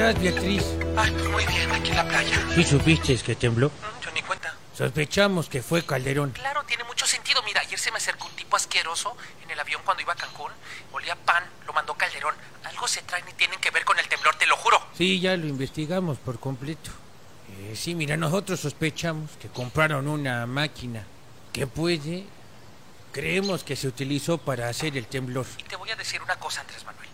Sí, bueno. ¿Cómo estás, Beatriz? Ay, pues muy bien, aquí en la playa. ¿Sí supiste que tembló? Mm, Yo ni cuenta. Sospechamos que fue Calderón. Claro, tiene mucho sentido. Mira, ayer se me acercó un tipo asqueroso en el avión cuando iba a Cancún. Olía pan, lo mandó Calderón. Algo se traen y tienen que ver con el temblor, te lo juro. Sí, ya lo investigamos por completo. Eh, sí, mira, nosotros sospechamos que compraron una máquina que puede... Creemos que se utilizó para hacer el temblor. Y te voy a decir una cosa, Andrés Manuel.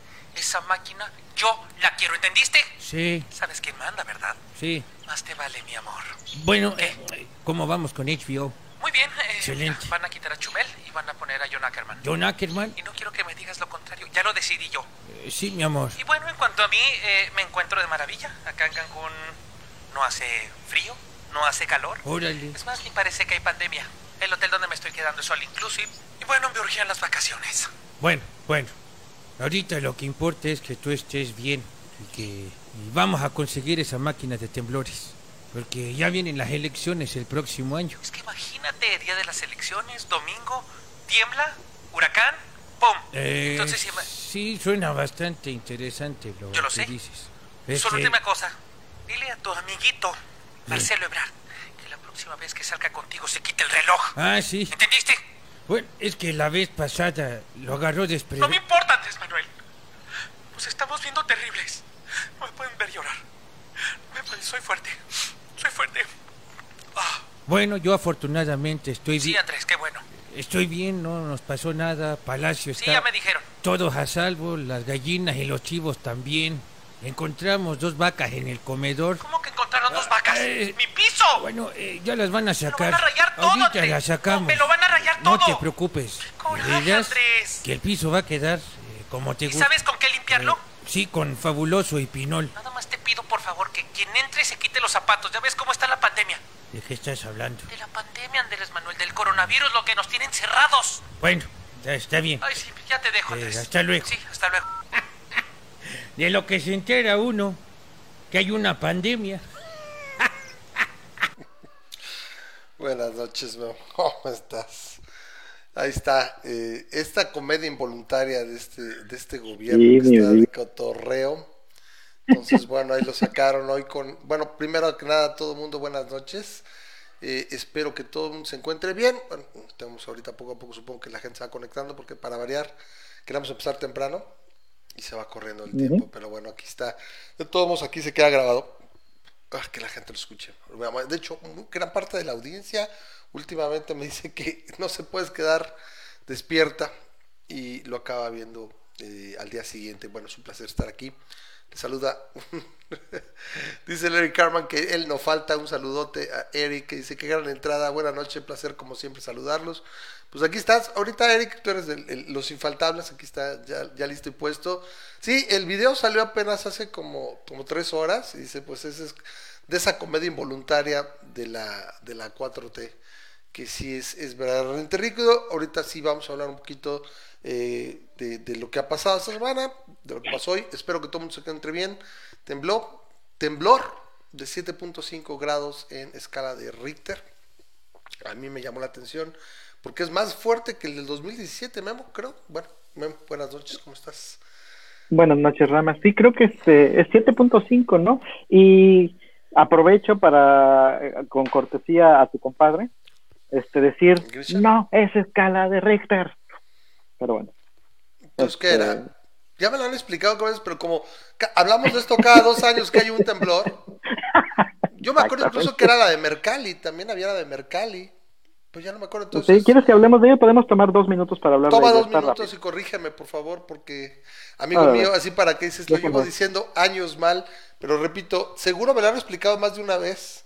Esa máquina, yo la quiero, ¿entendiste? Sí, ¿Sabes quién manda, verdad? sí. Más te vale, mi amor. Bueno, eh, ¿cómo vamos con HBO? Muy bien. eh, Excelente. Van a quitar a Chumel y van a poner a John Ackerman. ¿John Ackerman? Y no quiero que me digas lo contrario. Ya lo decidí yo. Eh, sí, mi amor. Y bueno, en cuanto a mí, eh, me encuentro de maravilla. Acá en Cancún no hace frío, no hace calor. Órale. Es más, ni parece que hay pandemia. El hotel donde me estoy quedando es all inclusive. Y bueno, me urgían las vacaciones. Bueno, bueno. Ahorita lo que importa es que tú estés bien y que y vamos a conseguir esa máquina de temblores. Porque ya vienen las elecciones el próximo año. Es que imagínate, día de las elecciones, domingo, tiembla, huracán, ¡pum! Eh, Entonces, sí, suena bastante interesante lo Yo lo que sé. dices. Solo Este, última cosa. Dile a tu amiguito, Marcelo Ebrard, que la próxima vez que salga contigo se quite el reloj. Ah, sí. ¿Entendiste? Bueno, es que la vez pasada lo agarró No desprevenido. me importa, Andrés Manuel. Nos estamos viendo terribles. No me pueden ver llorar. No me pueden- Soy fuerte. Soy fuerte. Ah, Bueno, yo afortunadamente estoy sí, bien. Andrés, qué bueno. Estoy bien, no nos pasó nada. Palacio Sí, está ya me dijeron. todos a salvo, las gallinas y los chivos también. Encontramos dos vacas en el comedor. ¿Cómo que encontraron dos vacas? eh, ¡Mi piso! Bueno, eh, ya las van a lo sacar. van a rayar todo, Ahorita las sacamos. No, me lo van a rayar No todo. te preocupes. Coraje, Andrés. que el piso va a quedar eh, como te ¿Y gusta. sabes con qué limpiarlo? Sí, con fabuloso y pinol. Nada más te pido, por favor, que quien entre se quite los zapatos. Ya ves cómo está la pandemia. ¿De qué estás hablando? De la pandemia, Andrés Manuel, del coronavirus, lo que nos tienen cerrados. Bueno, ya está bien. Ay, sí, ya te dejo, Eh, Andrés. hasta luego. Sí, hasta luego. De lo que se entera uno, que hay una pandemia. Buenas noches, Memo. ¿Cómo estás? Ahí está. eh, esta comedia involuntaria de este, de este gobierno Sí, que mi está de cotorreo. Entonces, bueno, ahí lo sacaron hoy con... Bueno, primero que nada, todo el mundo, buenas noches. Eh, espero que todo el mundo se encuentre bien. Bueno, estamos ahorita poco a poco, supongo que la gente se va conectando porque para variar queremos empezar temprano y se va corriendo el tiempo. Pero bueno, aquí está. De todos modos, aquí se queda grabado. Ah, que la gente lo escuche. De hecho, gran parte de la audiencia últimamente me dice que no se puedes quedar despierta y lo acaba viendo eh, al día siguiente. Bueno, es un placer estar aquí. Le saluda, dice Larry Carman que él no falta. Un saludote a Eric que dice que gran entrada. Buenas noches, placer como siempre saludarlos. Pues aquí estás. Ahorita, Eric, tú eres de el- los infaltables. Aquí está ya, listo y puesto. Sí, el video salió apenas hace como, como tres horas. Y dice, pues ese es de esa comedia involuntaria de la, de la 4T. Que sí es, es verdaderamente rico. Ahorita sí vamos a hablar un poquito eh, de, de lo que ha pasado esta semana, de lo que pasó hoy. Espero que todo el mundo se encuentre bien. Tembló, temblor de 7.5 grados en escala de Richter. A mí me llamó la atención porque es más fuerte que el del 2017, Memo, creo. Bueno, Memo, buenas noches, ¿cómo estás? Buenas noches, Rama. Sí, creo que este es 7.5, ¿no? Y aprovecho para, eh, con cortesía a tu compadre, este decir, no, es escala de Richter. Pero bueno. Entonces, ¿qué Este, era? Ya me lo han explicado cómo es, pero como hablamos de esto cada dos años que hay un temblor. Yo me acuerdo incluso que era la de Mercalli, también había la de Mercalli. Pues ya no me acuerdo. Entonces. ¿Quieres que hablemos de ello? Podemos tomar dos minutos para hablar toma de ello. dos está minutos rápido. y corrígeme, por favor, porque, amigo ver. mío, así para que dices, lo llevo diciendo años mal, pero repito, seguro me lo han explicado más de una vez.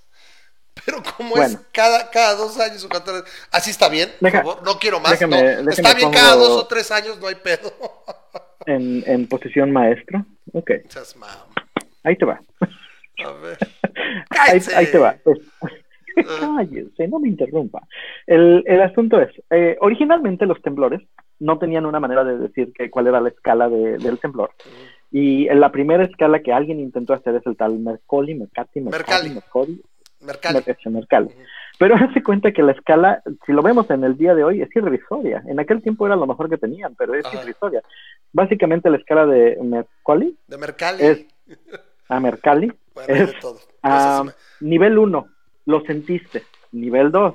Pero como es cada, cada dos años o cada tres, así está bien, por favor, no quiero más, déjame- no. déjame está bien cada dos o tres años, no hay pedo. En, en posición maestro. Ok, ahí te va. A ver. Ahí, ahí te va. Pues, cállese, no me interrumpa. El, el asunto es, eh, originalmente los temblores no tenían una manera de decir que, cuál era la escala de- del temblor. Y en la primera escala que alguien intentó hacer es el tal Mercalli, Mercati, Mercalli. Mercalli, Mercalli, Mercalli. Pero hace cuenta que la escala, si lo vemos en el día de hoy, es irrisoria. En aquel tiempo era lo mejor que tenían, pero es Ajá. irrisoria. Básicamente la escala de Mercalli De Mercalli. es a Mercalli, es a nivel 1, lo sentiste. Nivel 2,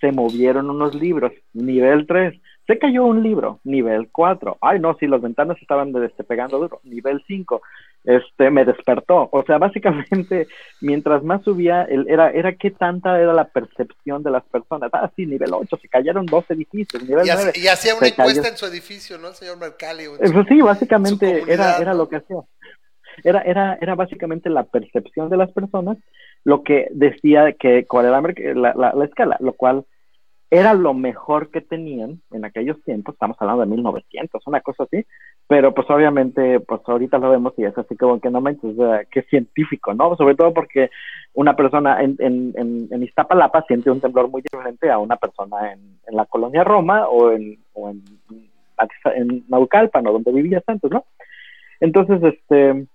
se movieron unos libros. Nivel 3, se cayó un libro. Nivel 4, ay no, si las ventanas estaban despegando duro. Nivel 5, este, me despertó. O sea, básicamente, mientras más subía, el, era, era qué tanta era la percepción de las personas. Ah, sí, nivel 8, se cayeron dos edificios. Nivel y, hacía una encuesta en su edificio, ¿no, señor Mercalli? Pues sí, básicamente era, era lo que hacía. Era, era, era básicamente la percepción de las personas lo que decía que cuál era la, la, la escala, lo cual era lo mejor que tenían en aquellos tiempos, estamos hablando de 1900, una cosa así, pero pues obviamente, pues ahorita lo vemos y es así como que no manches, que científico, ¿no? Sobre todo porque una persona en, en, en, Iztapalapa siente un temblor muy diferente a una persona en, en la colonia Roma o en, o en, en Naucalpan, o donde vivía antes, ¿no? Entonces, este,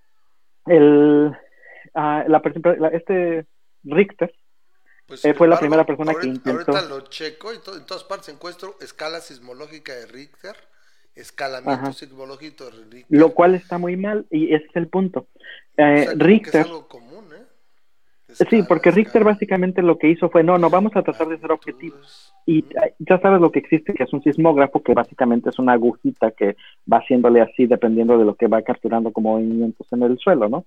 el, uh, la, este Richter, pues, eh, fue la primera persona que intentó. Ahorita lo checo y en todas partes encuentro escala sismológica de Richter, escalamiento sismológico de Richter. Lo cual está muy mal y ese es el punto. Eh, Richter. Es algo común, ¿eh? sí, porque Richter básicamente lo que hizo fue, no, no, vamos a tratar de ser objetivos. Y ya sabes lo que existe, que es un sismógrafo, que básicamente es una agujita que va haciéndole así dependiendo de lo que va capturando como movimientos en el suelo, ¿no?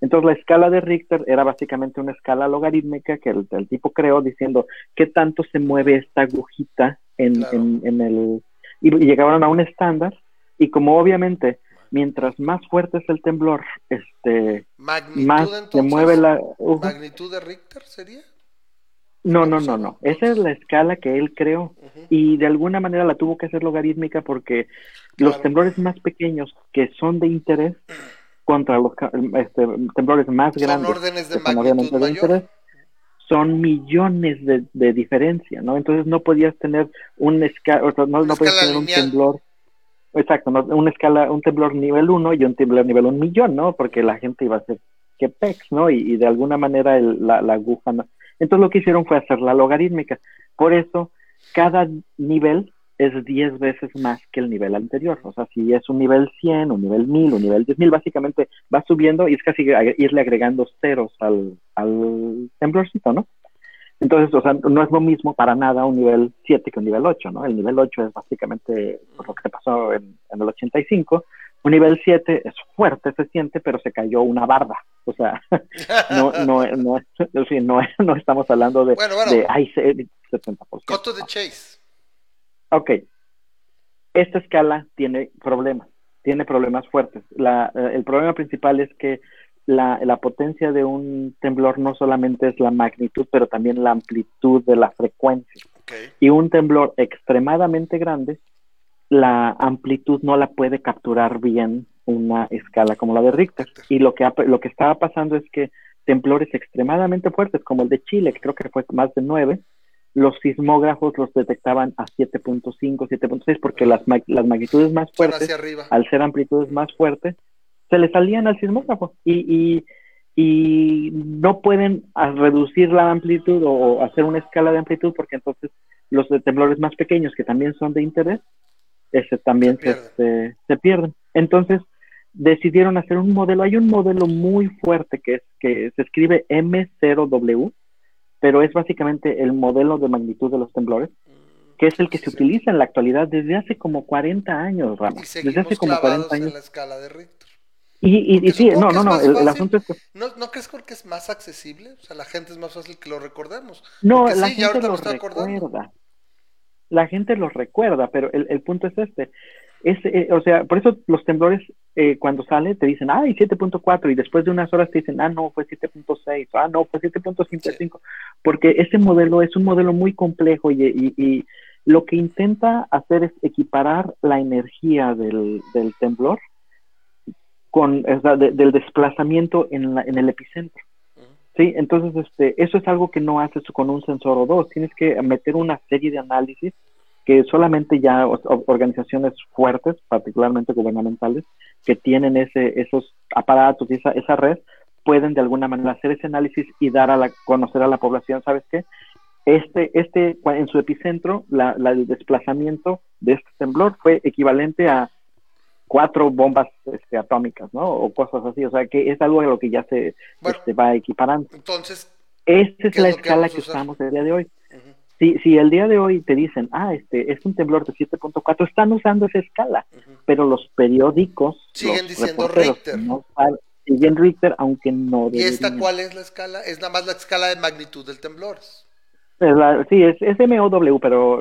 Entonces la escala de Richter era básicamente una escala logarítmica que el, tipo creó diciendo qué tanto se mueve esta agujita en, en, el... Y, llegaron a un estándar y como obviamente mientras más fuerte es el temblor, este, más se mueve la... ¿Magnitud de Richter sería? No, no, no, no. Esa es la escala que él creó. Y de alguna manera la tuvo que hacer logarítmica porque los temblores más pequeños que son de interés contra los este, temblores más grandes. Son órdenes de mayor. son millones de, de, diferencia, ¿no? Entonces no podías tener un escala, no, no podías tener un temblor, exacto, ¿no? una escala, un temblor nivel 1 y un temblor nivel un millón, ¿no? Porque la gente iba a hacer que pex, ¿no? Y, de alguna manera el, la, la aguja, ¿no? Entonces lo que hicieron fue hacer la logarítmica. Por eso, cada nivel es 10 veces más que el nivel anterior. O sea, si es un nivel 100, un nivel 1000, un nivel 10.000, básicamente va subiendo y es casi irle agregando ceros al, al temblorcito, ¿no? Entonces, o sea, no es lo mismo para nada un nivel 7 que un nivel 8, ¿no? El nivel 8 es básicamente lo que pasó en, en el 85. Un nivel 7 es fuerte, se siente, pero se cayó una barda. O sea, no, no, no, no, no, estamos hablando de, bueno, bueno. de ay, 70%. Costo de Chase. Ok, esta escala tiene problemas, tiene problemas fuertes. La, eh, el problema principal es que la, la, potencia de un temblor no solamente es la magnitud, pero también la amplitud de la frecuencia. Y un temblor extremadamente grande, la amplitud no la puede capturar bien una escala como la de Richter. Y lo que, lo que estaba pasando es que temblores extremadamente fuertes, como el de Chile, que creo que fue más de 9, los sismógrafos los detectaban a 7.5, 7.6, porque las, las magnitudes más fuertes, al ser amplitudes más fuertes, se le salían al sismógrafo y, y, no pueden reducir la amplitud o, hacer una escala de amplitud porque entonces los temblores más pequeños que también son de interés ese también se, se, se, pierden. Entonces decidieron hacer un modelo. Hay un modelo muy fuerte que es que se escribe M0W, pero es básicamente el modelo de magnitud de los temblores, que es el que se utiliza en la actualidad desde hace como 40 años, Ramos. desde hace como 40 años. En la escala de Richter. Y, y, sí, no, no, no, el, asunto es que... ¿No, ¿No crees que es más accesible? O sea, la gente es más fácil que lo recordemos. No, la gente lo recuerda. La gente lo recuerda, pero el, el punto es este. Es, eh, o sea, por eso los temblores eh, cuando sale te dicen, ay, 7.4 y después de unas horas te dicen, ah, no, fue 7.6, ah, no, fue 7.55, porque ese modelo es un modelo muy complejo y, y, lo que intenta hacer es equiparar la energía del, del temblor con del desplazamiento en, en el epicentro. Sí, entonces este, eso es algo que no haces con un sensor o dos, tienes que meter una serie de análisis que solamente ya organizaciones fuertes, particularmente gubernamentales, que tienen ese, esos aparatos y esa, esa red, pueden de alguna manera hacer ese análisis y dar a la, conocer a la población, ¿sabes qué? Este, este, en su epicentro, la, el desplazamiento de este temblor fue equivalente a cuatro bombas este, atómicas, ¿no? O cosas así, o sea, que es algo a lo que ya se este, va equiparando. Entonces, esta es la escala que, estamos el día de hoy. Si, si el día de hoy te dicen, ah, este es un temblor de 7.4, están usando esa escala, pero los periódicos siguen diciendo Richter. No, siguen Richter, aunque no. ¿Y esta cuál es la escala? Es nada más la escala de magnitud del temblor sí, es, es, MOW, pero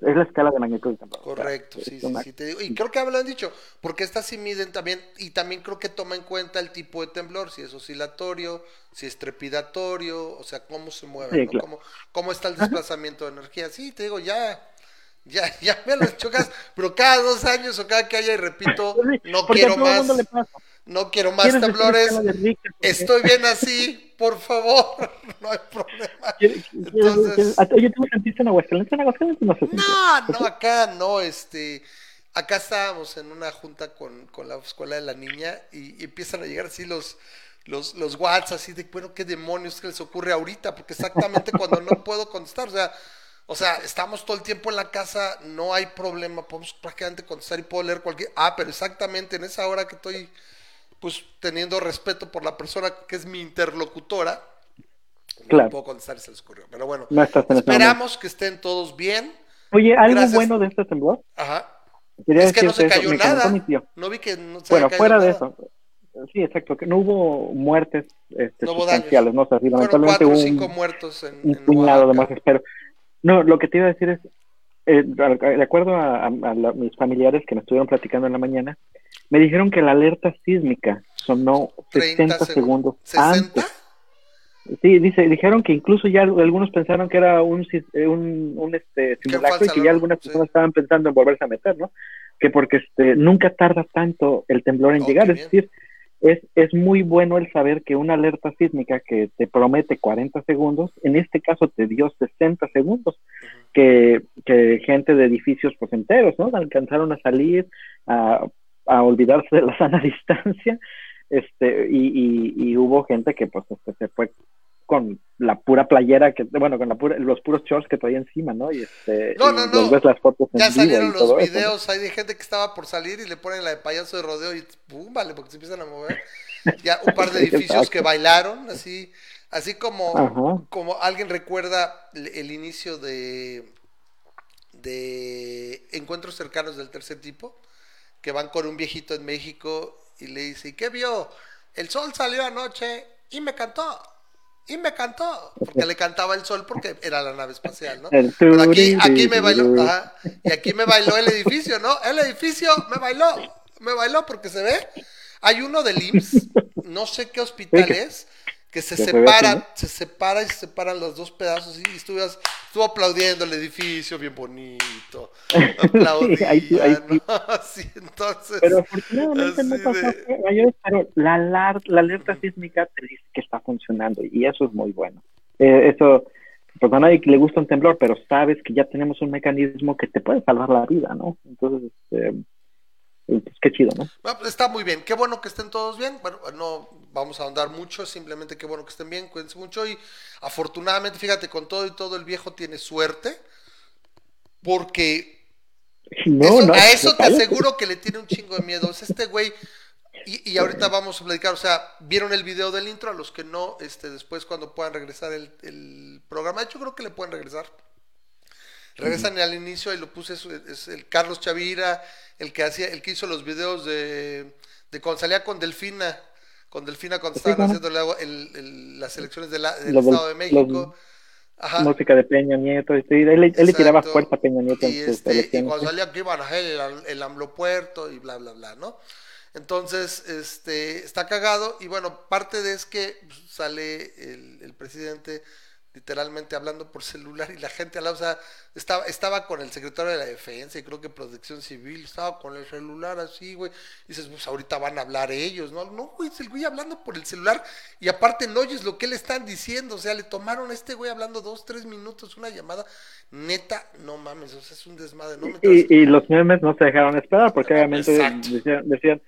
es la escala de magnitud del temblor. Correcto, sí, sí, sí, te digo. Y creo que lo han dicho, porque estas sí miden también, y también creo que toma en cuenta el tipo de temblor, si es oscilatorio, si es trepidatorio, o sea, cómo se mueve, ¿Cómo, cómo, está el desplazamiento de energía. Sí, te digo, ya, ya, ya me lo chocas, pero cada dos años o cada que haya, y repito, no quiero más no quiero más temblores, estoy bien así, por favor, no hay problema. Entonces, Oye, ¿tú sentiste en Aguascalientes? ¿En Aguascalientes no No, no, acá no, este, acá estábamos en una junta con, con la escuela de la niña y, empiezan a llegar así los, los, los WhatsApp, así de, bueno, ¿qué demonios que les ocurre ahorita? Porque exactamente cuando no puedo contestar, o sea, o sea, estamos todo el tiempo en la casa, no hay problema, podemos prácticamente contestar y puedo leer cualquier... Ah, pero exactamente en esa hora que estoy pues teniendo respeto por la persona que es mi interlocutora, claro. no puedo contestar se les ocurrió. Pero bueno, esperamos que estén todos bien. Oye, algo bueno de este temblor. Ajá. es que no se cayó nada. No vi que no se Bueno, fuera de eso. Sí, exacto, que no hubo muertes este, no sustanciales, ¿no? O sea, lamentablemente hubo cinco muertos en, un puñado de muertes, pero no, lo que te iba a decir es, eh, de acuerdo a, mis familiares que me estuvieron platicando en la mañana, me dijeron que la alerta sísmica sonó 60 segundos antes. Sí, dice, dijeron que incluso ya algunos pensaron que era un, eh, un, un este, simulacro y que ya algunas personas estaban pensando en volverse a meter, ¿no? Que porque este, nunca tarda tanto el temblor en llegar, es decir, es, es muy bueno el saber que una alerta sísmica que te promete 40 segundos, en este caso te dio 60 segundos, que, que gente de edificios pues enteros, ¿no? Alcanzaron a salir, a a olvidarse de la sana distancia, este, y, y, hubo gente que pues este, se fue con la pura playera que bueno con la pura, los puros shorts que traía encima no y este no no no. ves las fotos ya salieron los videos hay de gente que estaba por salir y le ponen la de payaso de rodeo y pum vale porque se empiezan a mover. Ya un par de edificios que bailaron así así como como alguien recuerda el inicio de de encuentros cercanos del tercer tipo que van con un viejito en México y le dice, ¿y qué vio? El sol salió anoche y me cantó. Y me cantó, porque le cantaba el sol porque era la nave espacial, ¿no? Pero aquí, aquí me bailó, y aquí me bailó el edificio, ¿no? El edificio me bailó, me bailó porque se ve. Hay uno del IMSS, no sé qué hospital es, que se separan, se separa y se separan los dos pedazos y estuvo, estuvo aplaudiendo el edificio bien bonito, aplaudía, entonces, pero afortunadamente no pasó pero la, la alerta sísmica te dice que está funcionando y eso es muy bueno. Eh, eso, pues a nadie le gusta un temblor, pero sabes que ya tenemos un mecanismo que te puede salvar la vida, ¿no? Entonces, este, pues, qué chido, ¿no? Pues, está muy bien, qué bueno que estén todos bien. Bueno, no vamos a ahondar mucho, simplemente qué bueno que estén bien, cuídense mucho. Y afortunadamente, fíjate, con todo y todo, el viejo tiene suerte, porque a eso te aseguro que le tiene un chingo de miedo. Es este güey. Y, ahorita vamos a platicar, o sea, vieron el video del intro, a los que no, este, después cuando puedan regresar el, el programa, de hecho creo que le pueden regresar. Regresan al inicio y lo puse, es, el Carlos Chavira, el que hacía, el que hizo los videos de, de cuando salía con Delfina, con Delfina cuando estaban haciendo el, las elecciones del Estado de México. Música de Peña Nieto, este, él, le tiraba fuerza a Peña Nieto. Y, este, y cuando salía que iban a hacer el, el AMLO puerto y bla, bla, bla, ¿no? Entonces, este, está cagado y bueno, parte de es que sale el, el presidente literalmente hablando por celular y la gente al lado, o sea, estaba, estaba con el secretario de la defensa y creo que protección civil, estaba con el celular así, güey, y dices, pues ahorita van a hablar ellos, ¿no? No, güey, es el güey hablando por el celular y aparte no oyes lo que le están diciendo, o sea, le tomaron a este güey hablando dos, tres minutos, una llamada, neta, no mames, o sea, es un desmadre, ¿no? y, y, los memes no se dejaron esperar porque obviamente decían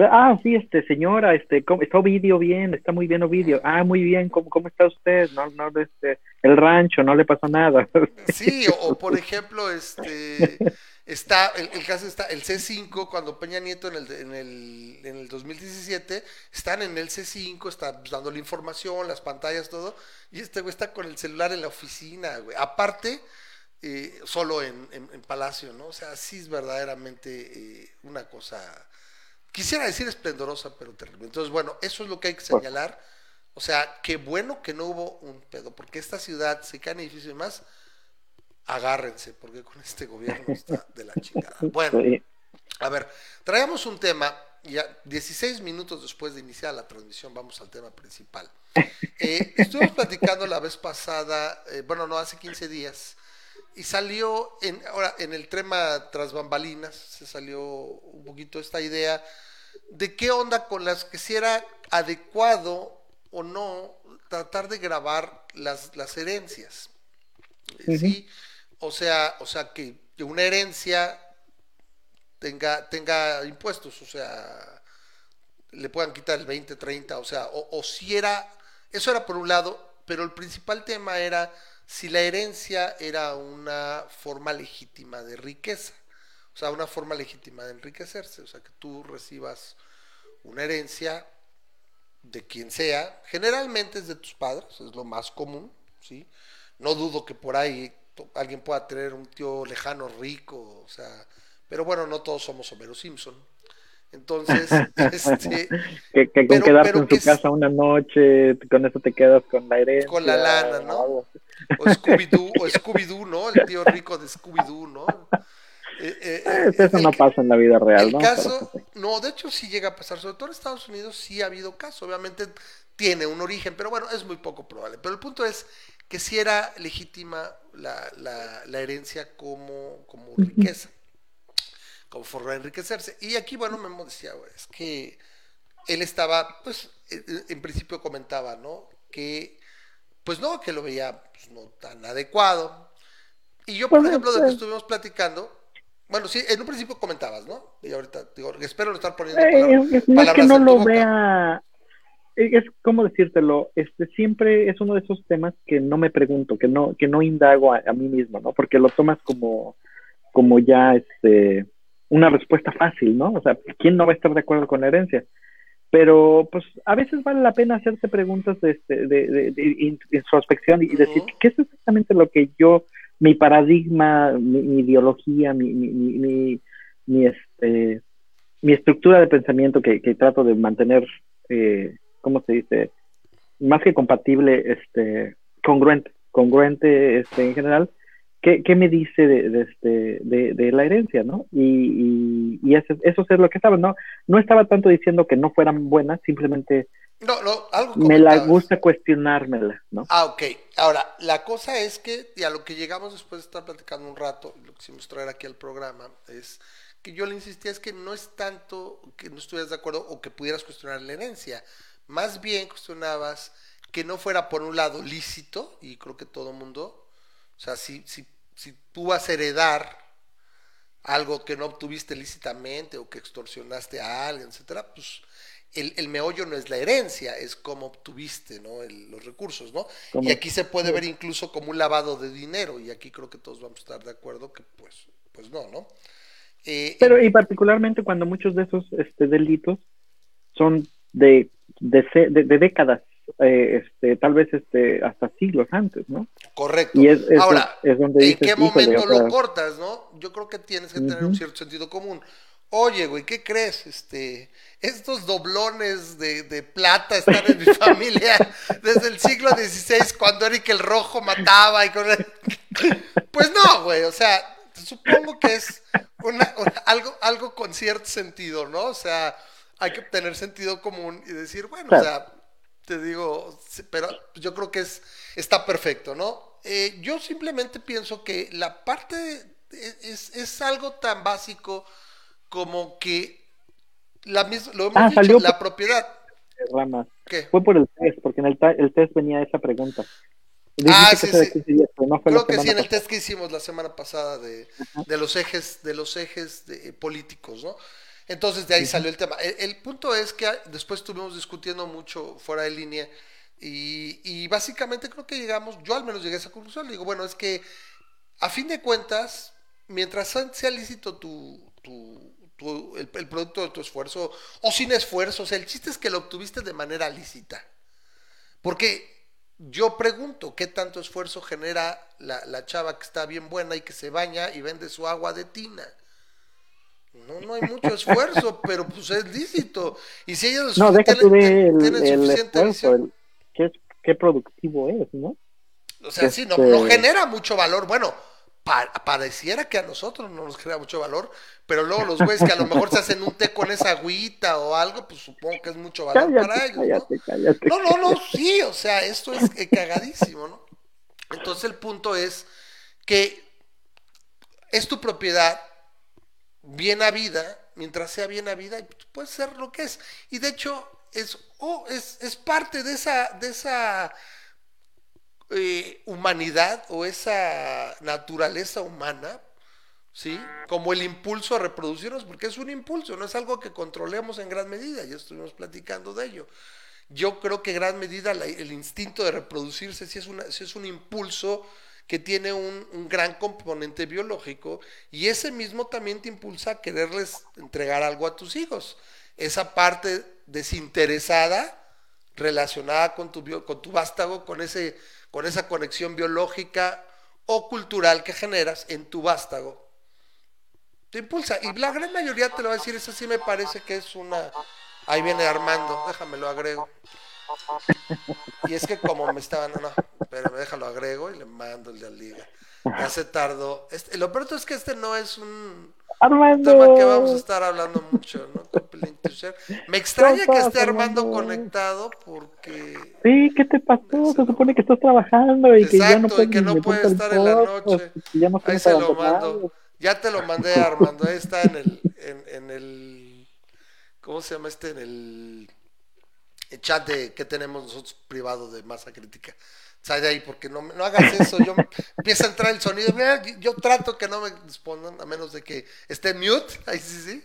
Ah, sí, este, señora, este, está Ovidio bien, está muy bien Ovidio. Ah, muy bien, ¿cómo, cómo está usted? No, no, este, el rancho, no le pasó nada. Sí, o, por ejemplo, este, Está, el, el, caso está, el C5, cuando Peña Nieto en el, en, el, en el 2017, están en el C5, están dando la información, las pantallas, todo, y este güey está con el celular en la oficina, güey. Aparte, eh, solo en, en, en, Palacio, ¿no? O sea, sí es verdaderamente eh, una cosa, quisiera decir esplendorosa, pero terrible. Entonces, bueno, eso es lo que hay que señalar. O sea, qué bueno que no hubo un pedo, porque esta ciudad se cae en edificios y demás agárrense, porque con este gobierno está de la chingada. Bueno, a ver, traemos un tema, ya 16 minutos después de iniciar la transmisión, vamos al tema principal. Eh, estuvimos platicando la vez pasada, eh, bueno, no, hace 15 días, y salió, en, ahora, en el tema tras bambalinas, se salió un poquito esta idea de qué onda con las que si era adecuado o no tratar de grabar las, las herencias. Sí, o sea, o sea que, que una herencia tenga, tenga impuestos, o sea, le puedan quitar el 20, 30, o sea, o, o, si era, eso era por un lado, pero el principal tema era si la herencia era una forma legítima de riqueza, o sea, una forma legítima de enriquecerse, o sea, que tú recibas una herencia de quien sea, generalmente es de tus padres, es lo más común, ¿sí? No dudo que por ahí alguien pueda tener un tío lejano rico, o sea, pero bueno, no todos somos Homero Simpson. Entonces, este, que, que, con pero, quedarte pero en tu casa una noche, con eso te quedas con la herencia. Con la lana, ¿no? O Scooby-Doo, o Scooby-Doo, ¿no? El tío rico de Scooby-Doo, ¿no? Eh, eh, eh, eso no pasa en la vida real, el ¿no? caso, no, de hecho sí llega a pasar, sobre todo en Estados Unidos sí ha habido casos, obviamente tiene un origen, pero bueno, es muy poco probable. Pero el punto es que si era legítima la, la, la herencia como, como riqueza, como forma de enriquecerse. Y aquí, bueno, Memo decía, es que él estaba, pues, en principio comentaba, ¿no? Que, pues no, que lo veía pues, no tan adecuado. Y yo, por bueno, ejemplo, de que estuvimos platicando, bueno, sí, en un principio comentabas, ¿no? Y ahorita, digo, espero no estar poniendo palabras, eh, no es que no lo vea es como decírtelo, este siempre es uno de esos temas que no me pregunto, que no, que no indago a, a, mí mismo, ¿no? Porque lo tomas como, como ya este una respuesta fácil, ¿no? O sea, ¿quién no va a estar de acuerdo con la herencia? Pero, pues, a veces vale la pena hacerse preguntas de, de, de, de introspección y decir, ¿qué es exactamente lo que yo, mi paradigma, mi, mi ideología, mi, mi, mi, mi, este, mi estructura de pensamiento que, que trato de mantener eh, ¿cómo se dice? Más que compatible, este, congruente, congruente este, en general. ¿Qué, qué me dice de, de, este, de, de, la herencia, no? Y, y, y eso, eso, es lo que estaba, ¿no? No estaba tanto diciendo que no fueran buenas, simplemente no, no, algo me la gusta cuestionármela, ¿no? Ah, ok. Ahora, la cosa es que, y a lo que llegamos después de estar platicando un rato, lo que quisimos traer aquí al programa, es que yo le insistía es que no es tanto que no estuvieras de acuerdo o que pudieras cuestionar la herencia, más bien cuestionabas que no fuera por un lado lícito, y creo que todo mundo, o sea, si, si, si tú vas a heredar algo que no obtuviste lícitamente o que extorsionaste a alguien, etcétera, pues el, el meollo no es la herencia, es cómo obtuviste ¿no? El, los recursos, ¿no? ¿Cómo? Y aquí se puede ver incluso como un lavado de dinero, y aquí creo que todos vamos a estar de acuerdo que pues, pues no, ¿no? Eh, Pero y particularmente cuando muchos de esos este, delitos son de de, de, de décadas, eh, este, tal vez este, hasta siglos antes, ¿no? Correcto. Y es, es, Ahora, es donde ¿en dices, qué momento lo cortas, no? Yo creo que tienes que tener un cierto sentido común. Oye, güey, ¿qué crees? Este, estos doblones de, de plata están en mi familia desde el siglo XVI, cuando Eric el Rojo mataba y con... Pues no, güey, o sea, supongo que es una, una- algo, algo con cierto sentido, ¿no? O sea, hay que tener sentido común y decir, bueno, o sea, te digo, pero yo creo que es, está perfecto, ¿no? Eh, yo simplemente pienso que la parte es, es algo tan básico como que la misma, lo hemos Ah, dicho, salió la por- propiedad. Fue por el test, porque en el, ta- el test venía esa pregunta. Ah, que sí, sí. 15 días, pero no fue la Creo que sí, en el test que hicimos la semana pasada de, de los ejes, de los ejes de- políticos, ¿no? Entonces de ahí salió el tema. El, el punto es que después estuvimos discutiendo mucho fuera de línea y, y básicamente creo que llegamos, yo al menos llegué a esa conclusión, le digo, bueno, es que a fin de cuentas, mientras sea lícito tu, tu, el, producto de tu esfuerzo o sin esfuerzo, o sea, el chiste es que lo obtuviste de manera lícita. Porque yo pregunto, ¿qué tanto esfuerzo genera la, la chava que está bien buena y que se baña y vende su agua de tina? No, no hay mucho esfuerzo, pero pues es lícito. Y si ella no, deja tú de el, esfuerzo, qué, qué, productivo es, ¿no? O sea, sí, no, no, este genera mucho valor. Bueno, pareciera que a nosotros no nos genera mucho valor, pero luego los güeyes que a lo mejor se hacen un té con esa agüita o algo, pues supongo que es mucho valor para ellos. ¿no? no, no, no, sí, o sea, esto es eh, cagadísimo, ¿no? Entonces el punto es que es tu propiedad, bien vida, mientras sea bien vida, puede ser lo que es. Y de hecho, es, oh, es, es parte de esa, de esa eh, humanidad o esa naturaleza humana, ¿sí? Como el impulso a reproducirnos, porque es un impulso, no es algo que controlemos en gran medida, ya estuvimos platicando de ello. Yo creo que en gran medida el instinto de reproducirse sí es, una, sí es un impulso que tiene un, gran componente biológico y ese mismo también te impulsa a quererles entregar algo a tus hijos. Esa parte desinteresada relacionada con tu, con tu vástago, con, ese, con esa conexión biológica o cultural que generas en tu vástago, te impulsa. Y la gran mayoría te lo va a decir, eso sí me parece que es una... Ahí viene Armando, déjame lo agrego. Y es que como me estaban, no, pero me déjalo agrego y le mando el de la liga. Ya se tardó. Este, lo peor es que este no es un tema que vamos a estar hablando mucho, ¿no? Me extraña que esté Armando conectado porque... Sí, ¿qué te pasó? Se supone que estás trabajando y que ya no, y que no puede estar en la noche. Ahí se lo mando. Ya te lo mandé, Armando. Ahí está en el, en, en el... ¿Cómo se llama este? En el el chat de que tenemos nosotros privado de masa crítica. Sal de ahí porque no, no hagas eso. Yo empieza a entrar el sonido. yo trato que no me respondan a menos de que esté mute. Ahí sí, sí.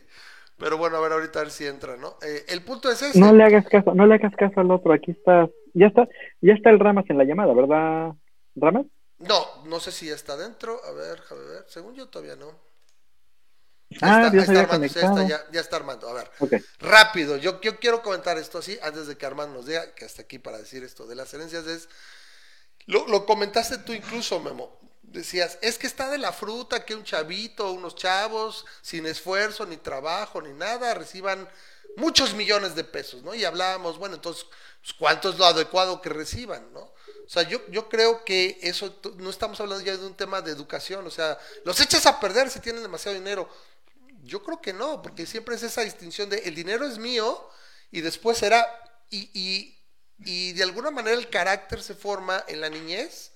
Pero bueno, a ver ahorita a ver si entra, ¿no? Eh, el punto es ese. No le hagas caso, no le hagas caso al otro. Aquí está, ya está, ya está el Ramas en la llamada, ¿verdad, Ramas? No, no sé si ya está dentro. A ver, a ver. Según yo todavía no. Ah, ya está, Armando, ya, está, Armando. A ver, rápido, yo, yo, quiero comentar esto así, antes de que Armando nos diga, que hasta aquí para decir esto de las herencias es, lo, lo comentaste tú incluso, Memo, decías, es que está de la fruta que un chavito, unos chavos, sin esfuerzo, ni trabajo, ni nada, reciban muchos millones de pesos, ¿no? Y hablábamos, bueno, entonces, pues, ¿cuánto es lo adecuado que reciban, ¿no? O sea, yo, yo creo que eso, no estamos hablando ya de un tema de educación, o sea, los echas a perder si tienen demasiado dinero. Yo creo que no, porque siempre es esa distinción de el dinero es mío y después será, y, y, y de alguna manera el carácter se forma en la niñez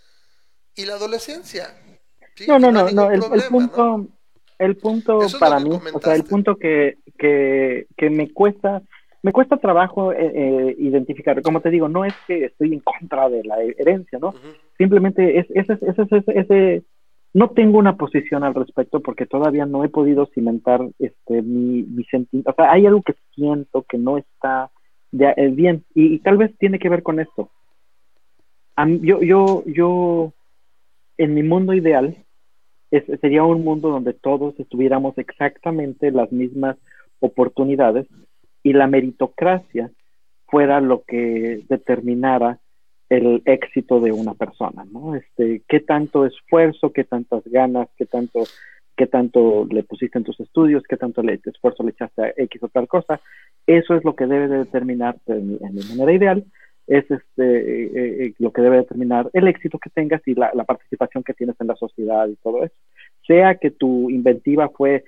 y la adolescencia. No, no, no, no, el, punto, el punto para mí, o sea, el punto que, que, que me cuesta, me cuesta trabajo eh, eh, identificar, como te digo, no es que estoy en contra de la herencia, ¿no? Simplemente es, ese, ese, ese, ese no tengo una posición al respecto porque todavía no he podido cimentar este mi, mi sentido. O sea, hay algo que siento que no está eh, bien y, tal vez tiene que ver con esto. yo, yo, yo, en mi mundo ideal, sería un mundo donde todos estuviéramos exactamente las mismas oportunidades y la meritocracia fuera lo que determinara el éxito de una persona, ¿no? Este, qué tanto esfuerzo, qué tantas ganas, qué tanto, qué tanto le pusiste en tus estudios, qué tanto le, esfuerzo le echaste a X o tal cosa, eso es lo que debe de determinar, en mi, manera ideal, es este, eh, eh, lo que debe determinar el éxito que tengas y la participación que tienes en la sociedad y todo eso. Sea que tu inventiva fue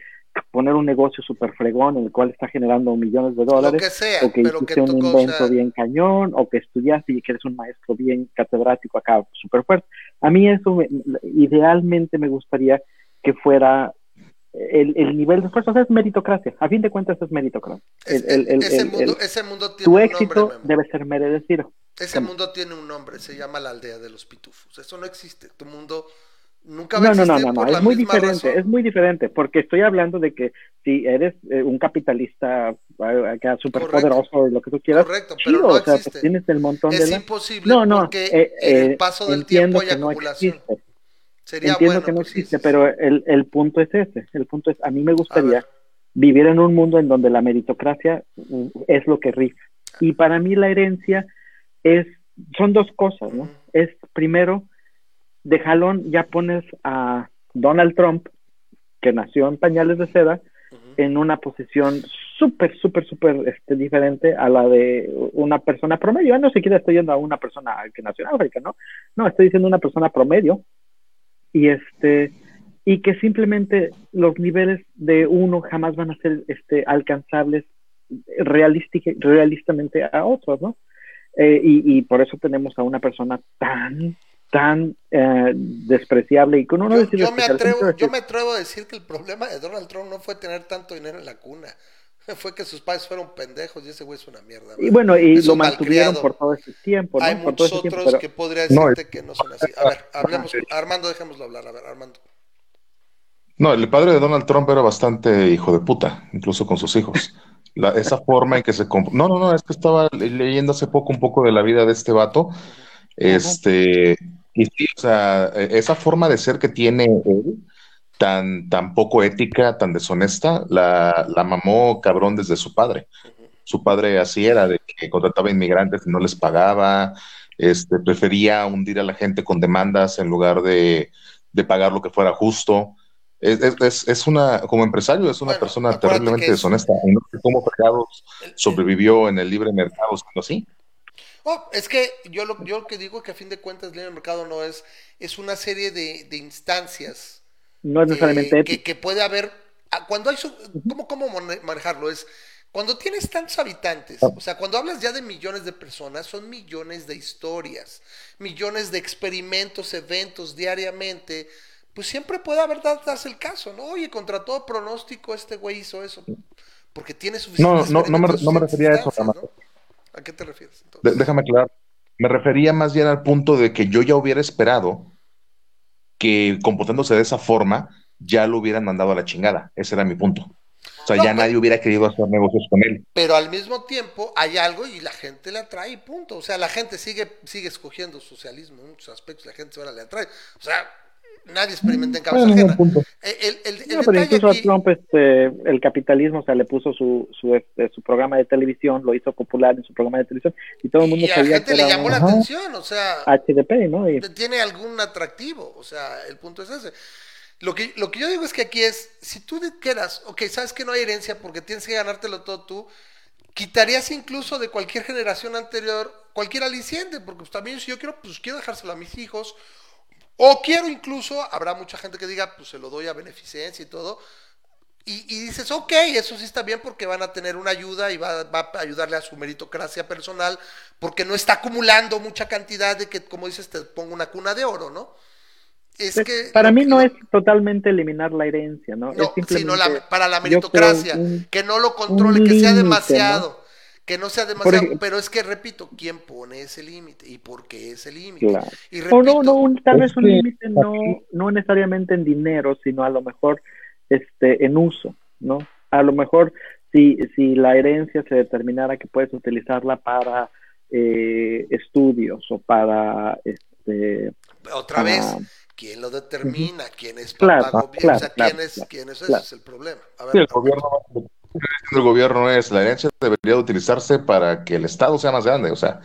poner un negocio súper fregón en el cual está generando millones de dólares, que sea, o que hiciste un invento bien cañón, o que estudiaste y que eres un maestro bien catedrático acá súper fuerte. A mí eso idealmente me gustaría que fuera el, el, nivel de esfuerzo, es meritocracia. A fin de cuentas es meritocracia. ese, mundo, ese, mundo, tiene tu éxito debe ser merecido. Ese mundo tiene un nombre, se llama la aldea de los pitufos. Eso no existe. Tu mundo Nunca no, no, no, no, es muy diferente, es muy diferente, porque estoy hablando de que si eres eh, un capitalista eh, acá súper poderoso, lo que tú quieras, Correcto, pero no o sea, pues tienes el montón es de... Es imposible no, no, porque eh, el paso del tiempo y acumulación. Sería Entiendo bueno, que no pues, existe, sí, pero el, el punto es ese. El punto es, a mí me gustaría vivir en un mundo en donde la meritocracia mm, es lo que rifa. Y para mí la herencia es, son dos cosas, ¿no? Es primero, de jalón ya pones a Donald Trump, que nació en pañales de seda, en una posición súper, súper, súper este, diferente a la de una persona promedio. Yo no siquiera estoy yendo a una persona que nació en África, ¿no? No, estoy diciendo una persona promedio y este y que simplemente los niveles de uno jamás van a ser este, alcanzables realistamente a otros, ¿no? Eh, y, y por eso tenemos a una persona tan, tan eh, despreciable y con uno Yo, decir yo me atrevo, yo me atrevo a decir que el problema de Donald Trump no fue tener tanto dinero en la cuna, fue que sus padres fueron pendejos y ese güey es una mierda. y bueno, y Es lo mantuvieron malcriado. por todo ese tiempo, ¿no? Hay por todo muchos tiempo, otros pero- que podría No, decirte que no son así. A ver, hablemos, Armando, dejémoslo hablar, a ver, Armando. No, el padre de Donald Trump era bastante hijo de puta, incluso con sus hijos. La- esa forma en que se... comp- No, no, no, es que estaba le- leyendo hace poco un poco de la vida de este vato. Este, y sí, o sea, e- esa forma de ser que tiene él, tan, tan poco ética, tan deshonesta, la, la mamó cabrón desde su padre. Su padre así era, de que contrataba inmigrantes y no les pagaba, este, prefería hundir a la gente con demandas en lugar de, de pagar lo que fuera justo. Es, es- es- una, como empresario, es una Bueno, persona terriblemente es- deshonesta. Y no sé cómo fregados sobrevivió en el libre mercado siendo así. Oh, es que yo lo, yo lo que digo que a fin de cuentas el libre mercado no es, es una serie de, de instancias no es necesariamente eh, que, que puede haber, ah, cuando hay, su- ¿cómo, cómo mane- manejarlo? Es cuando tienes tantos habitantes, o sea, cuando hablas ya de millones de personas, son millones de historias, millones de experimentos, eventos diariamente, pues siempre puede haber dadas el caso, ¿no? Oye, contra todo pronóstico este güey hizo eso, porque tiene No, suficientes no, no me, no me refería a eso. ¿A qué te refieres? Entonces? déjame aclarar. Me refería más bien al punto de que yo ya hubiera esperado que comportándose de esa forma ya lo hubieran mandado a la chingada. Ese era mi punto. O sea, No, ya pero- nadie hubiera querido hacer negocios con él. pero al mismo tiempo hay algo y la gente le atrae, y punto. O sea, la gente sigue, sigue escogiendo socialismo en muchos aspectos, la gente ahora le atrae. O sea, nadie experimenta en cabeza Bueno, ajena. punto. El, el- el- No, pero incluso a Trump este, el capitalismo, o sea, le puso su, su, este, su programa de televisión, lo hizo popular en su programa de televisión y todo el mundo y a la sabía gente que le llamó la atención, o sea, HDP, ¿no? Y, tiene algún atractivo, o sea, el punto es ese. Lo que, lo que yo digo es que aquí es, si tú quieras, ok, sabes que no hay herencia porque tienes que ganártelo todo tú, quitarías incluso de cualquier generación anterior cualquier aliciente, porque pues, también si yo quiero, pues quiero dejárselo a mis hijos, o quiero incluso, habrá mucha gente que diga, pues se lo doy a beneficencia y todo, y, y dices, ok, eso sí está bien porque van a tener una ayuda y va, va a ayudarle a su meritocracia personal, porque no está acumulando mucha cantidad de que, como dices, te ponga una cuna de oro, ¿no? Es Pues, que para mí que- no es totalmente eliminar la herencia, ¿no? no, es simplemente, sino la- para la meritocracia, un- que no lo controle, que sea demasiado, que no sea demasiado, pero es que repito, ¿quién pone ese límite y por qué ese límite? Claro. Y repito, no, no, un- tal vez un que límite no, no necesariamente en dinero, sino a lo mejor este, en uso, ¿no? A lo mejor si, si la herencia se determinara que puedes utilizarla para eh, estudios o para este, otra vez, ¿quién lo determina? ¿Quién es Claro, papá gobierno? claro, o sea, claro, ¿quién es, claro, quién es? claro. Ese es el problema. A ver, Sí, el gobierno, está diciendo el gobierno es la herencia debería de utilizarse para que el Estado sea más grande. O sea,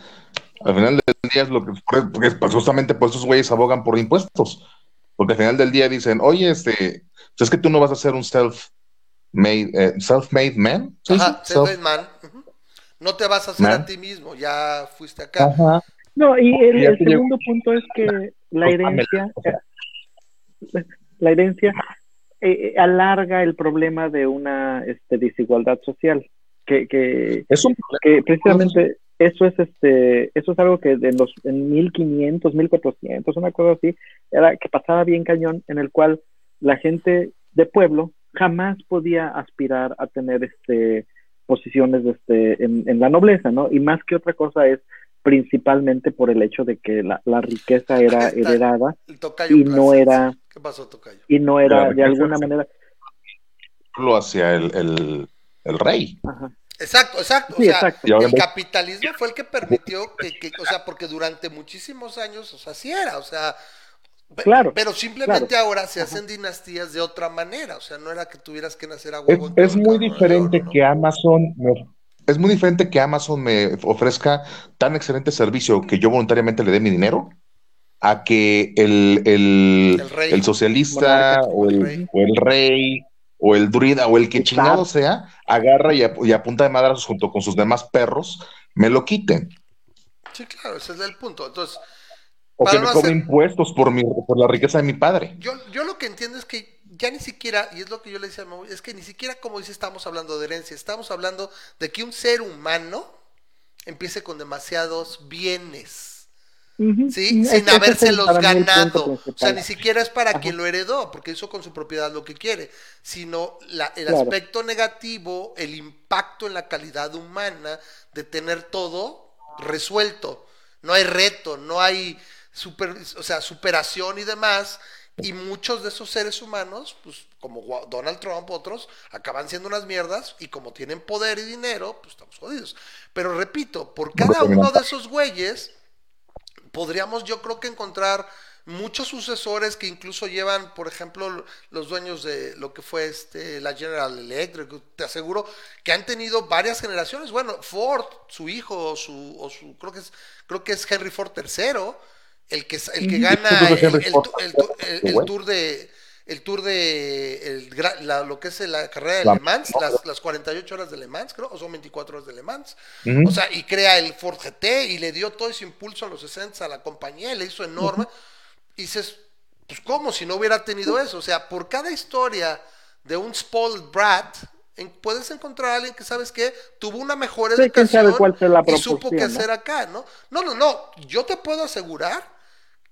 al final del día es lo que, porque es- pues, justamente por esos güeyes abogan por impuestos. Porque al final del día dicen, oye, este, pues es que tú no vas a ser un self-made, eh, self-made man. ¿Sí? Ajá, Self- self-made man. No te vas a hacer Man. a ti mismo, ya fuiste acá. Ajá. No, y el, segundo punto es que la herencia, la herencia eh, eh, alarga el problema de una este, desigualdad social, que, que, Es un que precisamente eso es este, eso es algo que en los en 1500, 1400, una cosa así, era que pasaba bien cañón, en el cual la gente de pueblo jamás podía aspirar a tener este posiciones este en, en la nobleza, ¿no? Y más que otra cosa es principalmente por el hecho de que la, la riqueza era está. heredada y no era ¿Qué pasó, tocayo? y no era de alguna manera lo hacia el, el, el rey. ajá. Exacto, exacto. Sí, o sea, exacto. El capitalismo fue el que permitió que, que- o sea, porque durante muchísimos años, o sea, sí era, o sea, Claro. Pero simplemente claro. ahora se hacen dinastías de otra manera. O sea, no era que tuvieras que nacer a huevo. es muy diferente ¿no? que Amazon me, es muy diferente que Amazon me ofrezca tan excelente servicio que yo voluntariamente le dé mi dinero a que el, el, El rey. el socialista o El rey. o el rey o el druida o el que chingado sea agarra y a, y a punta de madrazos junto con sus demás perros me lo quiten Sí, claro, ese es el punto. Entonces, o que me no cobre hacer- impuestos por, mi, por la riqueza de mi padre. yo, yo lo que entiendo es que ya ni siquiera, y es lo que yo le decía a Mau, es que ni siquiera, como dice, estamos hablando de herencia, estamos hablando de que un ser humano empiece con demasiados bienes. ¿sí? Sin es habérselos ganado. O sea, ni siquiera es para Ajá. quien lo heredó, porque hizo con su propiedad lo que quiere, sino la- el Claro. aspecto negativo, el impacto en la calidad humana de tener todo resuelto. No hay reto, no hay super, o sea, superación y demás. Y muchos de esos seres humanos, pues como Donald Trump, otros, acaban siendo unas mierdas y como tienen poder y dinero, pues estamos jodidos. Pero repito, por cada uno de esos güeyes, podríamos yo creo que encontrar muchos sucesores que incluso llevan, por ejemplo, los dueños de lo que fue este la General Electric, te aseguro que han tenido varias generaciones. Bueno, Ford, su hijo o su, o su creo que es creo que es Henry Ford III, el que el que gana creo que el, el el el- tour de el tour de el la- lo que es la carrera de Le Mans, las, las 48 horas de Le Mans, creo, o son 24 horas de Le Mans. Ujú. O sea, y crea el Ford GT y le dio todo ese impulso a los 60 a la compañía, y le hizo enorme. Y dices, pues cómo si no hubiera tenido eso, o sea, por cada historia de un spoiled brat en- puedes encontrar a alguien que sabes que tuvo una mejor Sí, educación sabe cuál la y supo qué hacer acá, ¿no? No, no, no, yo te puedo asegurar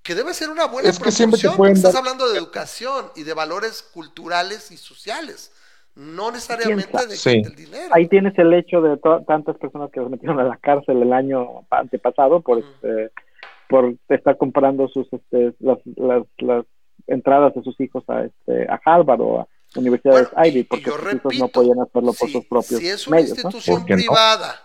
que debe ser una buena Es que siempre te pueden estás dar- hablando de educación y de valores culturales y sociales, no necesariamente de, Sí. del dinero. Ahí tienes el hecho de tantas personas que los metieron a la cárcel el año antepasado por este, por estar comprando sus este, las, las, las entradas de sus hijos a este a Harvard o a universidades Bueno, Ivy porque sus hijos no podían hacerlo por si- sus propios Si es una medios, institución privada,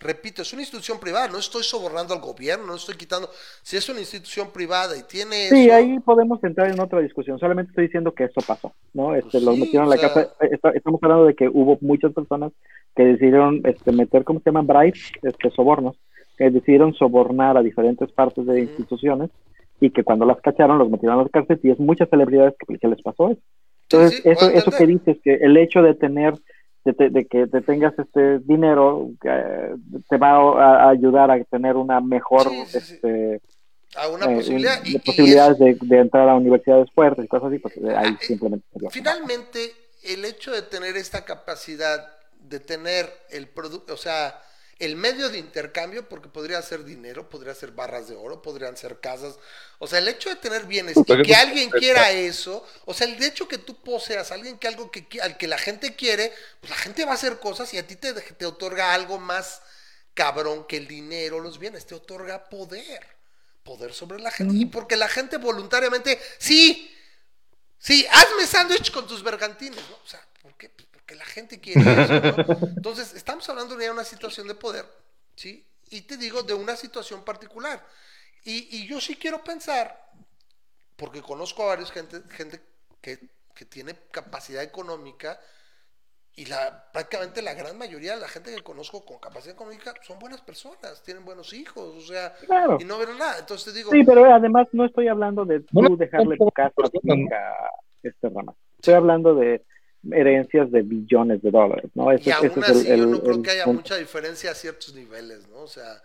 repito, es una institución privada, no estoy sobornando al gobierno, no estoy quitando. Si es una institución privada y tiene Sí, eso, ahí podemos entrar en otra discusión. Solamente estoy diciendo que eso pasó, ¿no? Este, Pues los sí, metieron a o la sea- cárcel. Eh, está- Estamos hablando de que hubo muchas personas que decidieron este, meter, ¿cómo se llaman? Bribes, este, sobornos, que decidieron sobornar a diferentes partes de instituciones y que cuando las cacharon los metieron a la cárcel y es muchas celebridades que, que les pasó eso. Entonces, Sí, sí, eso, eso que dices, que el hecho de tener, de, te- de que te tengas este dinero, eh, te va a, a ayudar a tener una mejor Sí, sí, este, a una eh, posibilidad. y- de y posibilidades de, de entrar a universidades fuertes y cosas así, pues ahí Ah, simplemente Finalmente, el hecho de tener esta capacidad de tener el producto, o sea, el medio de intercambio, porque podría ser dinero, podría ser barras de oro, podrían ser casas, o sea, el hecho de tener bienes y que alguien quiera eso, o sea, el hecho que tú poseas alguien que algo que al que la gente quiere, pues la gente va a hacer cosas y a ti te, te otorga algo más cabrón que el dinero, los bienes, te otorga poder, poder sobre la gente, y porque la gente voluntariamente, sí, Sí, hazme sándwich con tus bergantines, ¿no? O sea, ¿por qué? Porque la gente quiere eso, ¿no? Entonces, estamos hablando de una situación de poder, ¿sí? Y te digo, de una situación particular. Y, y yo sí quiero pensar, porque conozco a varios gente, gente que, que tiene capacidad económica, y la, prácticamente la gran mayoría de la gente que conozco con capacidad económica son buenas personas, tienen buenos hijos, o sea, Claro. y no ven nada. Entonces te digo, Sí, pero además no estoy hablando de tú dejarle tu casa a este rama. Estoy hablando de herencias de billones de dólares, ¿no? Ese, y aún ese es así el- yo no creo el que haya mucha diferencia a ciertos niveles, ¿no? O sea,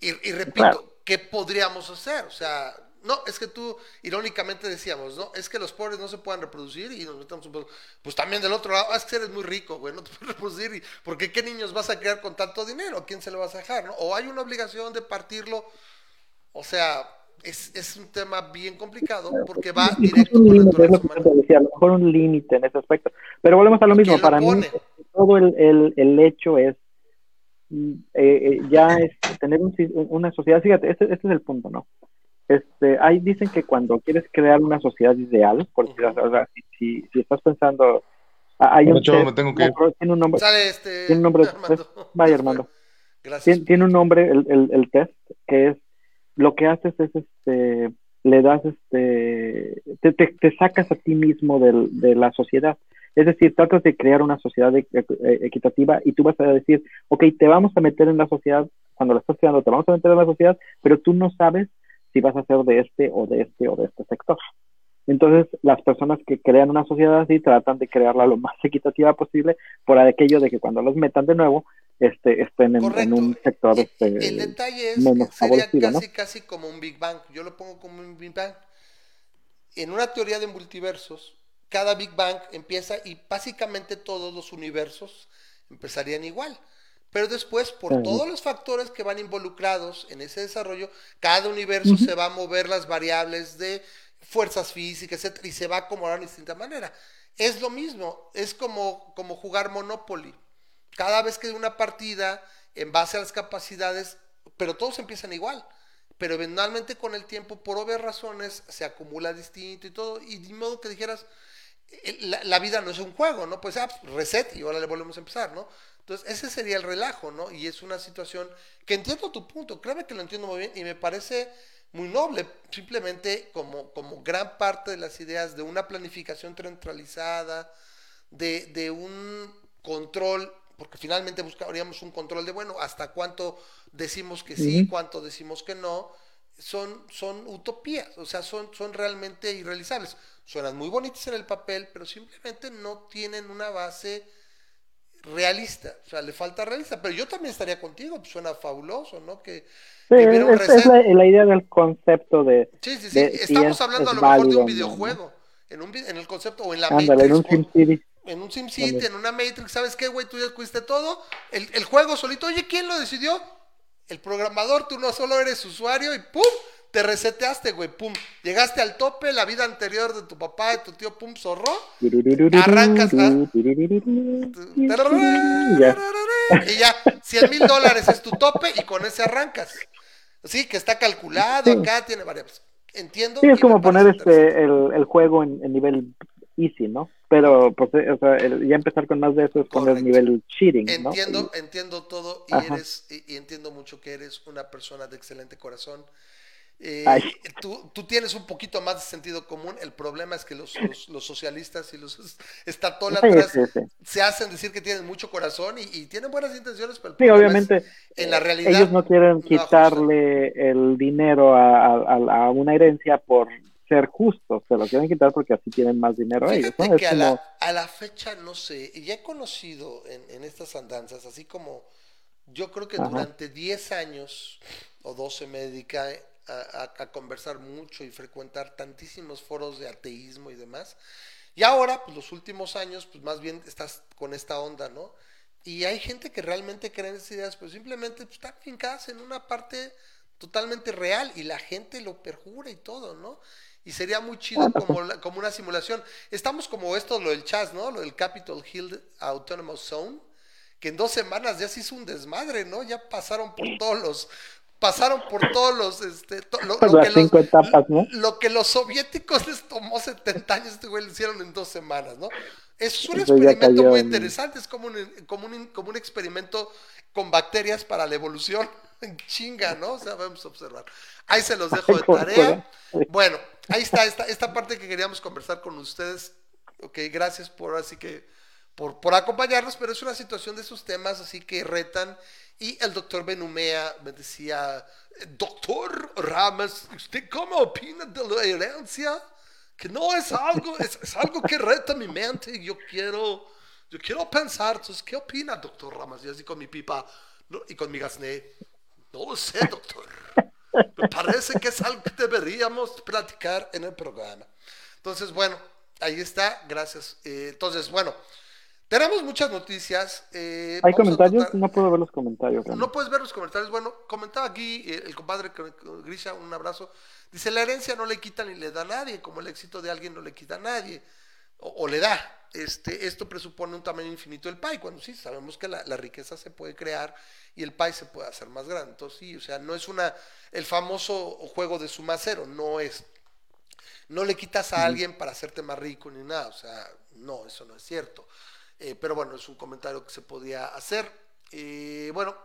y, y repito, Claro. ¿qué podríamos hacer? O sea, no, es que tú irónicamente decíamos, ¿no? Es que los pobres no se puedan reproducir y nos metemos un poco. Pues también del otro lado, ah, es que eres muy rico, güey, no te puedes reproducir. Y, porque qué niños vas a crear con tanto dinero? ¿A quién se lo vas a dejar, no? O hay una obligación de partirlo. O sea, es, es un tema bien complicado porque va Incluso directo un límite, es lo naturaleza que te decía, a lo mejor un límite en ese aspecto. Pero volvemos a lo mismo, ¿Quién lo para mí todo el, el, el hecho es mm, eh, eh, ya es tener un una sociedad, fíjate, este, este es el punto, ¿no? Este, ahí dicen que cuando quieres crear una sociedad ideal, por decir, Ujú. o sea, si, si, si estás pensando, ah, hay un chavo, test, me tengo que tiene un nombre, Sale este. tiene un nombre, Armando. vaya Armando, Gracias. tiene, tiene un nombre el, el, el test que es lo que haces es este le das, este, te, te, sacas a ti mismo del, de la sociedad. Es decir, tratas de crear una sociedad e, e, equitativa y tú vas a decir, ok, te vamos a meter en la sociedad, cuando lo estás creando, te vamos a meter en la sociedad, pero tú no sabes si vas a ser de este o de este o de este sector. Entonces, las personas que crean una sociedad así tratan de crearla lo más equitativa posible por aquello de que cuando los metan de nuevo, este, estén en, un sector este, el detalle es que sería casi, casi como un Big Bang. Yo lo pongo como un Big Bang. En una teoría de multiversos, cada Big Bang empieza y básicamente todos los universos empezarían igual. Pero después, por todos los factores que van involucrados en ese desarrollo, cada universo se va a mover las variables de fuerzas físicas, etc. Y se va a acomodar de distinta manera. Es lo mismo, es como, como jugar Monopoly. Cada vez que hay una partida, en base a las capacidades, pero todos empiezan igual. Pero eventualmente con el tiempo, por obvias razones, se acumula distinto y todo. Y de modo que dijeras, la, vida no es un juego, ¿no? Pues, ah, pues, reset y ahora le volvemos a empezar, ¿no? Entonces, ese sería el relajo, ¿no? Y es una situación que entiendo tu punto, créeme que lo entiendo muy bien y me parece muy noble, simplemente como, como gran parte de las ideas de una planificación centralizada, de, de un control, porque finalmente buscaríamos un control de, bueno, hasta cuánto decimos que sí, cuánto decimos que no, son, son utopías, o sea, son, son realmente irrealizables. Suenan muy bonitas en el papel, pero simplemente no tienen una base realista, o sea, le falta realista, pero yo también estaría contigo, pues suena fabuloso, ¿no? Que, sí, es, la, idea del concepto de... Sí, sí, sí, estamos hablando a lo mejor de un videojuego, en, un, en el concepto, o en la Matrix, en un SimCity. En un SimCity, en una Matrix, ¿sabes qué, güey? Tú ya cuiste todo, el, el juego solito, oye, ¿quién lo decidió? El programador, tú no solo eres usuario y ¡pum! te reseteaste, güey, pum, llegaste al tope, la vida anterior de tu papá, de tu tío, pum, zorró, arrancas, y ya, 100 mil dólares es tu tope y con ese arrancas. Sí, que está calculado, acá tiene variables. Entiendo. Sí, es como poner este el, el juego en, nivel easy, ¿no? Pero pues, eh, o sea, ya empezar con más de eso es poner nivel cheating, Entiendo, entiendo todo y eres y entiendo mucho que eres una persona de excelente corazón. Eh, tú, tú, tienes un poquito más de sentido común. El problema es que los, los, socialistas y los estatólatras se hacen decir que tienen mucho corazón y, tienen buenas intenciones, pero sí, obviamente en la realidad ellos no quieren quitarle el dinero a, a, una herencia por ser justos, se lo quieren quitar porque así tienen más dinero ellos. Que a, la, a, la, fecha, no sé, ya he conocido en, en estas andanzas, así como yo creo que durante 10 años o 12 me dediqué a, conversar mucho y frecuentar tantísimos foros de ateísmo y demás. Y ahora, pues los últimos años, pues más bien estás con esta onda, ¿no? Y hay gente que realmente cree en esas ideas, pero simplemente pues, están fincadas en una parte totalmente real y la gente lo perjura y todo, ¿no? Y sería muy chido como, como una simulación. Estamos como esto, lo del CHAS, ¿no? Lo del Capitol Hill Autonomous Zone, que en dos semanas ya se hizo un desmadre, ¿no? Ya pasaron por todos los pasaron por todos los, este, lo, que los, soviéticos les tomó 70 años, este güey lo hicieron en dos semanas, ¿no? Es un experimento muy interesante, es como un, como, un, como un experimento con bacterias para la evolución, chinga, ¿no? O sea, vamos a observar. Ahí se los dejo de tarea. Bueno, ahí está esta, esta parte que queríamos conversar con ustedes. Ok, gracias por así que por, por acompañarnos, pero es una situación de esos temas así que retan y el doctor Benumea me decía, doctor Ramas, ¿usted cómo opina de la herencia? Que no es algo, es, algo que reta mi mente y yo quiero, yo quiero pensar. Entonces, ¿qué opina, doctor Ramas? Y así con mi pipa y con mi gasné. No lo sé, doctor. Parece que es algo que deberíamos platicar en el programa. Entonces, bueno, ahí está. Gracias. Eh, entonces, bueno. Tenemos muchas noticias. Eh, ¿Hay comentarios? No puedo ver los comentarios. No puedes ver los comentarios. Bueno, comentaba aquí eh, el compadre Grisha, un abrazo. Dice, la herencia no le quita ni le da a nadie, como el éxito de alguien no le quita a nadie, o, le da. Este, esto presupone un tamaño infinito del PAI, cuando sí, sabemos que la, riqueza se puede crear y el PAI se puede hacer más grande. Entonces sí, o sea, no es una, el famoso juego de suma cero, no es, no le quitas a alguien para hacerte más rico ni nada, o sea, no, eso no es cierto. Eh, pero bueno, es un comentario que se podía hacer. Eh, bueno,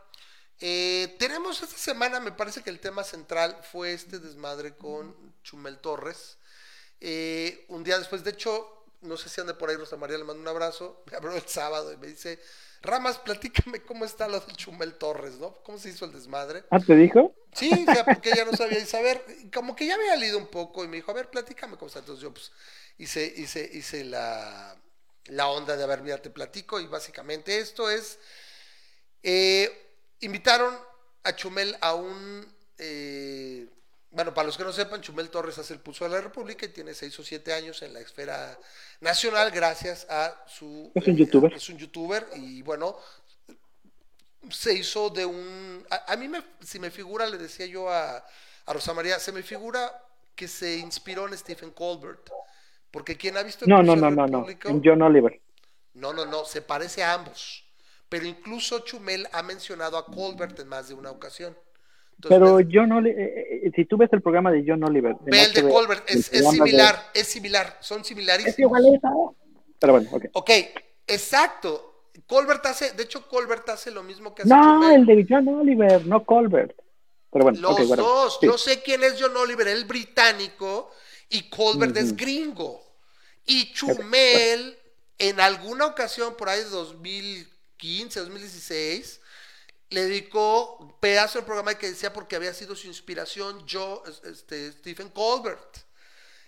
Eh, tenemos esta semana, me parece que el tema central fue este desmadre con Chumel Torres. Un día después, de hecho, no sé si ande por ahí Rosa María, le mando un abrazo. Me habló el sábado y me dice, Ramas, platícame cómo está lo del Chumel Torres, ¿no? ¿Cómo se hizo el desmadre? ¿Ah, te dijo? Sí, o sea, porque ella no sabía y saber, como que ya había leído un poco y me dijo, a ver, platícame cómo está. Entonces yo pues hice, hice, hice la, la onda de, a ver, mira, te platico y básicamente esto es, eh, invitaron a Chumel a un, eh, bueno, para los que no sepan, Chumel Torres hace el pulso de la República y tiene seis o siete años en la esfera nacional gracias a su... Es un youtuber. Es un youtuber y bueno, se hizo de un... A, a mí, me, si me figura, le decía yo a, a, Rosa María, se me figura que se inspiró en Stephen Colbert. Porque quien ha visto... No, no, no, no, no, en John Oliver. No, no, no, se parece a ambos. Pero incluso Chumel ha mencionado a Colbert en más de una ocasión. Entonces, pero John Oliver, eh, eh, si tú ves el programa de John Oliver... Ve el de Colbert, es, es similar, de... es similar, son similarísimos. Es igualita. Pero bueno, ok. Ok, exacto. Colbert hace, de hecho, Colbert hace lo mismo que hace No, Chumel. el de John Oliver, no Colbert. Pero bueno, Los okay, bueno, dos. sí. Yo sé quién es John Oliver, el británico, y Colbert es gringo. Y Chumel, en alguna ocasión, por ahí de 2015, 2016, le dedicó pedazo del programa que decía porque había sido su inspiración yo, este, Stephen Colbert.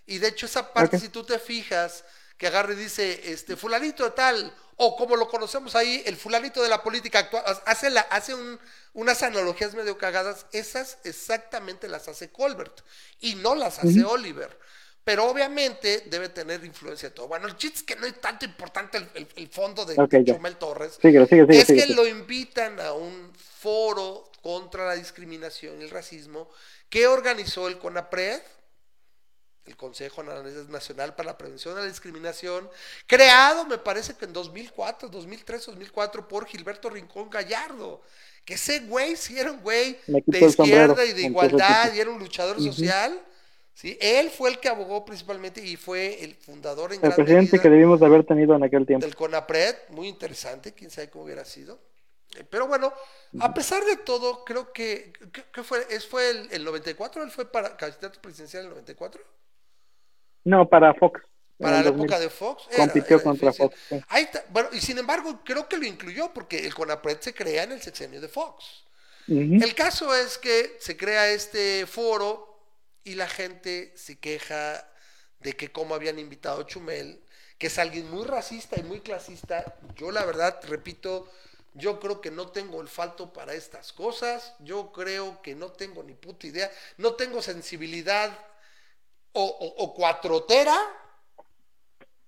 Y de hecho esa parte, si tú te fijas, que agarre y dice, este, fulanito de tal, o como lo conocemos ahí, el fulanito de la política actual, hace, la, hace un, unas analogías medio cagadas, esas exactamente las hace Colbert, y no las hace Oliver. Pero obviamente debe tener influencia de todo. Bueno, el chiste es que no es tanto importante el, el- el fondo de Ok, ya. Chumel Torres. Síguelo, es que lo invitan a un foro contra la discriminación y el racismo que organizó el CONAPRED, el Consejo Nacional para la Prevención de la Discriminación, creado me parece que en 2004, 2003, 2004 por Gilberto Rincón Gallardo. Que ese güey sí era un güey de sombrero izquierda y de igualdad y era un luchador social. ¿Sí? Él fue el que abogó principalmente y fue el fundador en El gran presidente medida que debimos de haber tenido en aquel tiempo. del CONAPRED, muy interesante, quién sabe cómo hubiera sido. Eh, Pero bueno, a pesar de todo, creo que, que fue, es, fue el, el 94, él fue para candidato presidencial en el 94, No, para Fox. para el la 2000. época de Fox. era- Compitió era contra. Fox. sí. Ahí está, bueno, y sin embargo, creo que lo incluyó porque el CONAPRED se crea en el sexenio de Fox. El caso es que se crea este foro y la gente se queja de que cómo habían invitado a Chumel, que es alguien muy racista y muy clasista. Yo la verdad, repito, yo creo que no tengo olfato para estas cosas. Yo creo que no tengo ni puta idea. No tengo sensibilidad o, o, o cuatrotera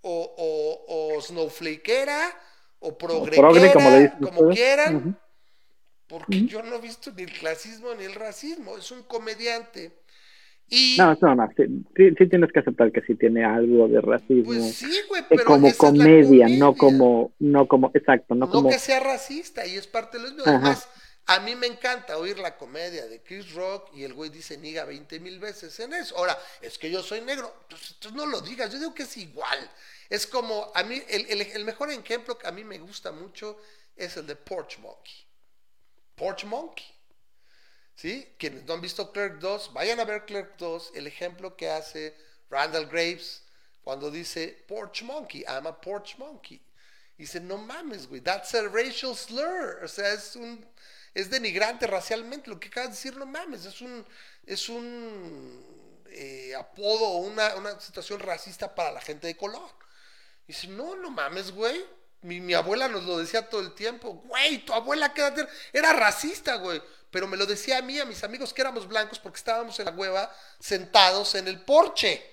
o, o, o snowflakeera o progrequera, progre, como le quieran. Porque yo no he visto ni el clasismo ni el racismo. Es un comediante. Y No, no, no. Sí, sí, sí tienes que aceptar que sí tiene algo de racismo. pues sí, güey, eh, pero como esa es la comedia, no como, no como, exacto, no, No como. que sea racista y es parte de lo mismo. Además, a mí me encanta oír la comedia de Chris Rock y el güey dice niga 20 mil veces en eso. Ahora, es que yo soy negro. Pues, tú no lo digas, yo digo que es igual. Es como, a mí, el, el- el mejor ejemplo que a mí me gusta mucho es el de Porch Monkey. Porch Monkey. ¿Sí? Quienes no han visto Clerk 2, vayan a ver Clerk 2, el ejemplo que hace Randall Graves cuando dice Porch Monkey, I'm a Porch Monkey. Dice, no mames, güey, that's a racial slur. O sea, es un es denigrante racialmente. Lo que acabas de decir, no mames, es un es un eh, apodo una, una situación racista para la gente de color. Dice, no, no mames, güey. Mi, mi abuela nos lo decía todo el tiempo. Güey, tu abuela quédate. Era racista, güey. Pero me lo decía a mí, a mis amigos que éramos blancos, porque estábamos en la hueva sentados en el porche,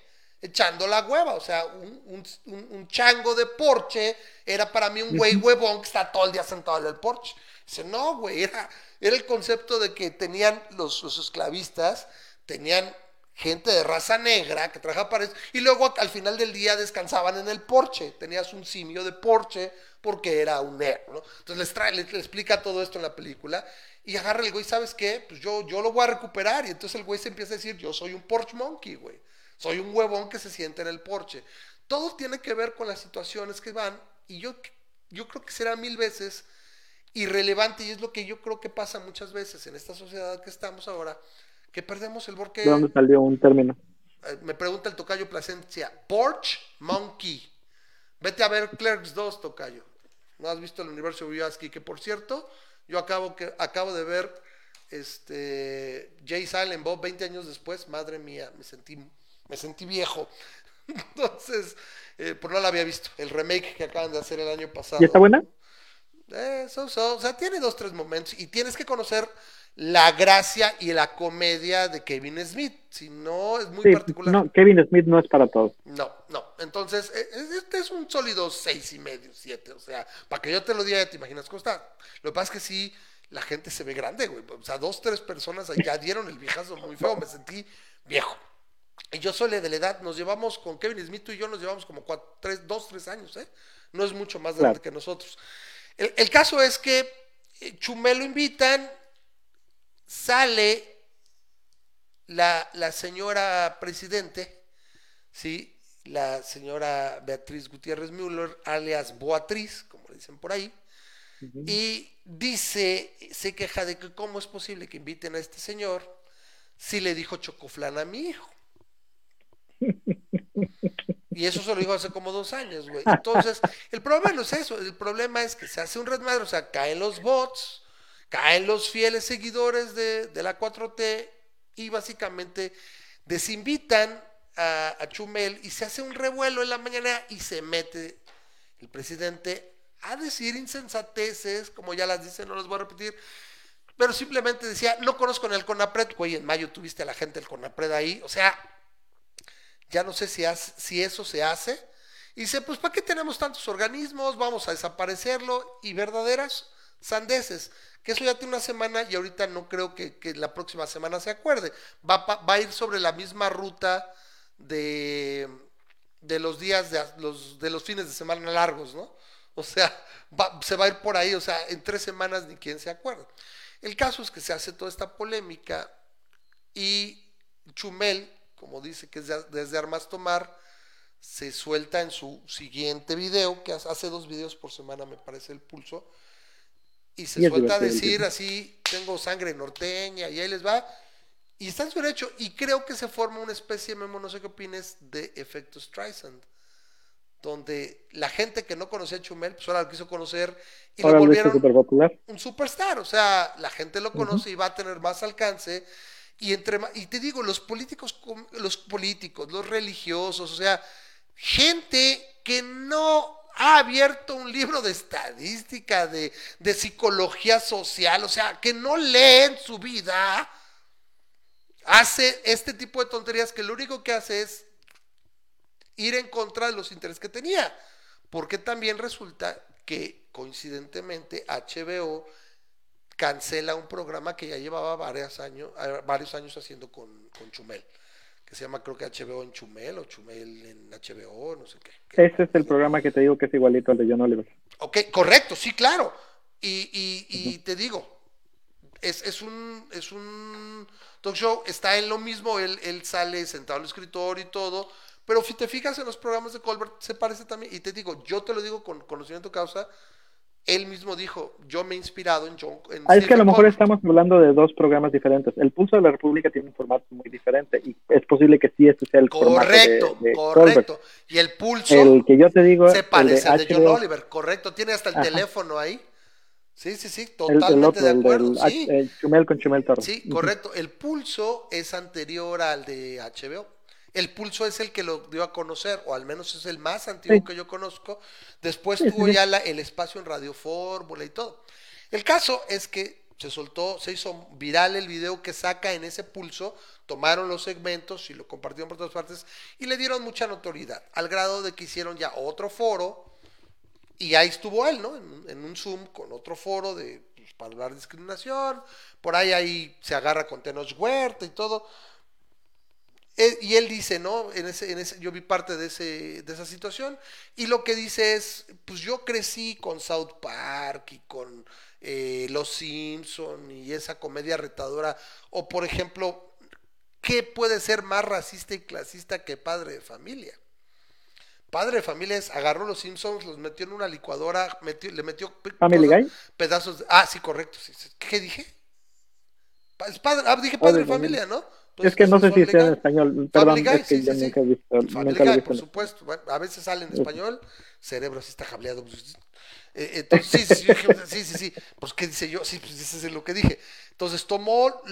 echando la hueva. O sea, un, un- un- un chango de porche era para mí un güey huevón que está todo el día sentado en el porche. Dice, no, güey, era, era el concepto de que tenían los, los esclavistas, tenían gente de raza negra que trabajaba para eso, y luego al final del día descansaban en el porche, tenías un simio de porche porque era un negro, ¿no? Entonces les, trae, les explica todo esto en la película, y agarra el güey, ¿sabes qué? Pues yo, yo lo voy a recuperar, y entonces el güey se empieza a decir, yo soy un porch monkey, güey, soy un huevón que se siente en el porche. Todo tiene que ver con las situaciones que van, y yo, yo creo que será mil veces irrelevante y es lo que yo creo que pasa muchas veces en esta sociedad que estamos ahora, que perdemos el porque ¿De dónde salió un término? eh, me pregunta el tocayo Plasencia, Porch Monkey. Vete a ver Clerks 2, tocayo. ¿No has visto el universo de Wieski? Que por cierto, yo acabo, que, acabo de ver este Jay Silent Bob 20 años después. Madre mía, me sentí, me sentí viejo. Entonces, eh, pues no la había visto. El remake que acaban de hacer el año pasado. ¿Y está buena? Eh, so, so. O sea, tiene dos, tres momentos. Y tienes que conocer la gracia y la comedia de Kevin Smith. Si no, es muy Sí, particular. no, Kevin Smith no es para todos. No, no. Entonces, eh, eh, este es un sólido seis y medio, siete. O sea, para que yo te lo diga, te imaginas cómo está. Lo que pasa es que sí, la gente se ve grande, güey. O sea, dos, tres personas ya dieron el viejazo muy feo. Me sentí viejo. Y yo soy de la edad, nos llevamos con Kevin Smith, tú y yo nos llevamos como cuatro, tres, dos, tres años, ¿eh? No es mucho más grande Claro. que nosotros. El, el caso es que eh, Chumel lo invitan, sale la, la señora presidente, ¿sí? la señora Beatriz Gutiérrez Müller, alias Boatriz, como le dicen por ahí, y dice, se queja de que cómo es posible que inviten a este señor si le dijo chocoflán a mi hijo. Y eso se lo dijo hace como dos años, güey. Entonces, el problema no es eso, el problema es que se hace un redmadre, o sea, caen los bots, caen los fieles seguidores de, de la 4T y básicamente desinvitan a, Chumel y se hace un revuelo en la mañana y se mete el presidente a decir insensateces, como ya las dice, no las voy a repetir, pero simplemente decía, no conozco en el CONAPRED, güey, en mayo tuviste a la gente del CONAPRED ahí, o sea, ya no sé si, si eso se hace. Y dice, pues ¿para qué tenemos tantos organismos? Vamos a desaparecerlo y verdaderas sandeces. Que eso ya tiene una semana y ahorita no creo que, la próxima semana se acuerde. Va, a ir sobre la misma ruta de, los días, de los, fines de semana largos, ¿no? O sea, se va a ir por ahí, o sea, en tres semanas ni quien se acuerda. El caso es que se hace toda esta polémica y Chumel, como dice que es de- desde Armas Tomar, se suelta en su siguiente video, que hace dos videos por semana, me parece el pulso, y se Y suelta a decir así, tengo sangre norteña, y ahí les va, y está en su derecho, y creo que se forma una especie, Memo, no sé qué opines, de efecto Streisand, donde la gente que no conocía a Chumel, pues ahora lo quiso conocer, y Ahora lo volvieron un superstar, o sea, la gente lo conoce y va a tener más alcance. Y entre y te digo, los políticos, los políticos, los religiosos, o sea, gente que no ha abierto un libro de estadística, de, de psicología social, o sea, que no lee en su vida, hace este tipo de tonterías que lo único que hace es ir en contra de los intereses que tenía. Porque también resulta que coincidentemente HBO cancela un programa que ya llevaba varios años, eh, varios años haciendo con, con Chumel, que se llama creo que HBO en Chumel o Chumel en HBO, no sé qué. Ese es el programa que te digo que es igualito al de John Oliver. Ok, correcto, sí, claro. Y, y, y te digo, es, es, un, es un talk show, está en lo mismo, él, él sale sentado al escritorio y todo, pero si te fijas en los programas de Colbert, se parece también, y te digo, yo te lo digo con conocimiento causa, él mismo dijo, yo me he inspirado en John. En Ah, es que a lo mejor estamos hablando de dos programas diferentes. El Pulso de la República tiene un formato muy diferente y es posible que sí este sea el Correcto, formato de, de correcto. Colbert. Y el pulso El que yo te digo se el de parece al de John Oliver, correcto. Tiene hasta el Ajá. teléfono ahí. Sí, sí, sí, el, el totalmente otro, de el acuerdo. sí. Chumel con Chumel Torres. Sí, correcto. El pulso es anterior al de HBO. El pulso es el que lo dio a conocer, o al menos es el más antiguo Sí. que yo conozco. Después Sí, tuvo sí. ya la- el espacio en Radio Fórmula y todo. El caso es que se soltó, se hizo viral el video que saca en ese pulso, tomaron los segmentos y lo compartieron por todas partes y le dieron mucha notoriedad, al grado de que hicieron ya otro foro y ahí estuvo él, ¿no? En, en un Zoom con otro foro de pues, para hablar de discriminación. Por ahí ahí se agarra con Tenoch Huerta y todo. Y él dice, ¿no? En ese, en ese, yo vi parte de, ese, de esa situación. Y lo que dice es, pues yo crecí con South Park y con eh, Los Simpson y esa comedia retadora. O por ejemplo, ¿qué puede ser más racista y clasista que padre de familia? Padre de familia es agarró los Simpsons, los metió en una licuadora, metió, le metió cosas- pedazos de- Ah, sí, correcto. sí, sí. ¿Qué dije? Es padre, ah, dije padre Padre de familia, ¿no? Pues es que no sé si sea en español. Perdón, Guy, es que sí, yo sí, sí. nunca he visto. Family Nunca Guy, visto. por supuesto. A veces sale en español, cerebro así está cableado. pues, eh, entonces, sí, sí, sí, sí, sí, sí. Pues, ¿qué dice yo? Sí, pues, eso es lo que dije. Entonces, tomó,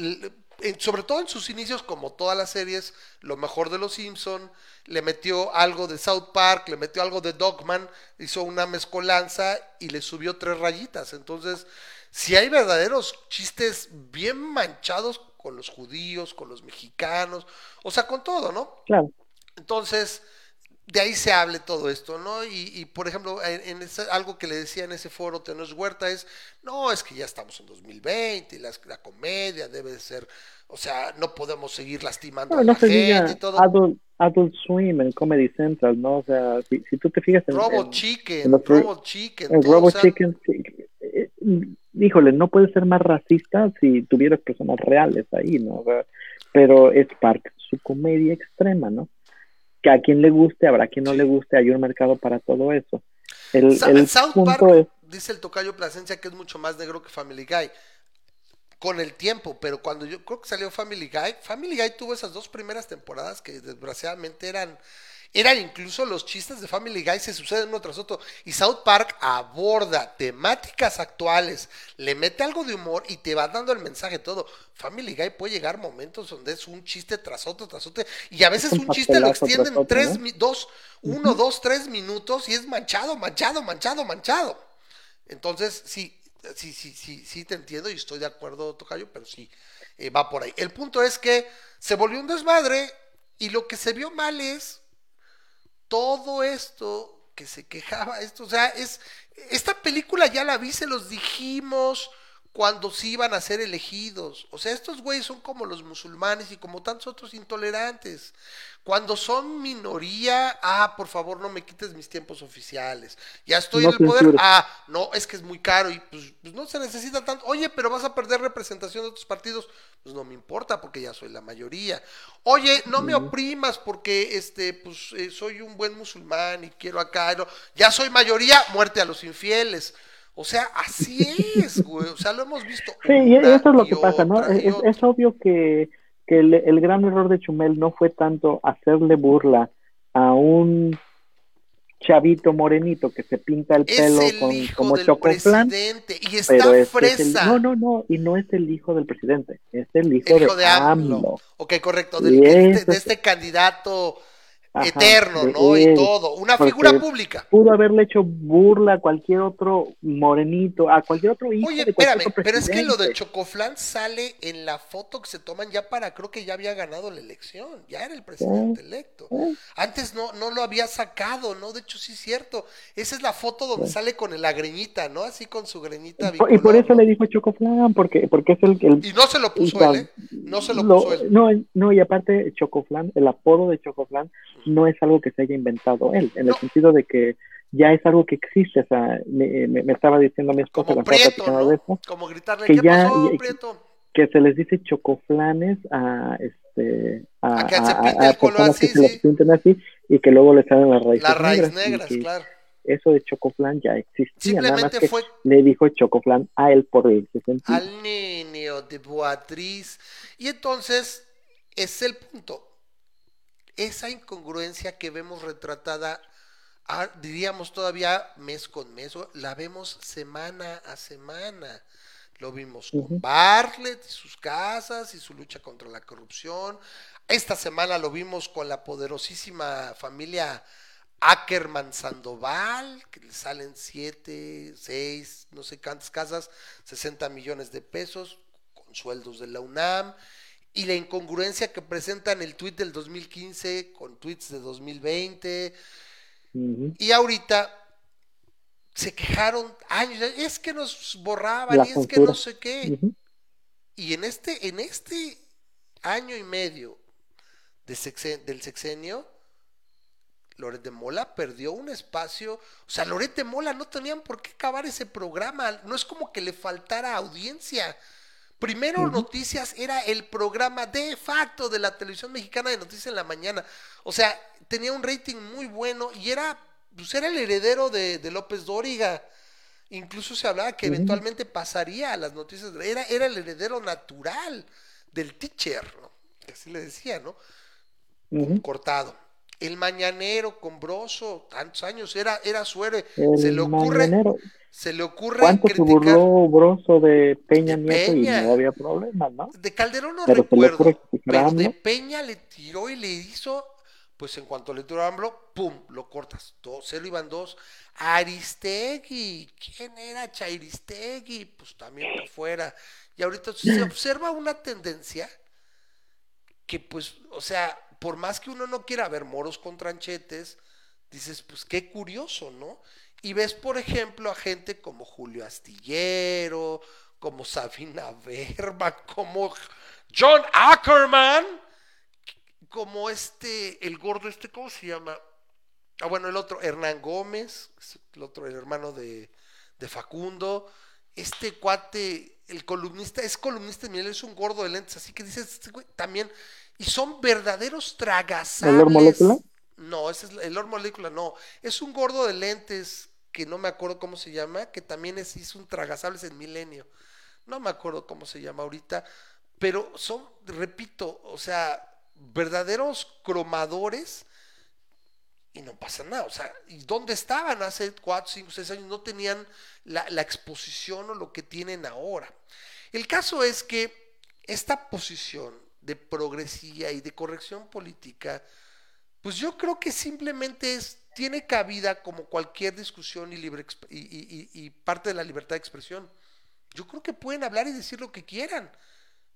sobre todo en sus inicios, como todas las series, lo mejor de los Simpson, le metió algo de South Park, le metió algo de Dogman, hizo una mezcolanza y le subió tres rayitas. Entonces, si hay verdaderos chistes bien manchados con los judíos, con los mexicanos, o sea, con todo, ¿no? Claro. Entonces, de ahí se hable todo esto, ¿no? Y, y, por ejemplo, en, en ese- algo que le decía en ese foro Tenos Huerta es, no, es que ya estamos en 2020 y las- la, comedia debe de ser, o sea, no podemos seguir lastimando No, a no la se gente y todo. Adult, Adult Swim en Comedy Central, ¿no? O sea, si, si tú te fijas en, Robo en- Chicken, en los- Robo Chicken, en todo, Robo o sea, Chicken, sí, eh, híjole, no puede ser más racista si tuvieras personas reales ahí, ¿no? O sea, pero es parte de su comedia extrema, ¿no? Que a quien le guste, habrá quien no le guste, hay un mercado para todo eso. El, el South punto Park, es, dice el tocayo Plasencia que es mucho más negro que Family Guy. Con el tiempo, pero cuando yo creo que salió Family Guy, Family Guy tuvo esas dos primeras temporadas que desgraciadamente eran, eran incluso los chistes de Family Guy se suceden uno tras otro. Y South Park aborda temáticas actuales, le mete algo de humor y te va dando el mensaje todo. Family Guy puede llegar momentos donde es un chiste tras otro, tras otro, y a veces un un chiste lo extienden otro, tres, dos, uno, dos, tres minutos y es manchado, manchado, manchado, manchado. Entonces, sí, sí, sí, sí, sí te entiendo y estoy de acuerdo, Tocayo, pero sí, eh, va por ahí. El punto es que se volvió un desmadre y lo que se vio mal es todo esto que se quejaba, esto, o sea, es, esta película ya la vi, se los dijimos cuando sí iban a ser elegidos. O sea, estos güeyes son como los musulmanes y como tantos otros intolerantes. Cuando son minoría, ah, por favor, no me quites mis tiempos oficiales. Ya estoy No en el poder. Ah, no, es que es muy caro y pues, pues no se necesita tanto. Oye, pero vas a perder representación de otros partidos. Pues no me importa porque ya soy la mayoría. Oye, no me oprimas porque este, pues eh, soy un buen musulmán y quiero acá. no, Ya soy mayoría, muerte a los infieles. O sea, así es, güey. O sea, lo hemos visto. Sí, y eso es lo que pasa, ¿no? Es, es obvio que, que el, el gran error de Chumel no fue tanto hacerle burla a un chavito morenito que se pinta el pelo el con, como chocoflan, y pero está es, que es fresa. el, no, no, no, y no es el hijo del presidente, es el hijo, el hijo de, de AMLO. AMLO. Ok, correcto. del- Y de, de es- este candidato Ajá, eterno, de ¿no? Y todo. Una figura pública. Pudo haberle hecho burla a cualquier otro morenito, a cualquier otro hijo Oye, de espérame, pero es que lo del presidente. Chocoflan sale en la foto que se toman ya para, creo que ya había ganado la elección, ya era el presidente electo. Eh. Antes no, no lo había sacado, ¿no? De hecho, sí es cierto. Esa es la foto donde sale con la greñita, ¿no? Así con su greñita. Por- y por eso ¿no? le dijo Chocoflan, porque, porque es el, el Y no se lo puso él, ¿eh? No se lo, lo- puso él. No, no, y aparte Chocoflan, el apodo de Chocoflan no es algo que se haya inventado él, en No. el sentido de que ya es algo que existe, o sea, me, me- me estaba diciendo mi esposa Como Prieto, platicando de ¿no? eso, Como gritarle, que ¿qué ya- pasó, Prieto? que se les dice chocoflanes a este a, A se a- a el personas que así, se los pinten así y que luego les salen las raíces Las raíces negras, que claro. eso de chocoflan ya existía, nada más Simplemente que fue le dijo chocoflan a él por sentido. al niño de Beatriz. Y entonces, es el punto. Esa incongruencia que vemos retratada, ah, diríamos todavía mes con mes, la vemos semana a semana. Lo vimos con. Bartlett y sus casas y su lucha contra la corrupción. Esta semana lo vimos con la poderosísima familia Ackerman Sandoval, que le salen siete, seis, no sé cuántas casas, 60 millones de pesos, con sueldos de la UNAM, y la incongruencia que presentan el tuit del 2015 con tweets de 2020, Ujú. y ahorita se quejaron años, es que nos borraban, y es que no sé qué. Y en este, en este año y medio de sexen- del sexenio, Loret de Mola perdió un espacio. O sea, Loret de Mola no tenían por qué acabar ese programa. No es como que le faltara audiencia. Primero Noticias era el programa de facto de la televisión mexicana de Noticias en la mañana. O sea, tenía un rating muy bueno y era, pues era el heredero de, de López Dóriga. Incluso se hablaba que eventualmente pasaría a las noticias. Era, era el heredero natural del teacher, ¿no? Así le decía, ¿no? Cortado. El mañanero con Broso, tantos años, era, era su héroe. se le ocurre. Se le ocurre. ¿Cuánto se burló Broso de Peña Nieto y no había problema, ¿no? De Calderón no recuerdo. Pero de Peña le tiró y le hizo pues en cuanto le tiró AMLO, ¡pum! Lo cortas. Dos, cero iban dos. Aristegui, ¿quién era Chairistegui? Pues también por fuera. Y ahorita se observa una tendencia que pues, o sea, por más que uno no quiera ver moros con tranchetes, dices, pues qué curioso, ¿no? Y ves, por ejemplo, a gente como Julio Astillero, como Sabina Verba, como John Ackerman, como este, el gordo, este, ¿cómo se llama? Ah, bueno, el otro, Hernán Gómez, el otro, el hermano de, de Facundo. Este cuate, el columnista, es columnista, mira, es un gordo de lentes, así que dices, este güey, también, y son verdaderos tragasables. No, ese es el Lord no, es un gordo de lentes que no me acuerdo cómo se llama, que también es, hizo un tragasables en Milenio. No me acuerdo cómo se llama ahorita, pero son, repito, o sea, verdaderos cromadores y no pasa nada. O sea, ¿y dónde estaban hace 4, 5, 6 años? No tenían la, exposición o lo que tienen ahora. El caso es que esta posición de progresía y de corrección política, pues yo creo que simplemente es, tiene cabida como cualquier discusión y, libre, y parte de la libertad de expresión. Yo creo que pueden hablar y decir lo que quieran.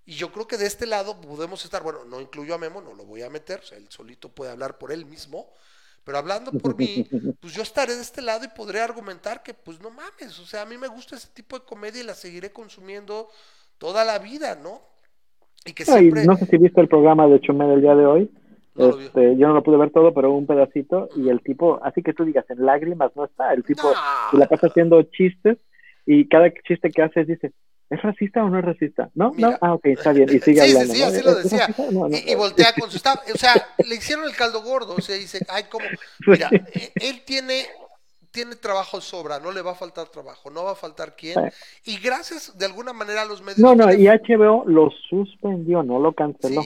Y yo creo que de este lado podemos estar, bueno, no incluyo a Memo, no lo voy a meter, o sea, él solito puede hablar por él mismo, pero hablando por mí, pues yo estaré de este lado y podré argumentar que, pues no mames, o sea, a mí me gusta ese tipo de comedia y la seguiré consumiendo toda la vida, ¿no? Y que siempre... no sé si viste el programa de Chumel el día de hoy. Este, yo no lo pude ver todo, pero un pedacito, y el tipo, así que tú digas, en lágrimas no está, el tipo la pasa haciendo chistes, y cada chiste que hace dice, ¿Es racista o no es racista? ¿No? ¿No? Ah, ok, está bien. Y sigue sí, hablando. Sí, sí, así lo decía. y, voltea con su staff. O sea, le hicieron el caldo gordo. O sea, dice, ay, ¿cómo? Mira, eh, él tiene, tiene trabajo sobra, no le va a faltar trabajo, no va a faltar quién. Y gracias, de alguna manera, a los medios. No, no, y HBO lo suspendió, no lo canceló.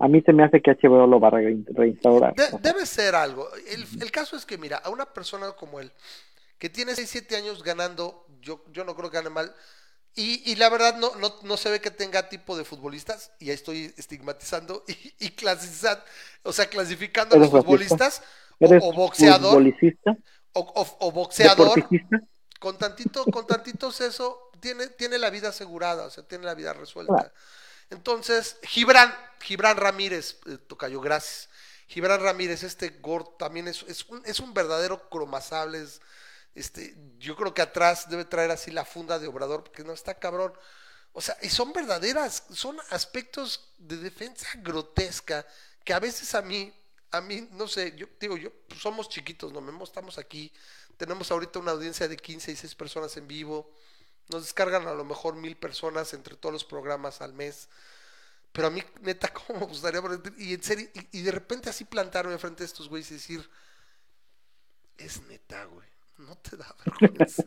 A mí se me hace que HBO lo va a reinstaurar. debe ser algo. El, el, caso es que, mira, a una persona como él, que tiene 6, 7 años ganando, yo, yo no creo que gane mal y, la verdad no, no, no, se ve que tenga tipo de futbolistas, y ahí estoy estigmatizando y, y clasificando, o sea, clasificando a los futbolistas o, boxeador o, boxeador con tantito, con tantitos eso tiene, tiene la vida asegurada, o sea, tiene la vida resuelta. Entonces, Gibran, Gibran Ramírez, eh, Tocayo, gracias. Gibran Ramírez, este Gord también es, un, es un verdadero cromazable, este, yo creo que atrás debe traer así la funda de Obrador, porque no está cabrón. O sea, y son verdaderas, son aspectos de defensa grotesca que a veces a mí, a mí, no sé, yo digo, yo pues somos chiquitos, no Memo, estamos aquí, tenemos ahorita una audiencia de 15 y 6 personas en vivo, nos descargan a lo mejor mil personas entre todos los programas al mes. Pero a mí, neta, ¿cómo me gustaría? Y en serio, y, y de repente así plantarme frente a estos güeyes y decir, es neta, güey no te da vergüenza.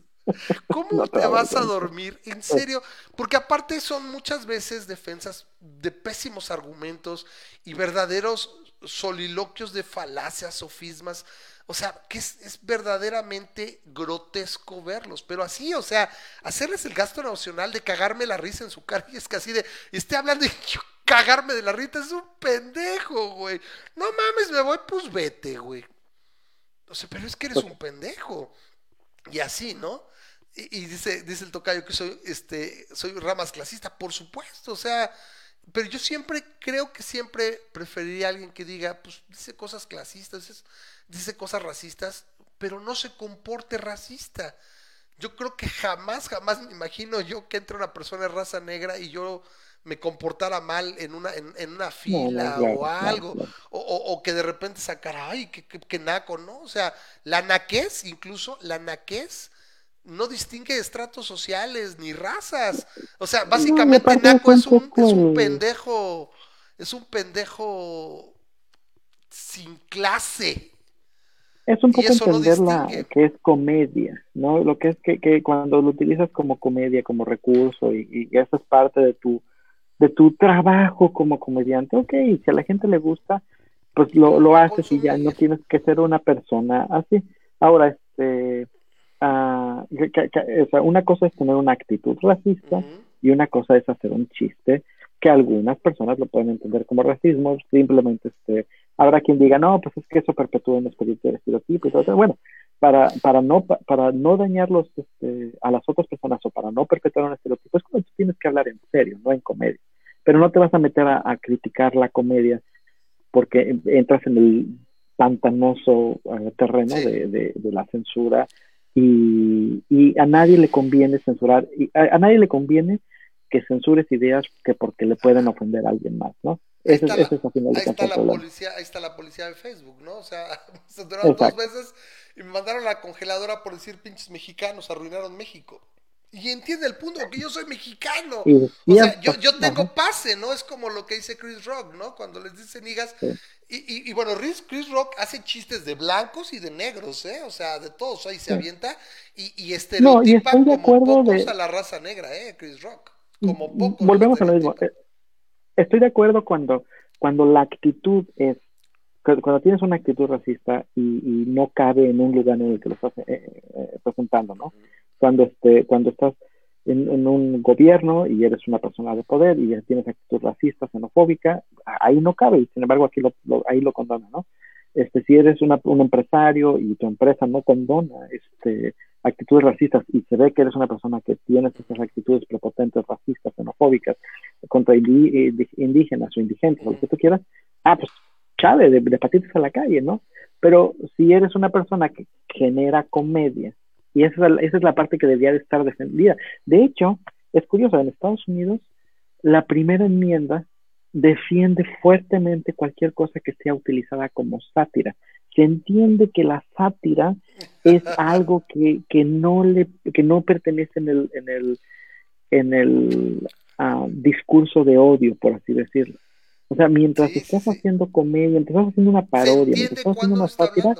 ¿Cómo te vas a dormir? En serio, porque aparte son muchas veces defensas de pésimos argumentos y verdaderos soliloquios de falacias, sofismas. O sea, que es, verdaderamente grotesco verlos, pero así, o sea, hacerles el gasto emocional de cagarme la risa en su cara y es que así de, esté hablando y cagarme de la risa, es un pendejo, güey. No mames, me voy, pues vete, güey. O sea, pero es que eres un pendejo. Y así, ¿no? Y, dice, dice el tocayo que soy, este, soy ramas clasista, por supuesto, o sea, pero yo siempre creo que siempre preferiría a alguien que diga, pues dice cosas clasistas, dice cosas racistas, pero no se comporte racista. Yo creo que jamás, jamás me imagino yo que entre una persona de raza negra y yo me comportara mal en una, en, una fila o algo, o, que de repente sacara, ay, que, naco, ¿no? O sea, la naquez, incluso la naquez no distingue estratos sociales ni razas. O sea, básicamente Naco es un, es un pendejo, es un pendejo sin clase. Es un poco entenderla que es comedia, ¿no? Lo que es que, que, cuando lo utilizas como comedia, como recurso, y, y eso es parte de tu, de tu trabajo como comediante, ok, si a la gente le gusta, pues lo, lo haces y ya no tienes que ser una persona así. Ahora, este, uh, o sea, una cosa es tener una actitud racista y una cosa es hacer un chiste que algunas personas lo pueden entender como racismo, simplemente este, habrá quien diga, no, pues es que eso perpetúa un espíritu de estereotipo y todo Bueno, para, para, no, para no dañarlos este, a las otras personas o para no perpetuar un estereotipo, es cuando tú tienes que hablar en serio, no en comedia. Pero no te vas a meter a, criticar la comedia porque entras en el pantanoso eh, terreno de, de, la censura y, y, a nadie le conviene censurar, y a nadie le conviene que censures ideas que porque le pueden ofender a alguien más, ¿no? Ahí está, la, policía, ahí está la policía de Facebook, ¿no? O sea, se duraron dos veces y me mandaron a la congeladora por decir pinches mexicanos, arruinaron México. Y entiende el punto, que yo soy mexicano. o sea, yo, yo tengo pase, ¿no? Es como lo que dice Chris Rock, ¿no? Cuando les dicen higas. Y, y, bueno, Chris, Rock hace chistes de blancos y de negros, ¿eh? O sea, de todos, ahí se avienta. Y, y estereotipa como pocos a la raza negra, ¿eh? Chris Rock. Volvemos a lo mismo. Eh, estoy de acuerdo cuando, cuando la actitud es, cuando tienes una actitud racista y, no cabe en un lugar en el que lo estás eh, eh, presentando, ¿no? Cuando, este, cuando estás en, un gobierno y eres una persona de poder y tienes actitud racista, xenofóbica, ahí no cabe, y sin embargo aquí lo, ahí lo condona, ¿no? Este, si eres una, un empresario y tu empresa no condona este, actitudes racistas y se ve que eres una persona que tiene estas actitudes prepotentes, racistas, xenofóbicas, contra indígenas o indigentes, o lo que tú quieras, ah, pues chave, de, de patitas a la calle, ¿no? Pero si eres una persona que genera comedia, y esa es, la, esa es la parte que debería de estar defendida. De hecho, es curioso, en Estados Unidos, la primera enmienda defiende fuertemente cualquier cosa que sea utilizada como sátira se entiende que la sátira es algo que, que no le que no pertenece en el en el en el ah, discurso de odio por así decirlo. O sea mientras estás haciendo comedia mientras estás haciendo una parodia mientras estás haciendo una sátira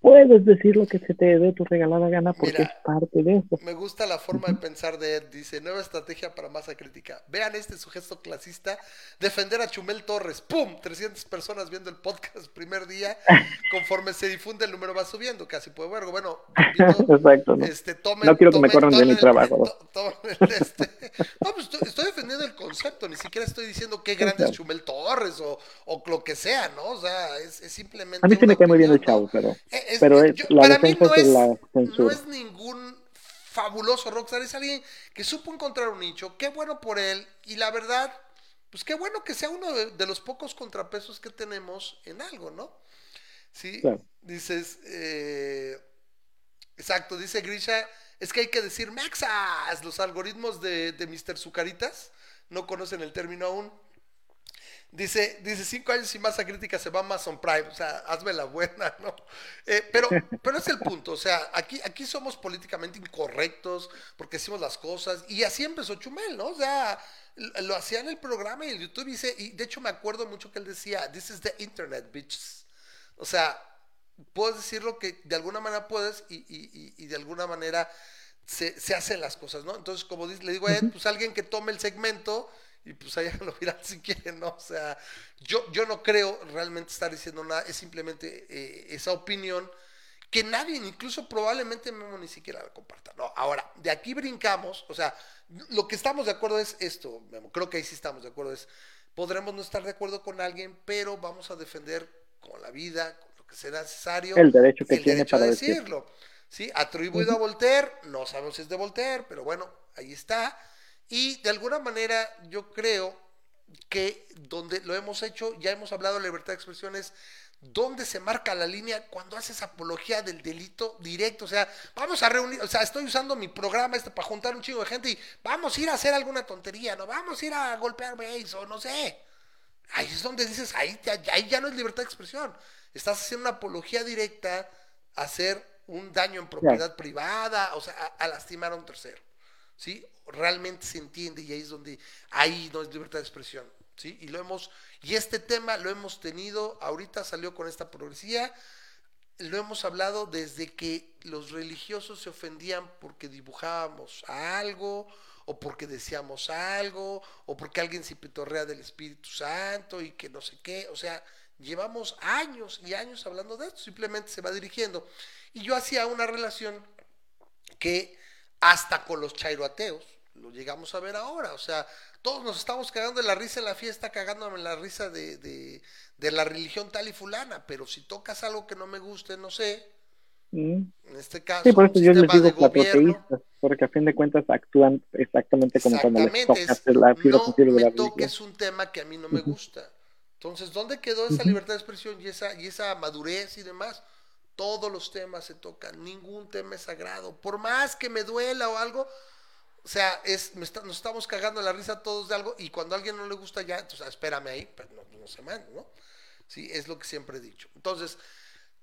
puedes decir lo que se te dé tu regalada gana porque es parte de eso. Me gusta la forma de pensar de Ed. Dice, nueva estrategia para masa crítica. Vean este su gesto clasista. Defender a Chumel Torres. ¡Pum! 300 personas viendo el podcast primer día. Conforme se difunde el número va subiendo. Casi puede ver. Bueno, Exacto. ¿no? Este, tomen, no quiero que me corran de mi trabajo. este, no, pues estoy, defendiendo el concepto. Ni siquiera estoy diciendo qué grande es Chumel Torres o, o, lo que sea, ¿no? O sea, es, simplemente... A mí sí me cae muy bien el chavo, pero... Eh, pero para mí no es, no es ningún fabuloso rockstar, es alguien que supo encontrar un nicho, qué bueno por él, y la verdad, pues qué bueno que sea uno de, los pocos contrapesos que tenemos en algo, ¿no? Sí, dices, eh, exacto, dice Grisha, es que hay que decir Mexas, los algoritmos de, de Mr. Zucaritas no conocen el término aún. Dice, dice, cinco años y masa crítica se va a Amazon Prime, o sea, hazme la buena, ¿no? Eh, pero, pero es el punto, o sea, aquí, aquí somos políticamente incorrectos porque decimos las cosas, y así empezó Chumel, ¿no? O sea, lo hacía en el programa y en YouTube, y, y de hecho me acuerdo mucho que él decía, this is the internet, bitches. O sea, puedes decir lo que de alguna manera puedes y, y, y de alguna manera se, se, hacen las cosas, ¿no? Entonces, como le digo a él, pues alguien que tome el segmento y pues allá lo miran si quieren, ¿no? O sea, yo, yo no creo realmente estar diciendo nada, es simplemente eh, esa opinión que nadie, incluso probablemente Memo ni siquiera la comparta, ¿no? Ahora, de aquí brincamos, o sea, lo que estamos de acuerdo es esto, Memo, creo que ahí sí estamos de acuerdo, es, podremos no estar de acuerdo con alguien, pero vamos a defender con la vida, con lo que sea necesario, el derecho que tiene para decirlo. ¿sí? Atribuido a Voltaire, no sabemos si es de Voltaire, pero bueno, ahí está. Y de alguna manera yo creo que donde lo hemos hecho, ya hemos hablado de libertad de expresión, es dónde se marca la línea cuando haces apología del delito directo. O sea, vamos a reunir, o sea, estoy usando mi programa este para juntar un chingo de gente y vamos a ir a hacer alguna tontería, ¿no? Vamos a ir a golpear base o no sé. Ahí es donde dices, ahí, ahí ya no es libertad de expresión. Estás haciendo una apología directa a hacer un daño en propiedad privada, o sea, a, lastimar a un tercero. ¿Sí? Realmente se entiende y ahí es donde ahí no es libertad de expresión. ¿Sí? Y lo hemos, y este tema lo hemos tenido, ahorita salió con esta progresía, lo hemos hablado desde que los religiosos se ofendían porque dibujábamos algo, o porque decíamos algo, o porque alguien se pitorrea del Espíritu Santo y que no sé qué, o sea, llevamos años y años hablando de esto, simplemente se va dirigiendo. Y yo hacía una relación que hasta con los chairoateos, lo llegamos a ver ahora, o sea, todos nos estamos cagando de la risa en la fiesta, cagándome en la risa de, de, de la religión tal y fulana, pero si tocas algo que no me guste, no sé, mm. en este caso, sí, por eso yo les digo patrioteístas, porque a fin de cuentas actúan exactamente como cuando les tocas la no de me toques un tema que a mí no me gusta. Entonces, ¿dónde quedó esa libertad de expresión y esa, y esa madurez y demás? Todos los temas se tocan, ningún tema es sagrado. Por más que me duela o algo, o sea, es, nos estamos cagando la risa todos de algo y cuando a alguien no le gusta ya, entonces espérame ahí, pero no, no se manda, ¿no? Sí, es lo que siempre he dicho. Entonces,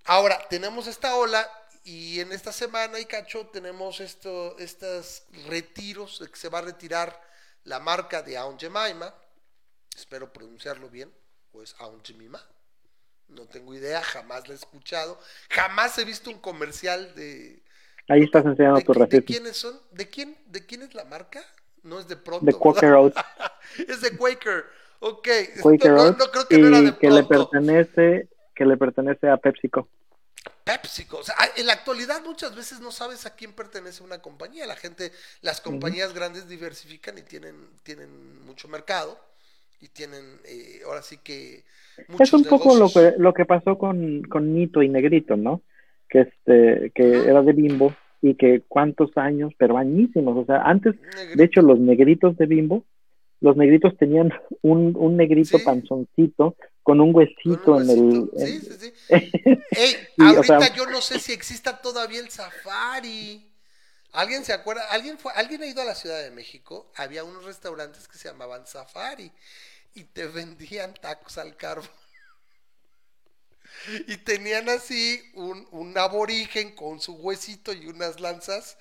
ahora tenemos esta ola y en esta semana y cacho tenemos esto, estos retiros de que se va a retirar la marca de Aunt Jemima, espero pronunciarlo bien, pues Aunt Jemima, no tengo idea, jamás la he escuchado, jamás he visto un comercial de... Ahí estás enseñando tu ¿De quiénes son? ¿De quién, ¿De quién es la marca? No es de pronto. De Quaker Oats. es de Quaker. Ok. Quaker no, no, creo que no era de que le pertenece que le pertenece a PepsiCo. PepsiCo. O sea, en la actualidad muchas veces no sabes a quién pertenece una compañía. La gente, las compañías grandes diversifican y tienen, tienen mucho mercado y tienen, eh, ahora sí que... Es un poco lo que, lo que pasó con, con Nito y Negrito, ¿no? Que, este, que era de Bimbo y que cuántos años, pero añísimos. O sea, antes, de hecho, los negritos de Bimbo, los negritos tenían un, un negrito panzoncito con un huesito, en el... Sí, sí, sí. Ey, ahorita yo no sé si exista todavía el safari. ¿Alguien se acuerda? ¿Alguien, fue, ¿Alguien ha ido a la Ciudad de México? Había unos restaurantes que se llamaban Safari y te vendían tacos al carbón. Y tenían así un, un aborigen con su huesito y unas lanzas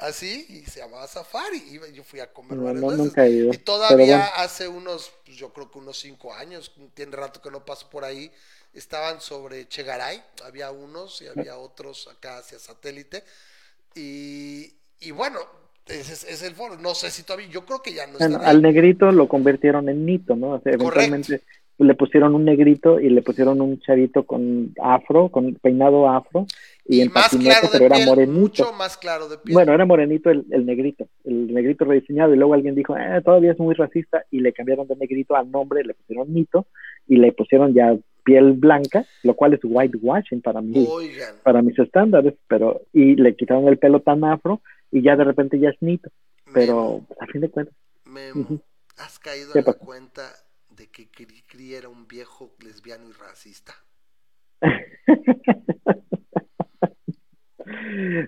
así y se llamaba Safari. Y yo fui a comer varias veces. y todavía hace unos, pues yo creo que unos cinco años, tiene rato que no paso por ahí, estaban sobre Chegaray, había unos y había otros acá hacia satélite. Y, y bueno, ese es, el foro. No sé si todavía, yo creo que ya no está. Al negrito lo convirtieron en Nito, ¿no? O sea, eventualmente le pusieron un negrito y le pusieron un chavito con afro, con peinado afro. Y, en más claro de pero piel, era morenito. Mucho más claro de piel. Bueno, era morenito el, negrito, el negrito rediseñado. Y luego alguien dijo, eh, todavía es muy racista. Y le cambiaron de negrito al nombre, le pusieron Nito y le pusieron ya piel blanca, lo cual es whitewashing para mí, para mis estándares, pero y le quitaron el pelo tan afro y ya de repente ya es nito, pero a fin de cuentas. Memo, ¿has caído en la cuenta de que Cri era un viejo lesbiano y racista? pues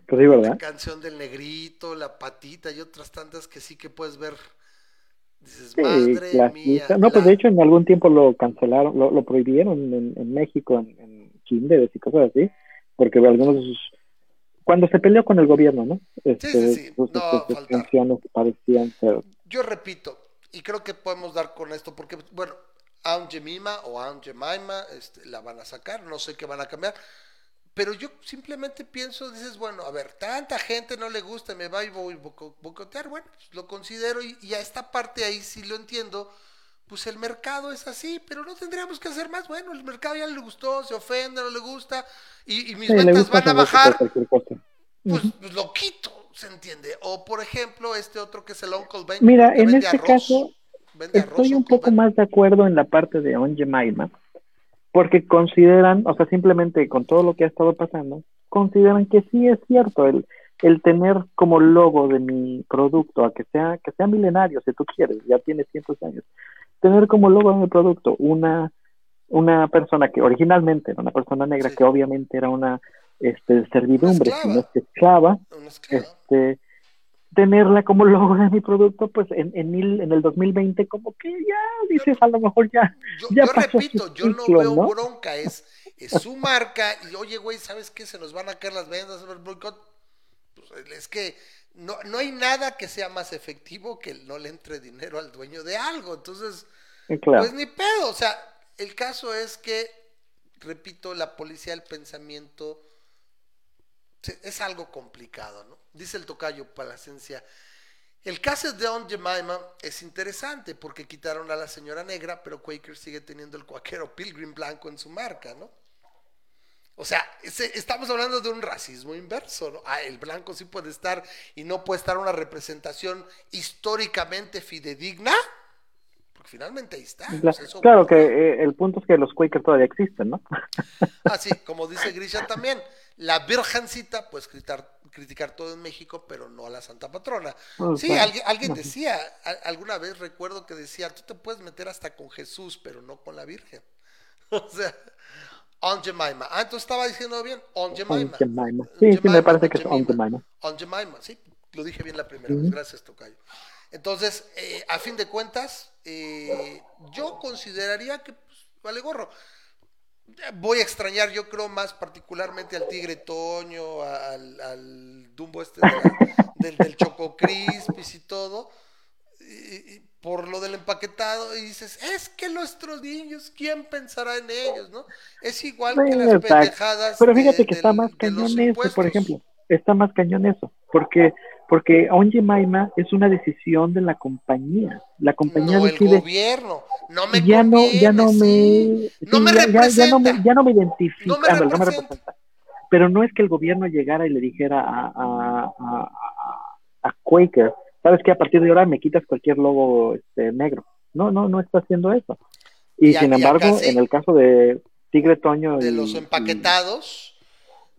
sí, ¿verdad? La canción del negrito, la patita y otras tantas que sí que puedes ver Dices, madre mía. No, pues de hecho en algún tiempo lo cancelaron, lo, lo prohibieron en, en México, en, en y cosas así, porque algunos cuando se peleó con el gobierno, ¿no? Este, sí, sí, sí. No, este, parecían ser... Yo repito, y creo que podemos dar con esto, porque, bueno, Aunt Jemima o Aunt Jemima este, la van a sacar, no sé qué van a cambiar, pero yo simplemente pienso, dices, bueno, a ver, tanta gente no le gusta, me va y voy a bocotear, bueno, pues lo considero y, a esta parte ahí sí lo entiendo, pues el mercado es así, pero no tendríamos que hacer más, bueno, el mercado ya le gustó, se ofende, no le gusta, y, mis ventas van a bajar, pues, pues, lo quito, ¿se entiende? O por ejemplo, este otro que es el Uncle Ben. Mira, en este caso, estoy un poco más de acuerdo en la parte de Onje Maima, porque consideran, o sea, simplemente con todo lo que ha estado pasando, consideran que sí es cierto el, el tener como logo de mi producto, a que sea, que sea milenario, si tú quieres, ya tiene cientos de años, tener como logo de mi producto una, una persona que originalmente era una persona negra, que obviamente era una este, servidumbre, una esclava, este, tenerla como logo de mi producto, pues en, en, en el 2020 como que ya dices, a lo mejor ya... Yo, repito, yo no veo bronca, es, es su marca, y oye, güey, ¿sabes qué? Se nos van a caer las ventas, el boicot. Pues, es que no, no hay nada que sea más efectivo que no le entre dinero al dueño de algo. Entonces, pues ni pedo. O sea, el caso es que, repito, la policía del pensamiento es algo complicado, ¿no? Dice el tocayo Palacencia. El caso de Aunt Jemima es interesante porque quitaron a la señora negra, pero Quaker sigue teniendo el cuaquero Pilgrim blanco en su marca, ¿no? O sea, estamos hablando de un racismo inverso, ¿no? Ah, el blanco sí puede estar y no puede estar una representación históricamente fidedigna, porque finalmente ahí está. Claro, que eh, el punto es que los Quakers todavía existen, ¿no? ah, sí, como dice Grisha también, la Virgencita, pues criticar, criticar todo en México, pero no a la Santa Patrona. sí, alguien, alguien decía, alguna vez recuerdo que decía, tú te puedes meter hasta con Jesús, pero no con la Virgen. O sea, On Jemima. Ah, entonces estaba diciendo bien, On Jemima. Sí, sí, me parece que es On Jemima. On Jemima, sí, lo dije bien la primera vez, gracias Tocayo. Entonces, eh, a fin de cuentas, eh, yo consideraría que pues, vale gorro. Voy a extrañar, yo creo, más particularmente al Tigre Toño, al, al Dumbo este del, del Choco Crispis y todo. Y, por lo del empaquetado y dices, es que nuestros niños, ¿quién pensará en ellos? ¿no? Es igual que las pendejadas. Pero fíjate que está más cañón eso, por ejemplo, está más cañón eso, porque porque Onye Maima es una decisión de la compañía. La compañía no, decide. El gobierno. No me ya no, ya no me, no me representa. Ya, no me, ya no me identifica. No me representa. Pero no es que el gobierno llegara y le dijera a, a, a, a Quaker, sabes que a partir de ahora me quitas cualquier logo este, negro. No, no, no está haciendo eso. Y, sin embargo, en el caso de Tigre Toño. De los empaquetados,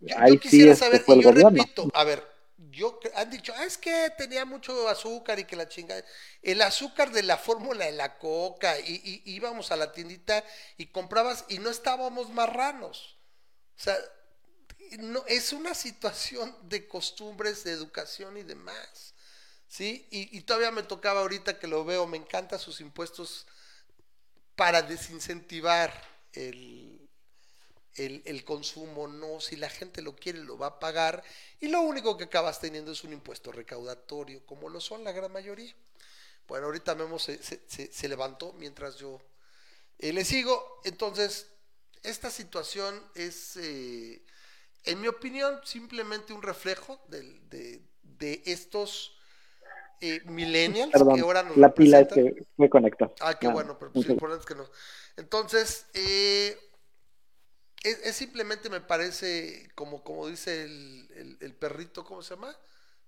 yo, quisiera este, saber, y yo repito, a ver, yo han dicho, ah, es que tenía mucho azúcar y que la chingada. El azúcar de la fórmula de la coca, y, íbamos a la tiendita y comprabas y no estábamos marranos. O sea, no, es una situación de costumbres, de educación y demás. ¿Sí? Y, todavía me tocaba ahorita que lo veo, me encantan sus impuestos para desincentivar el, el, consumo, no, si la gente lo quiere lo va a pagar y lo único que acabas teniendo es un impuesto recaudatorio, como lo son la gran mayoría. Bueno, ahorita Memo se, se, levantó mientras yo eh, le sigo, entonces esta situación es, eh, en mi opinión, simplemente un reflejo de, de, estos eh, millennials que ahora nos La pila que me conectó. Ah, qué ah, bueno, pero pues, lo importante es que no. Entonces, eh, es, simplemente me parece, como, como dice el, perrito, ¿cómo se llama?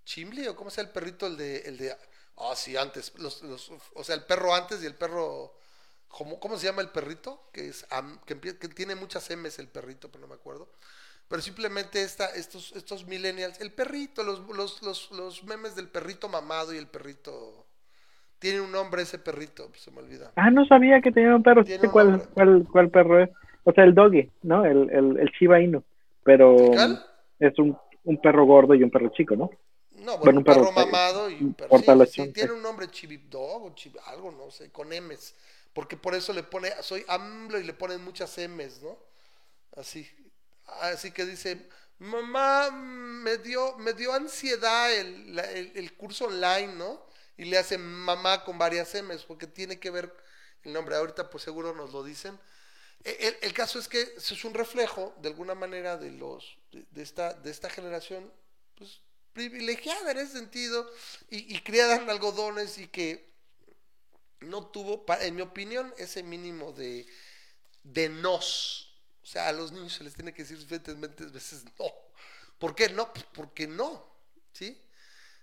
¿Chimli? ¿O cómo se llama el perrito? El de, el de, ah, sí, antes, los, los, o sea, el perro antes y el perro, ¿cómo, cómo se llama el perrito? Que, es, que, que tiene muchas M's el perrito, pero no me acuerdo. Pero simplemente esta, estos, estos millennials, el perrito, los, los, los, los memes del perrito mamado y el perrito... Tiene un nombre ese perrito, se me olvida. Ah, no sabía que tenía un perro. ¿Cuál, cuál, ¿Cuál perro es? O sea, el doggy, ¿no? El, el, el Shiba Inu. Pero es un, un, perro gordo y un perro chico, ¿no? No, bueno, un perro, mamado y un perro. Sí, tiene un nombre Chibip Dog o chib, algo, no sé, con M's. Porque por eso le pone, soy AMLO y le ponen muchas M's, ¿no? Así. Así que dice, mamá, me dio, me dio ansiedad el, el, el curso online, ¿no? Y le hace mamá con varias M's, porque tiene que ver el nombre. Ahorita, pues seguro nos lo dicen. El, caso es que es un reflejo, de alguna manera, de, los, de, esta, de esta generación pues, privilegiada en ese sentido y, criada en algodones y que no tuvo, en mi opinión, ese mínimo de, de nos. O sea, a los niños se les tiene que decir suficientemente veces no. ¿Por qué no? Pues porque no. ¿Sí?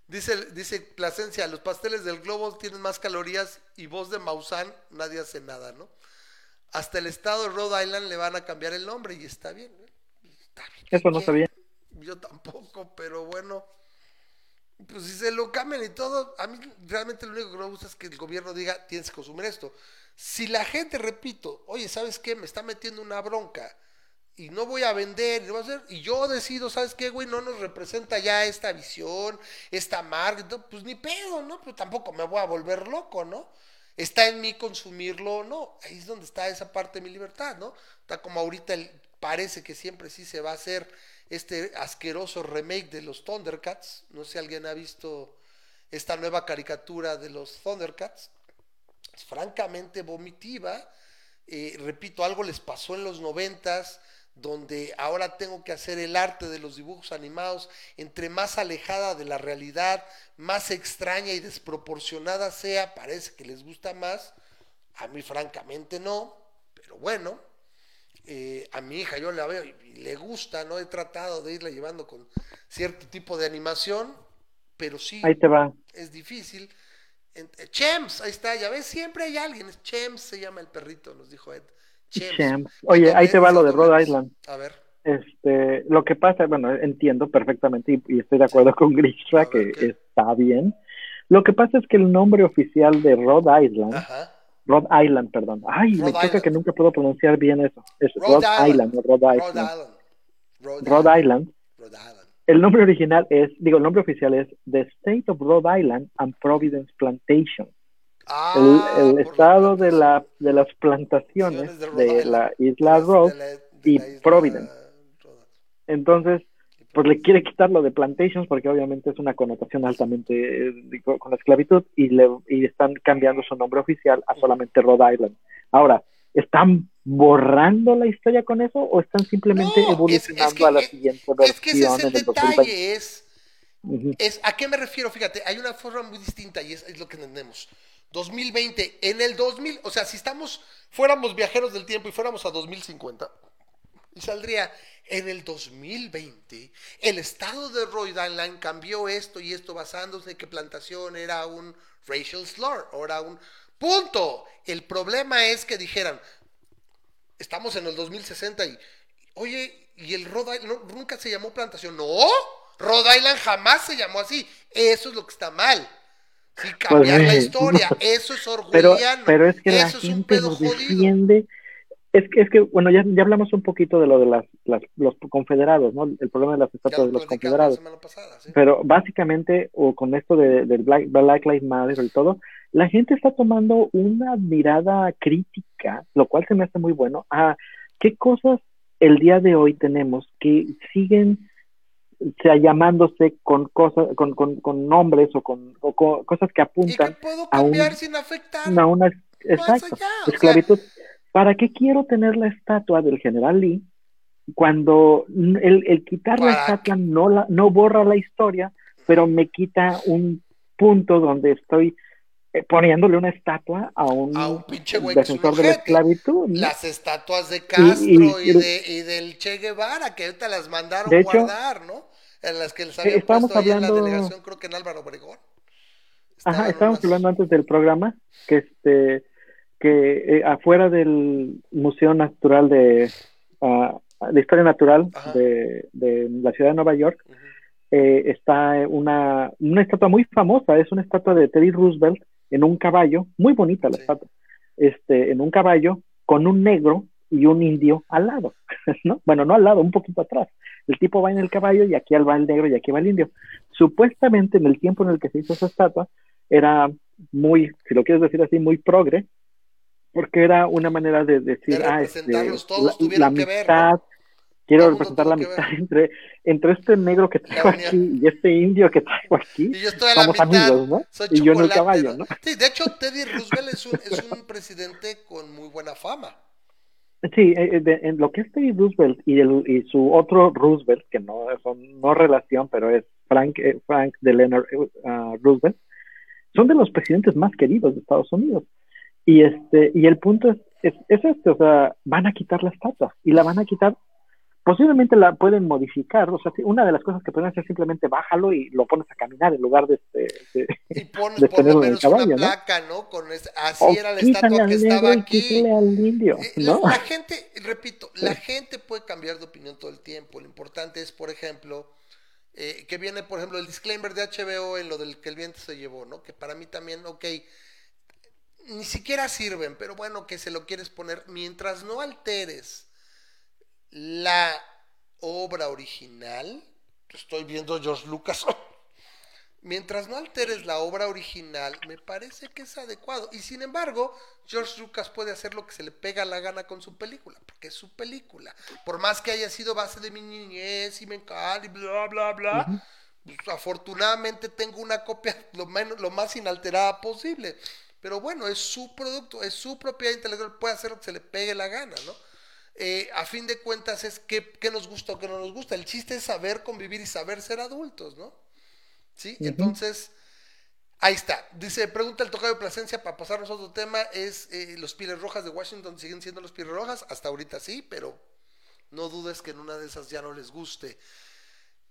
Dice, dice Plasencia, los pasteles del globo tienen más calorías y voz de Maussan, nadie hace nada, ¿no? Hasta el estado de Rhode Island le van a cambiar el nombre y está bien. Eso no sabía. Yo tampoco, pero bueno, pues si se lo cambian y todo, a mí realmente lo único que me gusta es que el gobierno diga, tienes que consumir esto. Si la gente, repito, oye, ¿sabes qué? Me está metiendo una bronca y no voy a vender, y, a hacer, y yo decido, ¿sabes qué, güey? No nos representa ya esta visión, esta marca, pues ni pedo, ¿no? Pero tampoco me voy a volver loco, ¿no? ¿Está en mí consumirlo o no? Ahí es donde está esa parte de mi libertad, ¿no? Está como ahorita parece que siempre sí se va a hacer este asqueroso remake de los Thundercats. No sé si alguien ha visto esta nueva caricatura de los Thundercats. Es francamente vomitiva. Eh, repito, algo les pasó en los noventas donde ahora tengo que hacer el arte de los dibujos animados, entre más alejada de la realidad, más extraña y desproporcionada sea, parece que les gusta más. A mí francamente no, pero bueno, eh, a mi hija yo la veo y, le gusta, ¿no? He tratado de irla llevando con cierto tipo de animación, pero sí. Ahí te va. Es difícil. Eh, Chems, ahí está, ya ves, siempre hay alguien. Chems se llama el perrito, nos dijo Ed. Oye, ahí te va lo de Rhode Island. A ver. Este, lo que pasa, bueno, entiendo perfectamente y, estoy de acuerdo con Grisha que está bien. Lo que pasa es que el nombre oficial de Rhode Island, Rhode Island, perdón. Ay, me choca que nunca puedo pronunciar bien eso. Es Rhode, Island, no Rhode Island. Rhode Island. El nombre original es, digo, el nombre oficial es The State of Rhode Island and Providence Plantation el, ah, estado de, la, de las plantaciones de, la isla Rose y Providence. Entonces, pues le quiere quitar lo de plantations porque obviamente es una connotación altamente con la esclavitud y, le, y están cambiando su nombre oficial a solamente Rhode Island. Ahora, ¿están borrando la historia con eso o están simplemente evolucionando a la siguiente versión? Es que ese es el, detalle, es, es, ¿a qué me refiero? Fíjate, hay una forma muy distinta y es, es lo que entendemos. 2020, en el 2000, o sea, si estamos, fuéramos viajeros del tiempo y fuéramos a 2050, y saldría en el 2020, el estado de Rhode Island cambió esto y esto basándose en que plantación era un racial slur, era un punto. El problema es que dijeran, estamos en el 2060 y, oye, y el Rhode Island nunca se llamó plantación. No, Rhode Island jamás se llamó así. Eso es lo que está mal. Sí, pues, cambiar la historia, eso es orgulliano. Pero, es que la gente lo defiende. Es que, es que, bueno, ya, ya hablamos un poquito de lo de las, los confederados, ¿no? El problema de las estatuas de los confederados. Pero básicamente, o con esto de, del Black, Black Lives Matter y todo, la gente está tomando una mirada crítica, lo cual se me hace muy bueno, a qué cosas el día de hoy tenemos que siguen sea llamándose con cosas, con, con, con nombres o con, cosas que apuntan a, un, sin afectar a una exacto, esclavitud. ¿Para qué quiero tener la estatua del general Lee cuando el, el quitar la estatua no, la, no borra la historia, pero me quita un punto donde estoy eh, poniéndole una estatua a un, defensor de la esclavitud. Las estatuas de Castro y, de, y, del Che Guevara, que ahorita las mandaron guardar, ¿no? En las que les había puesto hablando... en la delegación, creo que en Álvaro Obregón. Ajá, estábamos hablando antes del programa que este que eh, afuera del Museo Natural de, uh, de Historia Natural de, de, la ciudad de Nueva York eh, está una, una estatua muy famosa, es una estatua de Teddy Roosevelt en un caballo, muy bonita la estatua, este, en un caballo con un negro y un indio al lado, ¿no? Bueno, no al lado, un poquito atrás. El tipo va en el caballo y aquí va el negro y aquí va el indio. Supuestamente en el tiempo en el que se hizo esa estatua era muy, si lo quieres decir así, muy progre, porque era una manera de decir, ah, este, la, amistad, quiero representar la amistad entre, entre este negro que traigo aquí y este indio que traigo aquí. Y yo estoy a Somos amigos, ¿no? y yo en el caballo, ¿no? Sí, de hecho, Teddy Roosevelt es un, es un presidente con muy buena fama. Sí, eh, eh, en lo que es Teddy Roosevelt y, el, y su otro Roosevelt, que no son no relación, pero es Frank, eh, Frank Delano uh, Roosevelt, son de los presidentes más queridos de Estados Unidos. Y este y el punto es, es, es este, o sea, van a quitar la estatua y la van a quitar posiblemente la pueden modificar, o sea, una de las cosas que pueden hacer es simplemente bájalo y lo pones a caminar en lugar de, este, y pones por lo menos caballo, una placa, ¿no? Con así era la estatua que estaba aquí. Indio, eh, ¿no? la, gente, repito, la gente puede cambiar de opinión todo el tiempo. Lo importante es, por ejemplo, eh, que viene, por ejemplo, el disclaimer de HBO en lo del que el viento se llevó, ¿no? Que para mí también, ok, ni siquiera sirven, pero bueno, que se lo quieres poner mientras no alteres la obra original, estoy viendo George Lucas, mientras no alteres la obra original, me parece que es adecuado. Y sin embargo, George Lucas puede hacer lo que se le pega la gana con su película, porque es su película. Por más que haya sido base de mi niñez y me encanta y bla, bla, bla, pues, afortunadamente tengo una copia lo, menos, lo más inalterada posible. Pero bueno, es su producto, es su propiedad intelectual, puede hacer lo que se le pegue la gana, ¿no? Eh, a fin de cuentas es qué, qué nos gusta o qué no nos gusta. El chiste es saber convivir y saber ser adultos, ¿no? ¿Sí? Entonces, ahí está. Dice, pregunta el tocayo de Plasencia para pasarnos a otro tema, es eh, los Pieles Rojas de Washington siguen siendo los Pieles Rojas, hasta ahorita sí, pero no dudes que en una de esas ya no les guste.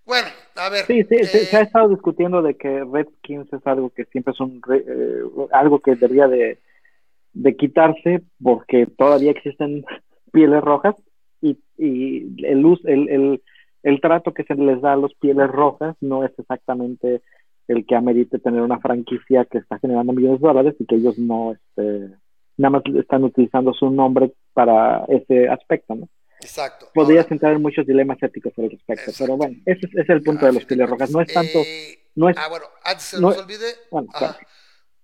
Bueno, a ver. Sí, sí, eh, se ha estado discutiendo de que Redskins es algo que siempre es un eh, algo que debería de, de quitarse porque todavía existen pieles rojas y, y el, el, el, el trato que se les da a los pieles rojas no es exactamente el que amerite tener una franquicia que está generando millones de dólares y que ellos no, este, nada más están utilizando su nombre para ese aspecto, ¿no? Exacto. Podrías Ahora, entrar en muchos dilemas éticos al respecto, Exacto. pero bueno, ese es, ese es el punto de los pieles rojas. No es cuentas, tanto, eh, no es, Ah, bueno, antes se no nos olvide. bueno, ajá. claro.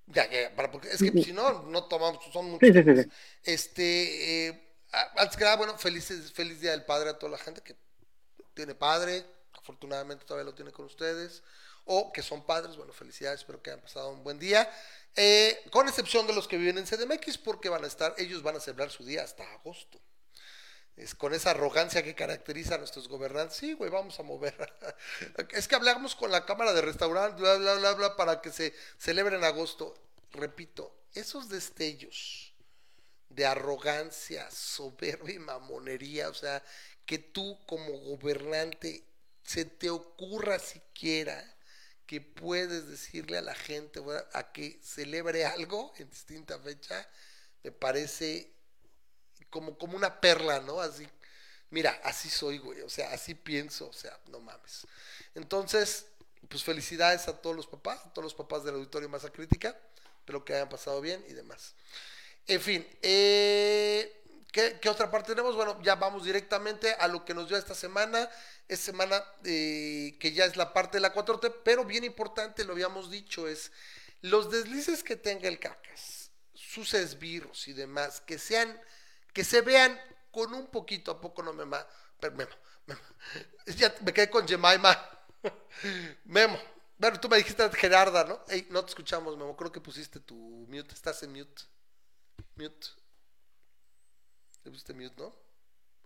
Ya, ya, ya, para, porque es que Sí, si no, no tomamos, son muchos Sí, sí. Este, eh, antes que nada, bueno, felices, feliz Día del Padre a toda la gente que tiene padre, afortunadamente todavía lo tiene con ustedes, o que son padres, bueno, felicidades, espero que hayan pasado un buen día, Eh, con excepción de los que viven en CDMX, porque van a estar, ellos van a celebrar su día hasta agosto. Es con esa arrogancia que caracteriza a nuestros gobernantes. Sí, güey, vamos a mover. es que hablamos con la Cámara de Restaurantes, bla, bla, bla, bla, para que se celebre en agosto. Repito, esos destellos de arrogancia, soberbia y mamonería, o sea, que tú como gobernante se te ocurra siquiera que puedes decirle a la gente a que celebre algo en distinta fecha, me parece como, como una perla, ¿no? Así, mira, así soy, güey, o sea, así pienso, o sea, no mames. Entonces, pues felicidades a todos los papás, a todos los papás del auditorio Masa Crítica, espero que hayan pasado bien y demás. En fin, eh, ¿qué, otra parte tenemos? Bueno, ya vamos directamente a lo que nos dio esta semana. Esta semana eh, que ya es la parte de la 4T, pero bien importante, lo habíamos dicho, es los deslices que tenga el cacas, sus esbirros y demás, que sean, que se vean con un poquito, ¿a poco no me ma? Pero Memo, Memo, ya me quedé con Jemima. Memo, bueno, tú me dijiste Gerarda, ¿no? Ey, no te escuchamos, Memo, creo que pusiste tu mute, estás en mute. Mute. ¿Le pusiste mute, no?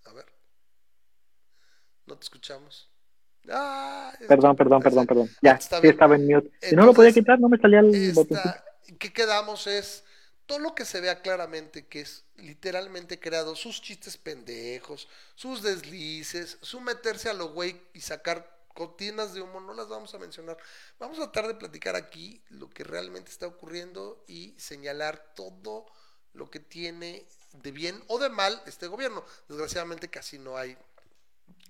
A ver. No te escuchamos. Ah, Perdón, perdón, perdón, perdón. Ya, sí bien. estaba en mute. Si no lo podía quitar, no me salía el botoncito. esta, ¿qué quedamos? Es todo lo que se vea claramente que es literalmente creado, sus chistes pendejos, sus deslices, su meterse a lo güey y sacar cortinas de humo, no las vamos a mencionar. Vamos a tratar de platicar aquí lo que realmente está ocurriendo y señalar todo lo que tiene de bien o de mal este gobierno. Desgraciadamente casi no hay,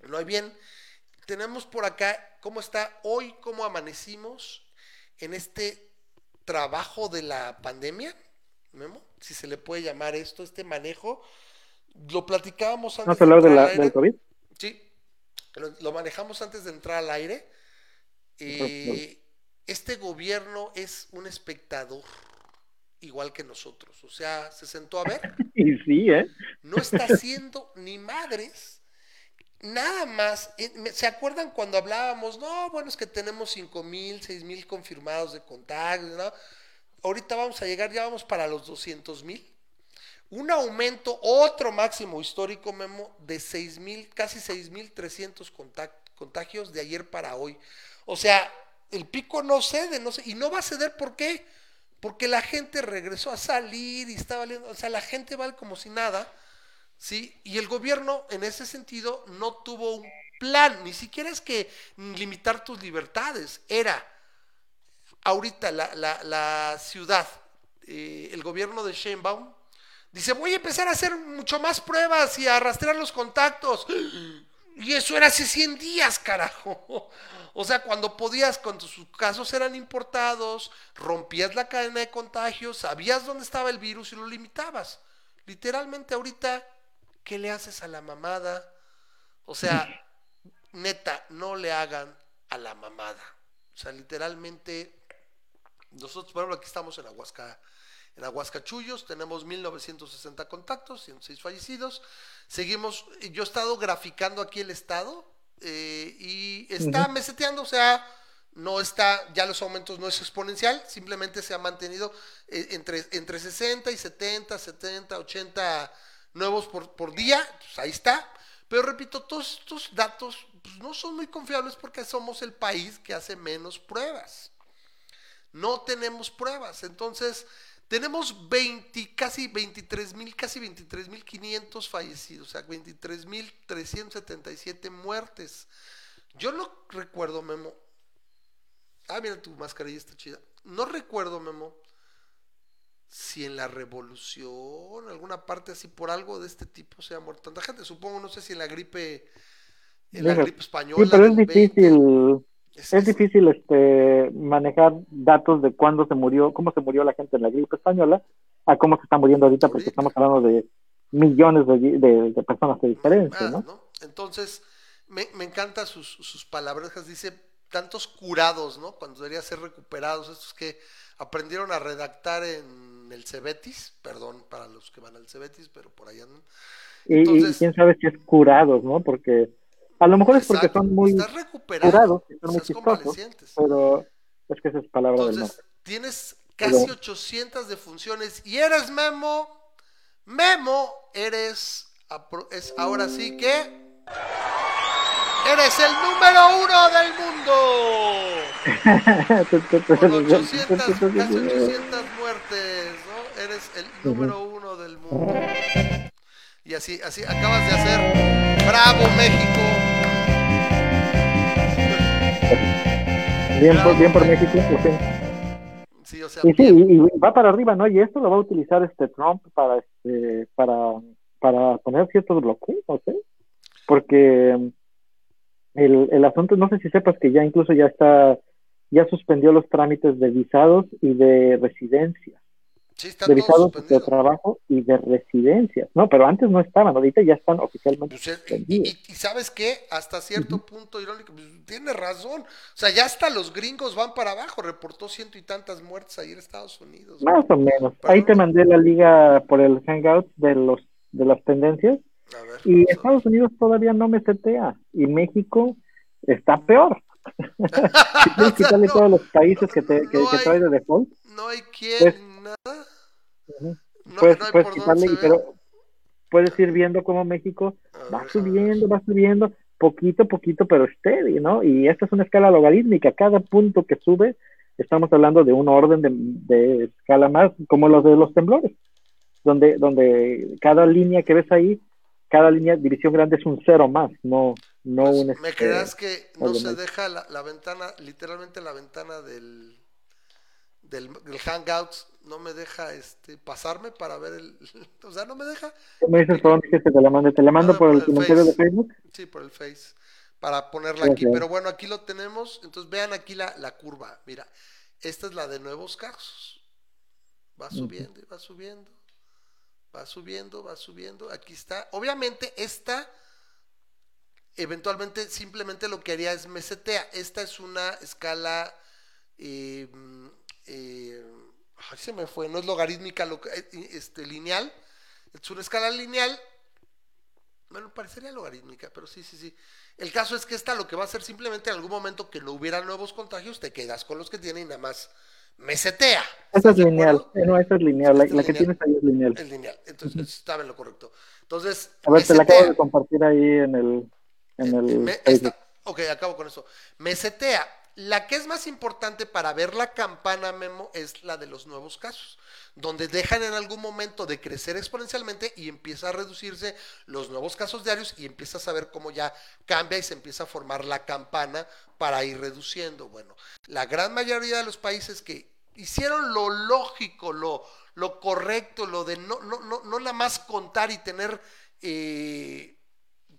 no hay bien. Tenemos por acá cómo está hoy, cómo amanecimos en este trabajo de la pandemia, Memo, si se le puede llamar esto, este manejo. Lo platicábamos antes ¿Vamos a hablar de entrar la, del. COVID? Sí, lo, lo manejamos antes de entrar al aire. Eh, este gobierno es un espectador, igual que nosotros. O sea, se sentó a ver, Y sí, ¿eh? no está haciendo ni madres. Nada más, eh, ¿se acuerdan cuando hablábamos? No, bueno, es que tenemos 5 mil, 6 mil confirmados de contagios, ¿no? Ahorita vamos a llegar, ya vamos para los 200 mil. Un aumento, otro máximo histórico, Memo, de 6 mil, casi 6 mil 300 contagios de ayer para hoy. O sea, el pico no cede, no sé, y no va a ceder, ¿por qué? Porque la gente regresó a salir y está valiendo, o sea, la gente va como si nada, ¿sí? Y el gobierno, en ese sentido, no tuvo un plan, ni siquiera es que limitar tus libertades, era ahorita la, la, la ciudad, eh, el gobierno de Sheinbaum, dice, voy a empezar a hacer mucho más pruebas y a rastrear los contactos. Y eso era hace 100 días, carajo. O sea, cuando podías, cuando sus casos eran importados, rompías la cadena de contagios, sabías dónde estaba el virus y lo limitabas. Literalmente ahorita, ¿qué le haces a la mamada? O sea, neta, no le hagan a la mamada. O sea, literalmente, nosotros, por ejemplo, aquí estamos en Aguasca, en Aguascachullos, tenemos 1960 contactos, 106 fallecidos. Seguimos, yo he estado graficando aquí el estado eh, y está meseteando, o sea, no está, ya los aumentos no es exponencial, simplemente se ha mantenido eh, entre, entre 60 y 70, 70, 80 nuevos por, por día, pues ahí está. Pero repito, todos estos datos pues, no son muy confiables porque somos el país que hace menos pruebas. No tenemos pruebas. Entonces, tenemos 20, casi 23 mil, casi 23 mil 500 fallecidos, o sea, 23 mil 377 muertes. Yo no recuerdo, Memo. Ah, mira, tu mascarilla está chida. No recuerdo, Memo, si en la revolución, alguna parte así, por algo de este tipo se ha muerto tanta gente. Supongo, no sé si en la gripe, en la gripe española. Sí, pero es difícil. Es, difícil este manejar datos de cuándo se murió, cómo se murió la gente en la gripe española, a cómo se está muriendo ahorita, porque estamos hablando de millones de, personas de diferencia, ¿no? Entonces, me, me encantan sus, sus palabras, dice tantos curados, ¿no? Cuando debería ser recuperados, estos que aprendieron a redactar en el Cebetis, perdón para los que van al Cebetis, pero por ahí andan. y, quién sabe si es curados, ¿no? Porque a lo mejor es porque son muy curados, son muy chistosos, pero es que esa es palabra Entonces, del tienes casi 800 defunciones y eres Memo, Memo, eres, es ahora sí que... Eres el número uno del mundo. Con 800, casi 800 muertes, ¿no? Eres el número uno del mundo. Y así, así acabas de hacer. ¡Bravo, México! Bien, por, bien por México, pues sí. o sea, y sí, y, va para arriba, ¿no? Y esto lo va a utilizar este Trump para, este, para, para poner ciertos bloqueos, ¿no sé? Porque el, el asunto, no sé si sepas que ya incluso ya está, ya suspendió los trámites de visados y de residencia. Sí, de visados de trabajo y de residencias, ¿no? Pero antes no estaban, ahorita ya están oficialmente. Pues, y, y, sabes qué, hasta cierto punto irónico, pues, tiene razón. O sea, ya hasta los gringos van para abajo. Reportó ciento y tantas muertes ayer en Estados Unidos. Más o menos. Ahí te mandé la liga por el hangout de los de las tendencias y Estados Unidos todavía no me setea. Y México está peor. si quieres quitarle todos los países que, te, que, trae de default. No hay quien, pues, nada. Pues, puedes quitarle, pero puedes ir viendo cómo México va subiendo, va subiendo, poquito a poquito, pero steady, ¿no? Y esta es una escala logarítmica. Cada punto que sube, estamos hablando de un orden de, de escala más, como los de los temblores, donde, donde cada línea que ves ahí cada línea de división grande es un cero más, no, no pues, un... ¿Me este, creas que no se deja la, ventana, literalmente la ventana del, del, Hangouts, no me deja este pasarme para ver el... O sea, no me deja... ¿Cómo dices por dónde que te la mande? ¿Te la mando por, el, comentario de Facebook? Sí, por el Face, para ponerla aquí. Pero bueno, aquí lo tenemos, entonces vean aquí la, la curva. Mira, esta es la de nuevos casos. Va subiendo y va subiendo va subiendo, va subiendo, aquí está. Obviamente esta, eventualmente simplemente lo que haría es mesetea. Esta es una escala, eh, eh, se me fue, no es logarítmica, eh, este, lineal, es una escala lineal. Bueno, parecería logarítmica, pero sí, sí, sí. El caso es que esta lo que va a hacer simplemente en algún momento que no hubiera nuevos contagios, te quedas con los que tienen y nada más mesetea. Esa es lineal, no, esa es lineal, la, que tienes ahí es lineal. Es lineal, entonces estaba en lo correcto. Entonces, a ver, te la acabo de compartir ahí en el, en el ok, acabo con eso. Mesetea. La que es más importante para ver la campana, Memo, es la de los nuevos casos, donde dejan en algún momento de crecer exponencialmente y empieza a reducirse los nuevos casos diarios y empiezas a ver cómo ya cambia y se empieza a formar la campana para ir reduciendo. Bueno, la gran mayoría de los países que hicieron lo lógico, lo, lo correcto, lo de no, no, no, no nada más contar y tener, eh,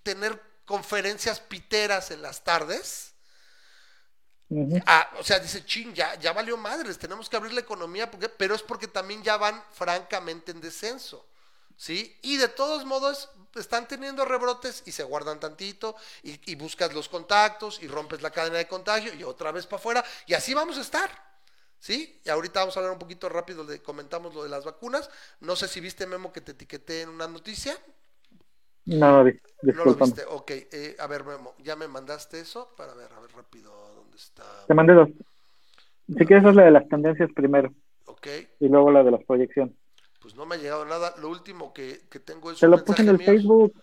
tener conferencias piteras en las tardes. Ah, o sea, dice, ching, ya, ya valió madres, tenemos que abrir la economía, porque, pero es porque también ya van francamente en descenso. ¿sí? Y de todos modos están teniendo rebrotes y se guardan tantito y, y buscas los contactos y rompes la cadena de contagio y otra vez para afuera y así vamos a estar. ¿Sí? Y ahorita vamos a hablar un poquito rápido de comentamos lo de las vacunas. No sé si viste Memo que te etiqueté en una noticia. No lo vi, No lo disculpa. viste. Ok, eh, a ver Memo, ya me mandaste eso para ver, a ver rápido dónde está. Te mandé dos. Si quieres, haz la de las tendencias primero Ok, y luego la de las proyecciones. pues no me ha llegado nada. Lo último que, que tengo es Te un lo puse en el mío. Facebook.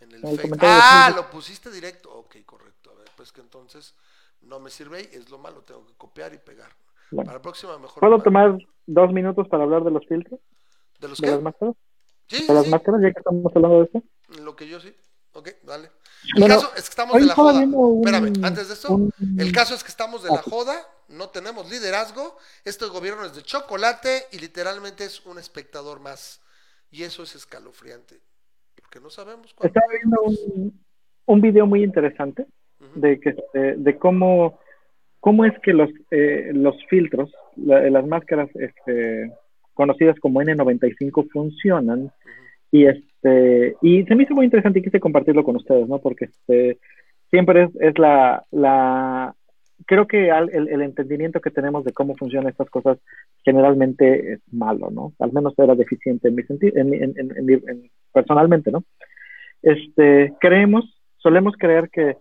En el En el Ah, lo pusiste directo. Ok, correcto. A ver, pues que entonces no me sirve y es lo malo, tengo que copiar y pegar. Bueno. Para la próxima mejor. ¿Puedo ma- tomar dos minutos para hablar de los filtros? ¿De los ¿De qué? las Sí, ¿De las sí, máscaras? Ya que estamos hablando de eso. lo que yo sí. Ok, dale. El Bueno, caso es que estamos de la joda. un- Espérame, antes de esto, un- el caso es que estamos de la joda, no tenemos liderazgo, este gobierno es de chocolate y literalmente es un espectador más. Y eso es escalofriante. Porque no sabemos cuándo. Estaba viendo un, un video muy interesante Ujú. de que de, de cómo cómo es que los eh, los filtros la- las máscaras este, conocidas como N95 funcionan. Y este y se me hizo muy interesante y quise compartirlo con ustedes no porque este siempre es, es la la creo que al- el, el entendimiento que tenemos de cómo funcionan estas cosas generalmente es malo no al menos era deficiente en mi sentido en, en, en- en mi- en- personalmente no este, creemos, solemos creer que,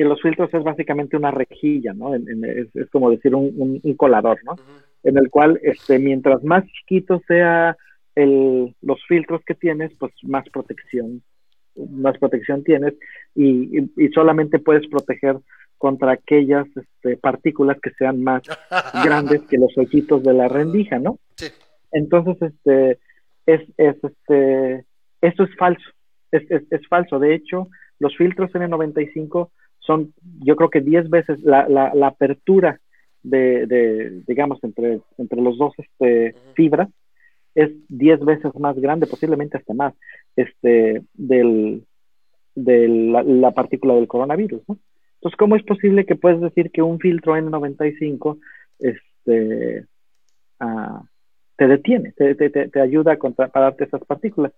que los filtros es básicamente una rejilla, ¿no? En- en- es, es como decir un, un- un colador, ¿no? En el cual, este, mientras más chiquito sea el, los filtros que tienes, pues más protección, más protección tienes y, y- y solamente puedes proteger contra aquellas este, partículas que sean más grandes que los ojitos de la rendija, ¿no? Sí. Entonces, este, es, es, este, eso es falso, es, es, es falso. De hecho, los filtros N95 son, yo creo que 10 veces la, la, la apertura de, de, digamos, entre, entre los dos este, fibras es 10 veces más grande, posiblemente hasta más, este, del, de la, la partícula del coronavirus, ¿no? Entonces, ¿cómo es posible que puedes decir que un filtro N95 este, ah, te detiene, te, te, te, te ayuda a contrapararte esas partículas?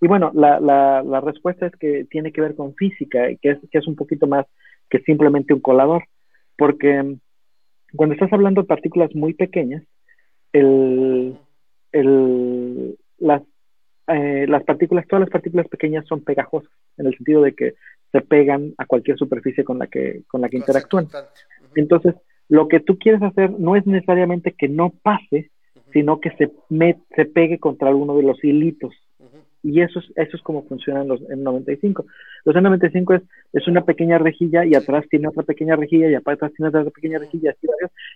Y bueno, la, la, la, respuesta es que tiene que ver con física, que es, que es un poquito más que simplemente un colador, porque cuando estás hablando de partículas muy pequeñas, el, el, las, eh, las partículas, todas las partículas pequeñas son pegajosas, en el sentido de que se pegan a cualquier superficie con la que, con la que interactúan. Entonces, lo que tú quieres hacer no es necesariamente que no pase, sino que se, met, se pegue contra alguno de los hilitos. Y eso es, eso es como funcionan los N95. Los N95 es, es una pequeña rejilla y atrás tiene otra pequeña rejilla y atrás tiene otra pequeña rejilla. Así,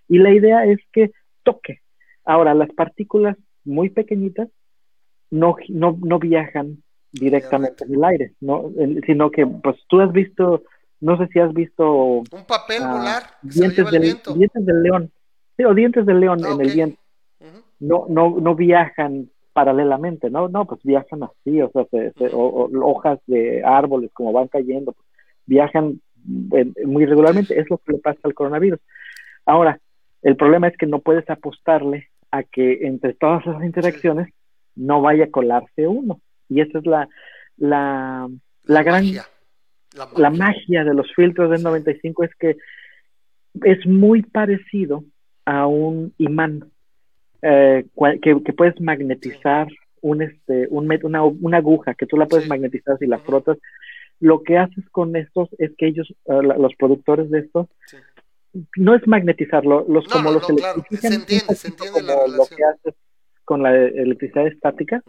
y la idea es que toque. Ahora, las partículas muy pequeñitas no, no, no viajan directamente en el aire, ¿no? sino que pues tú has visto, no sé si has visto... Un papel ah, volar, dientes, del, viento. dientes del león. Sí, o dientes del león Ah, en el viento. No, no, no viajan paralelamente, ¿no? No, pues viajan así, o sea, se- se- o- o hojas de árboles como van cayendo, pues, viajan eh, muy regularmente, es lo que le pasa al coronavirus. Ahora, el problema es que no puedes apostarle a que entre todas esas interacciones no vaya a colarse uno. Y esa es la, la, la gran magia. La magia de los filtros del 95 es que es muy parecido a un imán eh, cual- que, que puedes magnetizar un este un met- una, una aguja que tú la puedes Sí. magnetizar si la frotas lo que haces con estos es que ellos eh, la- los productores de estos Sí. no es magnetizarlo los No, como no, los no, claro, se entiende, se entiende la como lo que haces con la electricidad estática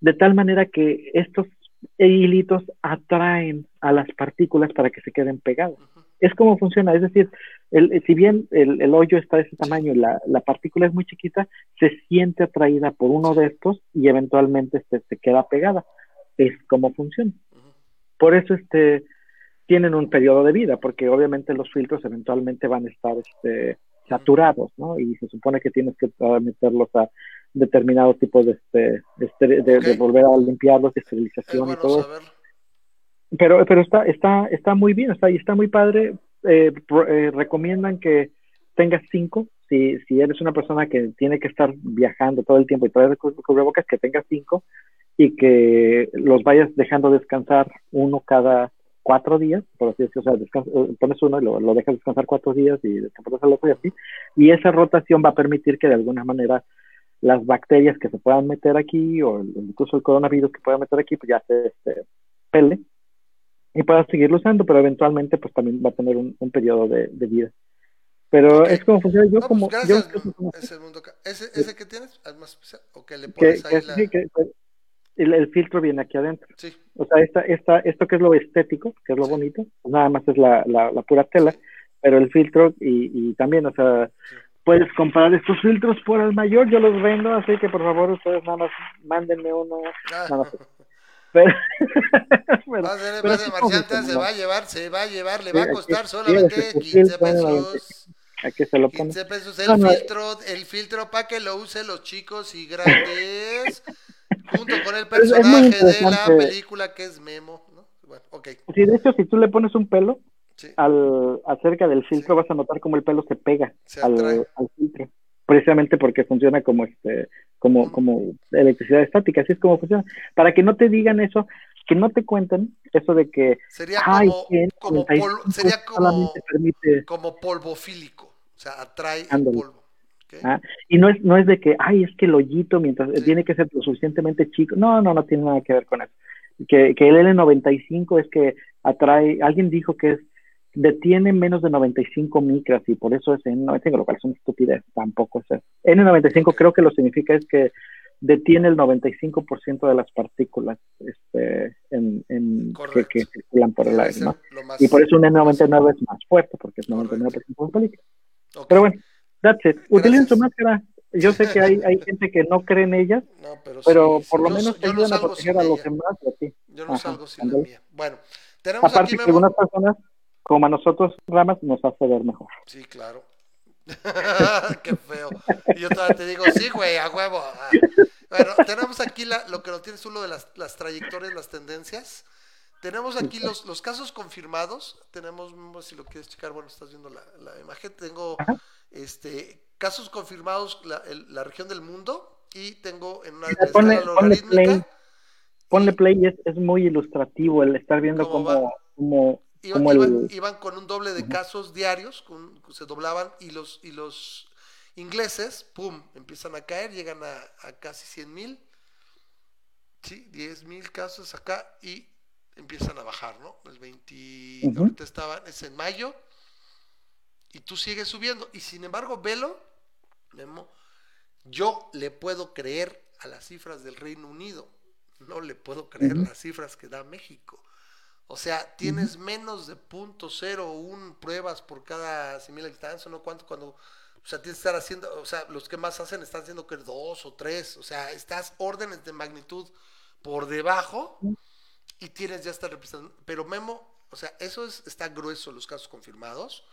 de tal manera que estos hilitos atraen a las partículas para que se queden pegadas. Es como funciona, es decir, el, si bien el, el hoyo está de ese tamaño y la, la partícula es muy chiquita, se siente atraída por uno de estos y eventualmente se, se queda pegada. Es como funciona. Por eso este, tienen un periodo de vida, porque obviamente los filtros eventualmente van a estar este, saturados, ¿no? Y se supone que tienes que meterlos a determinados tipos de, este, este- de, de volver a limpiarlos, de Es esterilización y bueno todo. saber. Pero, pero está, está, está muy bien, está, está muy padre. Eh, eh, recomiendan que tengas cinco. Si, si eres una persona que tiene que estar viajando todo el tiempo y traer cu- cubrebocas, que tengas cinco. y que los vayas dejando descansar uno cada cuatro días, por así decirlo, o sea, descansa, eh, pones uno y lo, lo, dejas descansar cuatro días y descansas el otro y así, y esa rotación va a permitir que de alguna manera las bacterias que se puedan meter aquí o incluso el coronavirus que pueda meter aquí, pues ya se este, pele y puedas seguirlo usando, pero eventualmente pues también va a tener un, un periodo de, de, vida. Pero okay. es como funciona yo no, como... Pues yo, ese, mundo, ¿Ese, ¿Ese, que tienes? ¿Más especial? ¿O que le pones que, ahí que, la... sí, que, el, el, filtro viene aquí adentro. Sí. O sea, esta, esta, esto que es lo estético, que es lo Sí. bonito, pues nada más es la, la, la pura tela, Sí. pero el filtro y, y también, o sea, puedes comprar estos filtros por al mayor, yo los vendo, así que por favor ustedes nada más mándenme uno. Ah. Nada más. Pero, pero- Va a ser en vez de marcianta, se va a llevar, se va a llevar, le Sí, va a aquí costar solamente tu 15 filtro, pesos. ¿A qué se lo pone? 15 pesos el no. filtro, el filtro para que lo usen los chicos y grandes, junto con el personaje de la película que es Memo, ¿no? Bueno, Sí, de hecho, si tú le pones un pelo sí, al acerca del filtro, Sí. vas a notar como el pelo se pega Se al, al filtro. Precisamente porque funciona como este, como, como electricidad estática, así es como funciona. Para que no te digan eso, que no te cuenten eso de que sería ay, como, como 95 polvo, sería como, permite como polvofílico, o sea, atrae el Ándale. polvo. ¿ok? Ah, y no es, no es de que, ay, es que el hoyito mientras Sí. tiene que ser lo suficientemente chico. No, no, no tiene nada que ver con eso. Que, que el L95 es que atrae, alguien dijo que es, detiene menos de 95 micras y por eso es N95, lo cual es una estupidez, tampoco es eso. N95 Ok. creo que lo significa es que detiene el 95% de las partículas este, en, en, que, que circulan por el Debe aire, ¿no? Y por eso un lo más- N99 es más fuerte, porque es Correcto. 99% de película. ok. Pero bueno, that's it. Utilicen su máscara. Yo sé que hay, hay gente que no cree en ellas, No, pero, pero sí, por sí, lo yo menos te ayudan a proteger a los demás y a ti. Yo no Ajá, salgo sin la mía. Bueno, tenemos Aparte aquí que Memo. algunas personas, como a nosotros, ramas, nos hace ver mejor. Sí, claro. Qué feo. Yo todavía te digo, sí, güey, a huevo. Ah. Bueno, tenemos aquí la- lo que lo tienes tú, lo de las, las trayectorias, las tendencias. Tenemos aquí los, los casos confirmados. Tenemos, mm, si lo quieres checar, bueno, estás viendo la, la imagen. Tengo Ajá. este casos confirmados, la, el- la región del mundo. Y tengo en una ponle- escala ponle play. Ponle play es, es muy ilustrativo el estar viendo ¿Cómo cómo, Iban, el... iban con un doble de casos diarios, con- se doblaban y los, y los ingleses, pum, empiezan a caer, llegan a, a casi 100 mil, sí, 10 mil casos acá y empiezan a bajar, ¿no? El 20, Ujú. ahorita estaban, es en mayo y tú sigues subiendo y sin embargo, velo, Memo, yo le puedo creer a las cifras del Reino Unido, no le puedo creer Ujú. las cifras que da México. O sea, tienes menos de .01 pruebas por cada 100.000 habitantes, ¿no? ¿Cuánto cuando, o sea, tienes que estar haciendo, o sea, los que más hacen están haciendo que dos o tres, o sea, estás órdenes de magnitud por debajo y tienes ya esta representación. Pero Memo, o sea, eso es, está grueso los casos confirmados.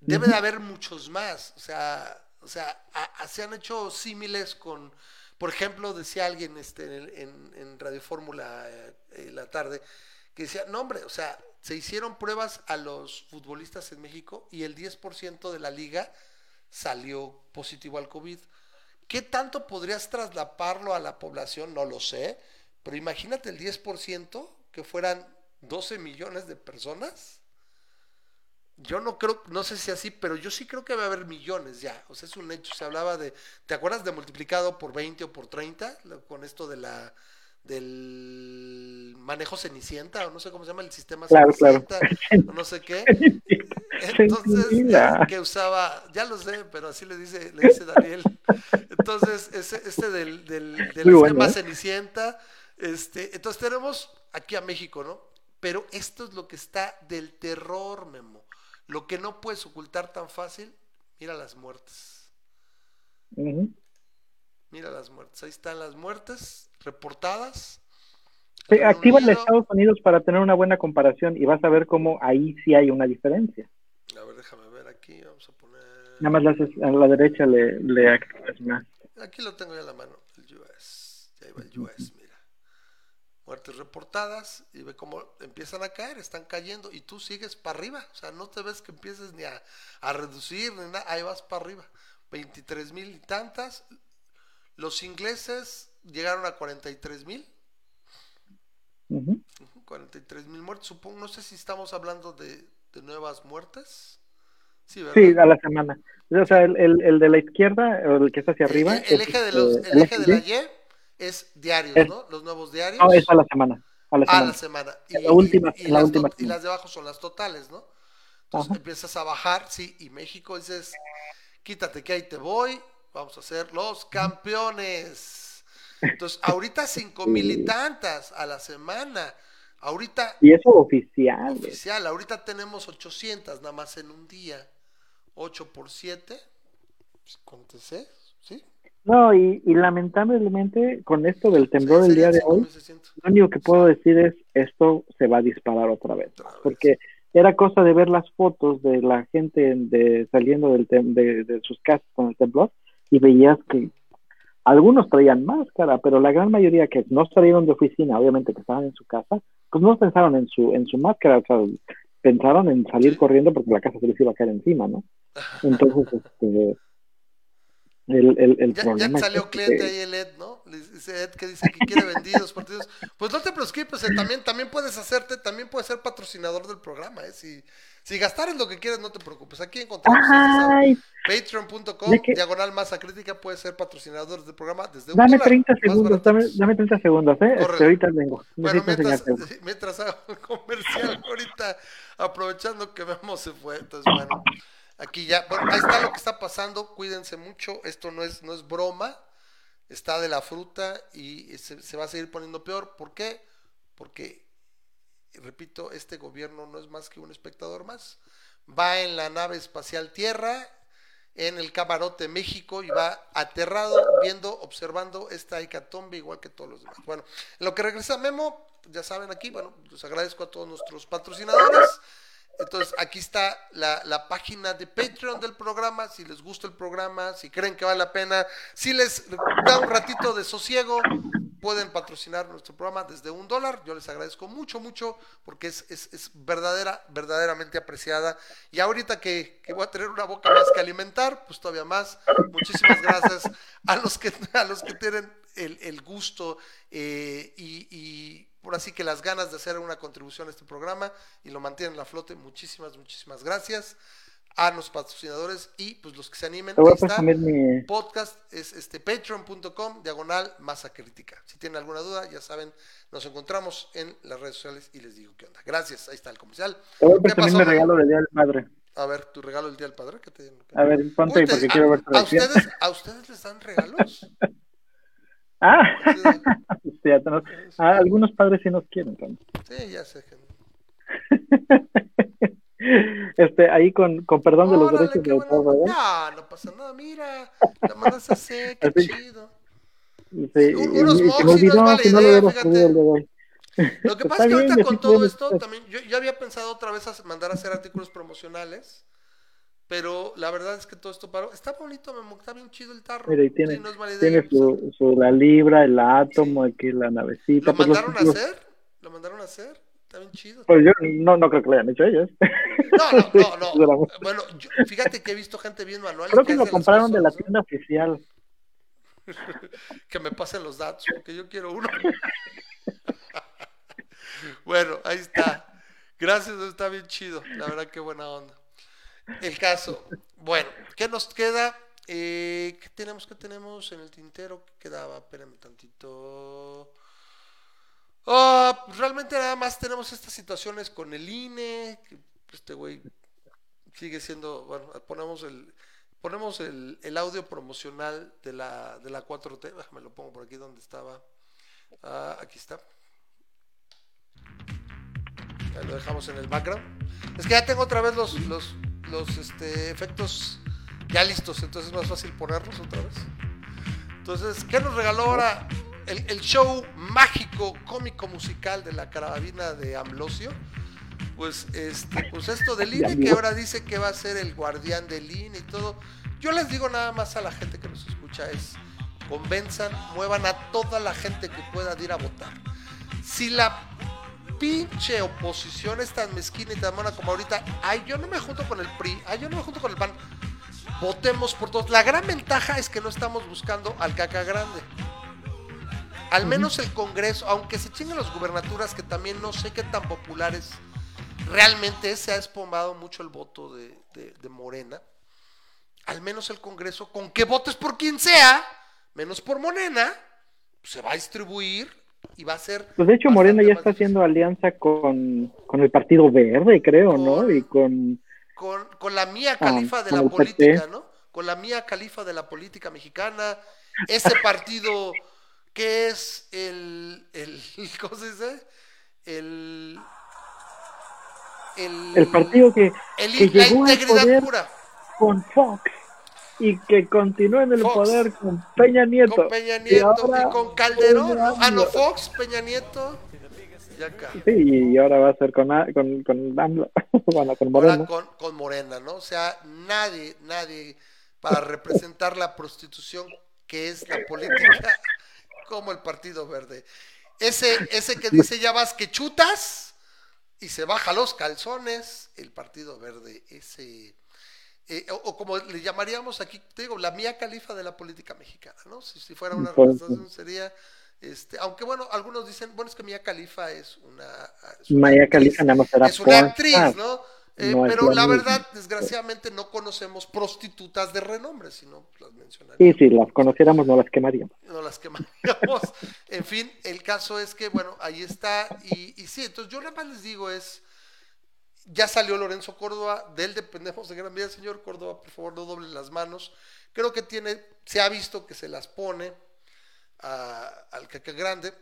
Debe de haber muchos más, o sea, o sea, a- a- se han hecho símiles con, por ejemplo, decía alguien este, en, en- en Radio Fórmula eh, la tarde, que decía, no hombre, o sea, se hicieron pruebas a los futbolistas en México y el 10% de la liga salió positivo al COVID. ¿Qué tanto podrías traslaparlo a la población? No lo sé, pero imagínate el 10% que fueran 12 millones de personas. Yo no creo, no sé si así, pero yo sí creo que va a haber millones ya. O sea, es un hecho. Se hablaba de, ¿te acuerdas de multiplicado por 20 o por 30? Lo- Con esto de la del manejo cenicienta, o no sé cómo se llama el sistema Claro, claro. cenicienta, o no sé qué. Entonces, que usaba, ya lo sé, pero así le dice, le dice Daniel. Entonces, ese, este del, del, del Muy esquema bueno, ¿eh? Cenicienta, este, entonces tenemos aquí a México, ¿no? Pero esto es lo que está del terror, Memo. Lo que no puedes ocultar tan fácil, mira las muertes. Mira las muertes. Ahí están las muertes reportadas. Sí, activa el Estados Unidos para tener una buena comparación y vas a ver cómo ahí sí hay una diferencia. A ver, déjame ver aquí. Vamos a poner. Nada más a la derecha le, le activas más. Aquí lo tengo ya en la mano, el US. Ya iba el US, mira. Muertes reportadas y ve cómo empiezan a caer, están cayendo y tú sigues para arriba. O sea, no te ves que empieces ni a, a reducir ni nada, ahí vas para arriba. 23 mil y tantas. Los ingleses llegaron a 43 mil Ujú. 43 mil muertos, supongo, no sé si estamos hablando de, de nuevas muertes. Sí. Sí, a la semana. O sea, el, el, el de la izquierda, o el que está hacia El- arriba. el, el eje de este, los, el eje de la Y. Es diarios, Es- ¿no? Los nuevos diarios. No, es a la semana. A la a semana. la semana. Y, la última- y- y en la las última y las de abajo son las totales, ¿no? Entonces Ajá. empiezas a bajar, sí, y México dices, quítate que ahí te voy, vamos a ser los campeones. Entonces, ahorita cinco mil y tantas a la semana. Ahorita Y eso oficial. güey. oficial, ahorita tenemos 800 nada más en un día. 8 por 7, ¿cuánto es? ¿Sí? No, y, y lamentablemente con esto del temblor del día de hoy, 5,600. lo único que puedo decir es esto se va a disparar otra vez. Otra vez. Porque era cosa de ver las fotos de la gente de, saliendo del tem- de, de sus casas con el temblor y veías que algunos traían máscara, pero la gran mayoría que no salieron de oficina, obviamente que estaban en su casa, pues no pensaron en su en su máscara, o sea, pensaron en salir corriendo porque la casa se les iba a caer encima, ¿no? Entonces, este, el, el, el Ya, ya problema es salió que- cliente ahí el Ed, ¿no? Le Dice Ed que dice que quiere vendidos partidos. Pues no te preocupes, eh, también, también puedes hacerte, también puedes ser patrocinador del programa, ¿eh? Si, si gastar en lo que quieres, no te preocupes. Aquí encontramos patreon.com, diagonal masa crítica, puedes ser patrocinador del programa desde un dame dólar, 30 más segundos, dame, dame 30 segundos, ¿eh? Este, ahorita vengo. Bueno, mientras, mientras hago un comercial ahorita, aprovechando que Memo se fue, entonces bueno, aquí ya, bueno, ahí está lo que está pasando, cuídense mucho, esto no es, no es broma, está de la fruta y se, se va a seguir poniendo peor, ¿por qué? Porque, repito, este gobierno no es más que un espectador más, va en la nave espacial Tierra, en el camarote México y va aterrado viendo, observando esta hecatombe igual que todos los demás. Bueno, en lo que regresa Memo, ya saben aquí, bueno, les agradezco a todos nuestros patrocinadores. Entonces, aquí está la, la página de Patreon del programa, si les gusta el programa, si creen que vale la pena, si les da un ratito de sosiego, pueden patrocinar nuestro programa desde un dólar. Yo les agradezco mucho, mucho, porque es, es, es verdadera, verdaderamente apreciada. Y ahorita que, que voy a tener una boca más que alimentar, pues todavía más. Muchísimas gracias a los que, a los que tienen el, el gusto eh, y, y por así que las ganas de hacer una contribución a este programa y lo mantienen a flote. Muchísimas, muchísimas gracias a los patrocinadores y pues los que se animen. Te voy a presumir mi... podcast es este patreon.com diagonal masa crítica. Si tienen alguna duda, ya saben, nos encontramos en las redes sociales y les digo qué onda. Gracias, ahí está el comercial. Te voy a ¿Qué presumir pasó, mi regalo del Día del Padre. A ver, tu regalo del día del padre, ¿qué te A ver, ponte ahí porque quiero ver tu a, ustedes, ¿A ustedes les dan regalos? Ah, tenemos- ah, algunos padres sí nos quieren. Tony. sí, ya sé. que- Este, ahí con, con perdón de los derechos de autor. ¿verdad? No, no pasa nada, mira. La mandas a hacer, qué Así. chido. Sí, unos y moxie no es mala no idea, fíjate. Lo que Está pasa es que bien, ahorita con todo esto, también, yo, yo había pensado otra vez a mandar a hacer artículos promocionales, pero la verdad es que todo esto paró. Está bonito, Memo, está bien chido el tarro. Mira, y tiene, Sí, no es mala idea, tiene su, su la libra, el átomo, aquí la navecita. ¿Lo pues, los- mandaron a hacer? ¿Lo mandaron a hacer? Está bien chido. Pues yo no, no creo que lo hayan hecho ellos. No, no, no. Bueno, yo- fíjate que he visto gente bien manual. Creo que lo compraron de la tienda oficial. Que me pasen los datos, porque yo quiero uno. bueno, ahí está. Gracias, está bien chido. La verdad, qué buena onda. El caso. Bueno, ¿qué nos queda? Eh, ¿Qué tenemos? ¿Qué tenemos en el tintero? ¿Qué quedaba? Espérame tantito. Ah, pues realmente nada más tenemos estas situaciones con el INE. que este güey sigue siendo. Bueno, ponemos el. Ponemos el, audio promocional de la, de la 4T. Déjame lo pongo por aquí donde estaba. Ah, aquí está. Ahí lo dejamos en el background. Es que ya tengo otra vez los, los, los este, efectos ya listos, entonces es más fácil ponerlos otra vez. Entonces, ¿qué nos regaló ahora el, el show mágico, cómico, musical de la carabina de Amlosio? Pues, este, pues esto del INE, que ahora dice que va a ser el guardián del INE y todo. Yo les digo nada más a la gente que nos escucha es, convenzan, muevan a toda la gente que pueda ir a votar. Si la pinche oposición es tan mezquina y tan mona como ahorita, ay, yo no me junto con el PRI, ay, yo no me junto con el PAN, votemos por todos. La gran ventaja es que no estamos buscando al caca grande. Al menos el Congreso, aunque se chinguen las gubernaturas, que también no sé qué tan populares realmente se ha espombado mucho el voto de, Morena, al menos el Congreso, con que votes por quien sea, menos por Morena, se va a distribuir y va a ser... Pues de hecho Morena ya está haciendo alianza con, el Partido Verde, creo, ¿no? Y con... Con, la mía ah, califa de la política, ¿no? Con la mía califa de la política mexicana, ese partido que es el, el ¿cómo se dice? El el, partido que, llegó al poder con Fox y que continúa en el poder con Peña Nieto. Con Peña Nieto y, con Calderón. Ah, no, Fox, Peña Nieto. Sí, y ahora va a ser con, con, con con Morena. con, con Morena, ¿no? O sea, nadie, nadie para representar la prostitución que es la política como el Partido Verde. Ese, ese que dice ya vas que chutas y se baja los calzones, el Partido Verde, ese, eh, o, como le llamaríamos aquí, te digo, la mía califa de la política mexicana, ¿no? Si, fuera una representación sería, este, aunque bueno, algunos dicen, bueno, es que Mía Califa es una... Maya Califa nada más Es una actriz, ¿no? Eh, pero la verdad, desgraciadamente, no conocemos prostitutas de renombre, sino las mencionaríamos. Sí, sí, las conociéramos, no las quemaríamos. No las quemaríamos. en fin, el caso es que, bueno, ahí está. Y, y sí, entonces yo nada más les digo es, ya salió Lorenzo Córdoba, de él dependemos de gran medida, señor Córdoba, por favor, no doble las manos. Creo que tiene, se ha visto que se las pone al caca grande.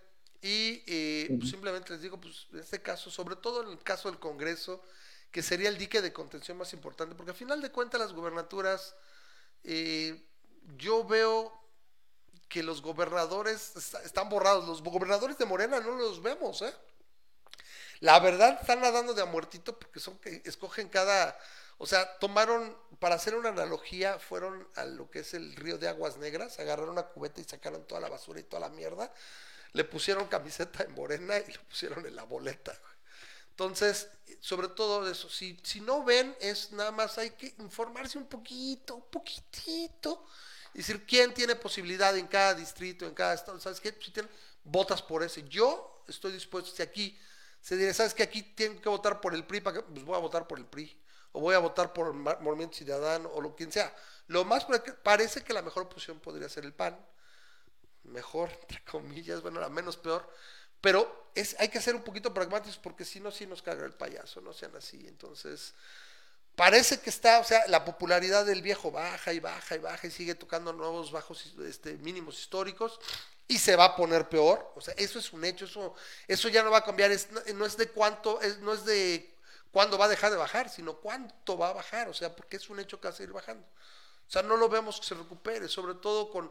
Y eh, pues, simplemente les digo, pues en este caso, sobre todo en el caso del Congreso, que sería el dique de contención más importante, porque al final de cuentas las gubernaturas, eh, yo veo que los gobernadores están borrados, los gobernadores de Morena no los vemos, ¿eh? La verdad están nadando de a muertito porque son que escogen cada, o sea, tomaron, para hacer una analogía, fueron a lo que es el río de aguas negras, agarraron una cubeta y sacaron toda la basura y toda la mierda, le pusieron camiseta en morena y le pusieron en la boleta. Entonces, sobre todo eso, si, si no ven, es nada más hay que informarse un poquito, un poquitito, y decir quién tiene posibilidad en cada distrito, en cada estado, ¿sabes qué? Si tienen, votas por ese. Yo estoy dispuesto, si aquí se dice, ¿sabes qué? Aquí tienen que votar por el PRI, ¿para pues voy a votar por el PRI, o voy a votar por el Movimiento Ciudadano, o lo quien sea. Lo más parece que la mejor opción podría ser el PAN, mejor, entre comillas, bueno, la menos peor, pero es, hay que ser un poquito pragmáticos porque si no, sí nos caga el payaso, no sean así. Entonces, parece que está, o sea, la popularidad del viejo baja y baja y baja y sigue tocando nuevos bajos este, mínimos históricos y se va a poner peor. O sea, eso es un hecho, eso, eso ya no va a cambiar, no, es de cuánto, es, no es de cuándo va a dejar de bajar, sino cuánto va a bajar, o sea, porque es un hecho que va a seguir bajando. O sea, no lo vemos que se recupere, sobre todo con,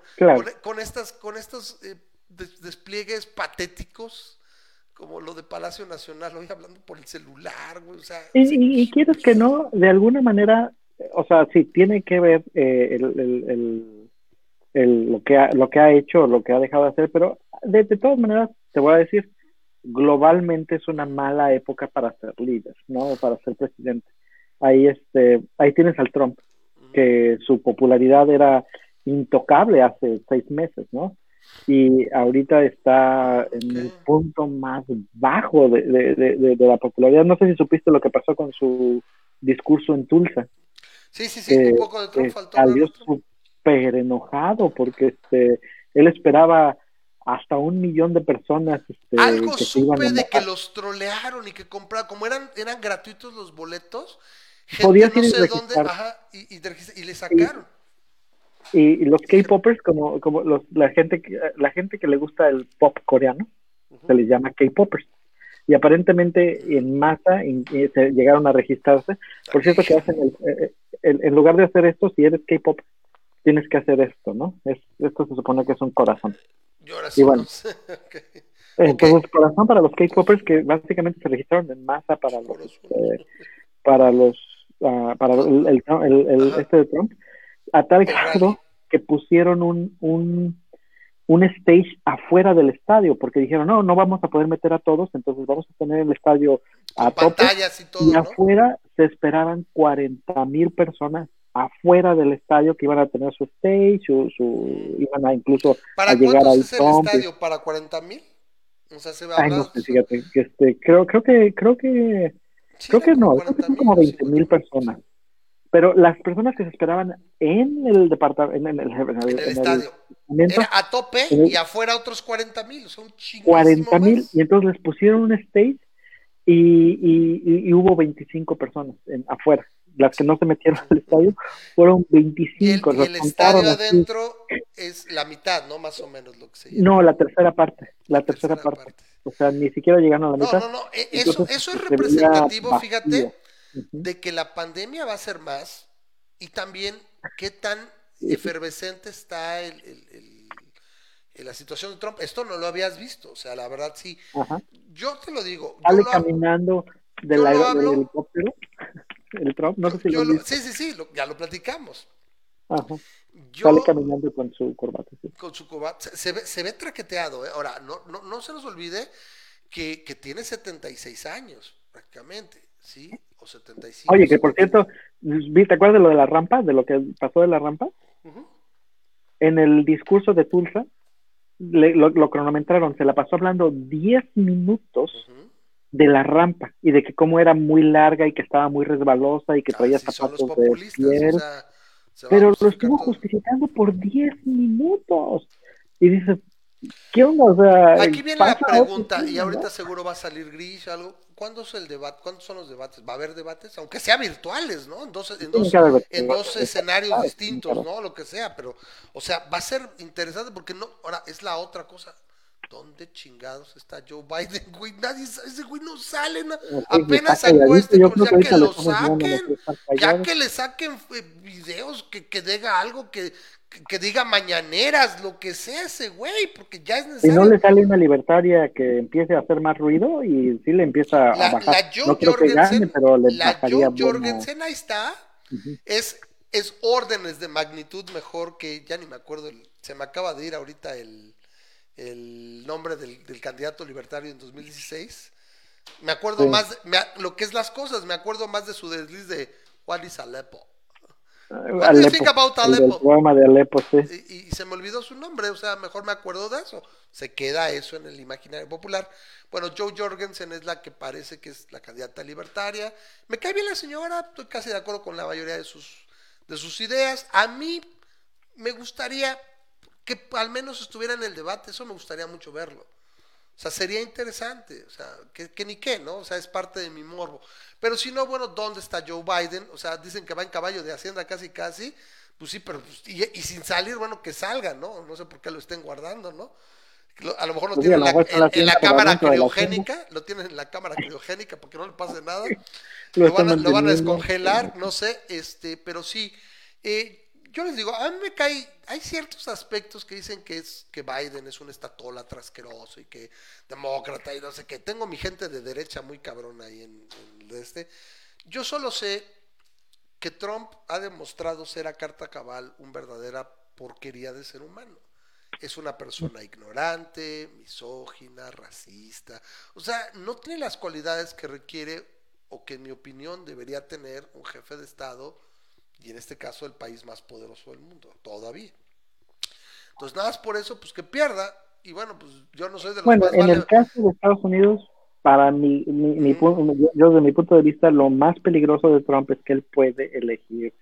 con, estas, con estos eh, despliegues patéticos como lo de Palacio Nacional, hoy hablando por el celular, o sea... Y, y, quieres que no, de alguna manera, o sea, sí, tiene que ver eh, el, el, lo, que ha, lo que ha hecho, lo que ha dejado de hacer, pero de, todas maneras, te voy a decir, globalmente es una mala época para ser líder, ¿no? Para ser presidente. Ahí, este, ahí tienes al Trump, que su popularidad era intocable hace seis meses, ¿no? Y ahorita está en el punto más bajo de, de, de, la popularidad. No sé si supiste lo que pasó con su discurso en Tulsa. Sí, sí, sí, un eh, poco de Trump eh, faltó. Salió súper enojado porque este, él esperaba hasta un millón de personas. Este, Algo supe de que los trolearon y que compraron, como eran, eran gratuitos los boletos, gente no sé dónde, ajá, y, y, le sacaron y, los K-popers como como los, la gente que, la gente que le gusta el pop coreano se les llama K-popers. Y aparentemente en masa se llegaron a registrarse. Por cierto que hacen eh, el, en lugar de hacer esto si eres K-pop tienes que hacer esto no es, esto se supone que es un corazón. Y bueno. entonces corazón para los K-popers que básicamente se registraron en masa para los este, para los ah, para el, el, este de Trump a tal grado que pusieron un, un, un stage afuera del estadio, porque dijeron, no, no vamos a poder meter a todos, entonces vamos a tener el estadio a tope. y, afuera se esperaban 40 mil personas afuera del estadio que iban a tener su stage, su, su iban a incluso ¿Para a llegar ahí es el estadio? ¿Para 40 mil? O sea, se va a Ay, no sé, fíjate, este, creo, creo que, creo que, Sí, creo que no, creo que son 40,000, como 20 mil 50,000. personas. Pero las personas que se esperaban en el departamento, en el, en el, En el en el estadio. Era a tope el- y afuera otros 40 mil. Son 40 mil y entonces les pusieron un stage y, y, y- y hubo 25 personas en, afuera. Las que no se metieron al estadio fueron Y el, 25. y el estadio así. adentro es la mitad, ¿no? Más o menos lo que se llena. No, la tercera parte. La tercera, parte. O sea, ni siquiera llegaron a la No, mitad. no, no. e- Eso, Entonces, eso es representativo, vacío. De que la pandemia va a ser más y también qué tan efervescente está el, el- el- la situación de Trump. Esto no lo habías visto, o sea, la verdad sí. Ajá. Yo te lo digo. Sale lo, caminando hablo- del helicóptero. El Trump, no sé si lo lo- sí, sí, sí, lo- ya lo platicamos. Ajá. Yo, Sale caminando con su corbata. sí. con su coba- se, se ve, se ve traqueteado, ¿eh? Ahora, no, no, no se nos olvide que, que tiene 76 años, prácticamente, ¿sí? O 75. Oye, que por cierto, ¿vi- ¿te acuerdas de lo de la rampa? De lo que pasó de la rampa. En el discurso de Tulsa, le- lo, lo cronometraron, se la pasó hablando 10 minutos de la rampa y de que cómo era muy larga y que estaba muy resbalosa y que traía son los zapatos de piel. o sea, pero lo estuvo todo. justificando por 10 minutos. Y dices, ¿qué onda? O sea, Aquí viene la pregunta, y ahorita seguro va a salir gris algo. ¿Cuándo es el debate? ¿Cuántos son los debates? ¿Va a haber debates? Aunque sea virtuales, ¿no? En dos, en dos, en dos escenarios distintos. ¿no? Lo que sea, pero, o sea, va a ser interesante porque no, ahora es la otra cosa. ¿Dónde chingados está Joe Biden, güey? Nadie, ese güey no sale, na- apenas sacó este, ya que lo saquen, ya que le saquen eh, videos, que, que diga algo, que, que, diga mañaneras, lo que sea ese güey, porque ya es Si necesario. no le sale una libertaria que empiece a hacer más ruido y sí le empieza a La, bajar. la Joe no creo que gane, Jorgensen, pero le la bajaría Joe bueno. Jorgensen, ahí está, es, es órdenes de magnitud mejor que, ya ni me acuerdo, el- se me acaba de ir ahorita el, el nombre del, del candidato libertario en 2016. Me acuerdo Sí. más, de- me lo que es las cosas, me acuerdo más de su desliz de What is Aleppo. Uh, What do you think about el de Alepo, sí. Y, y se me olvidó su nombre, o sea, mejor me acuerdo de eso. Se queda eso en el imaginario popular. Bueno, Joe Jorgensen es la que parece que es la candidata libertaria. Me cae bien la señora, estoy casi de acuerdo con la mayoría de sus, de sus ideas. A mí me gustaría que al menos estuviera en el debate, eso me gustaría mucho verlo. O sea, sería interesante, o sea, que, que ni qué, ¿no? O sea, es parte de mi morbo. Pero si no, bueno, ¿dónde está Joe Biden? O sea, dicen que va en caballo de Hacienda casi, casi. Pues sí, pero pues, y, y sin salir, bueno, que salga, ¿no? No sé por qué lo estén guardando, ¿no? Lo- A lo mejor lo Pues tienen en la, en- en cámara la criogénica, lo tienen en la cámara criogénica porque no le pase nada. Lo van, a, lo van a descongelar, no sé, este, pero sí. eh, yo les digo, a mí me cae, hay ciertos aspectos que dicen que es que Biden es un estatólatra asqueroso y que demócrata y no sé qué. Tengo mi gente de derecha muy cabrón ahí en, en el este. Yo solo sé que Trump ha demostrado ser a carta cabal un verdadera porquería de ser humano. Es una persona ignorante, misógina, racista. O sea, no tiene las cualidades que requiere o que en mi opinión debería tener un jefe de Estado y en este caso el país más poderoso del mundo, todavía. Entonces, nada más por eso, pues que pierda. Y bueno, pues yo no soy de los Bueno, más en vale- el caso de Estados Unidos, para mi, mi, mi Ujú. pu- yo, desde mi punto de vista, lo más peligroso de Trump es que él puede elegir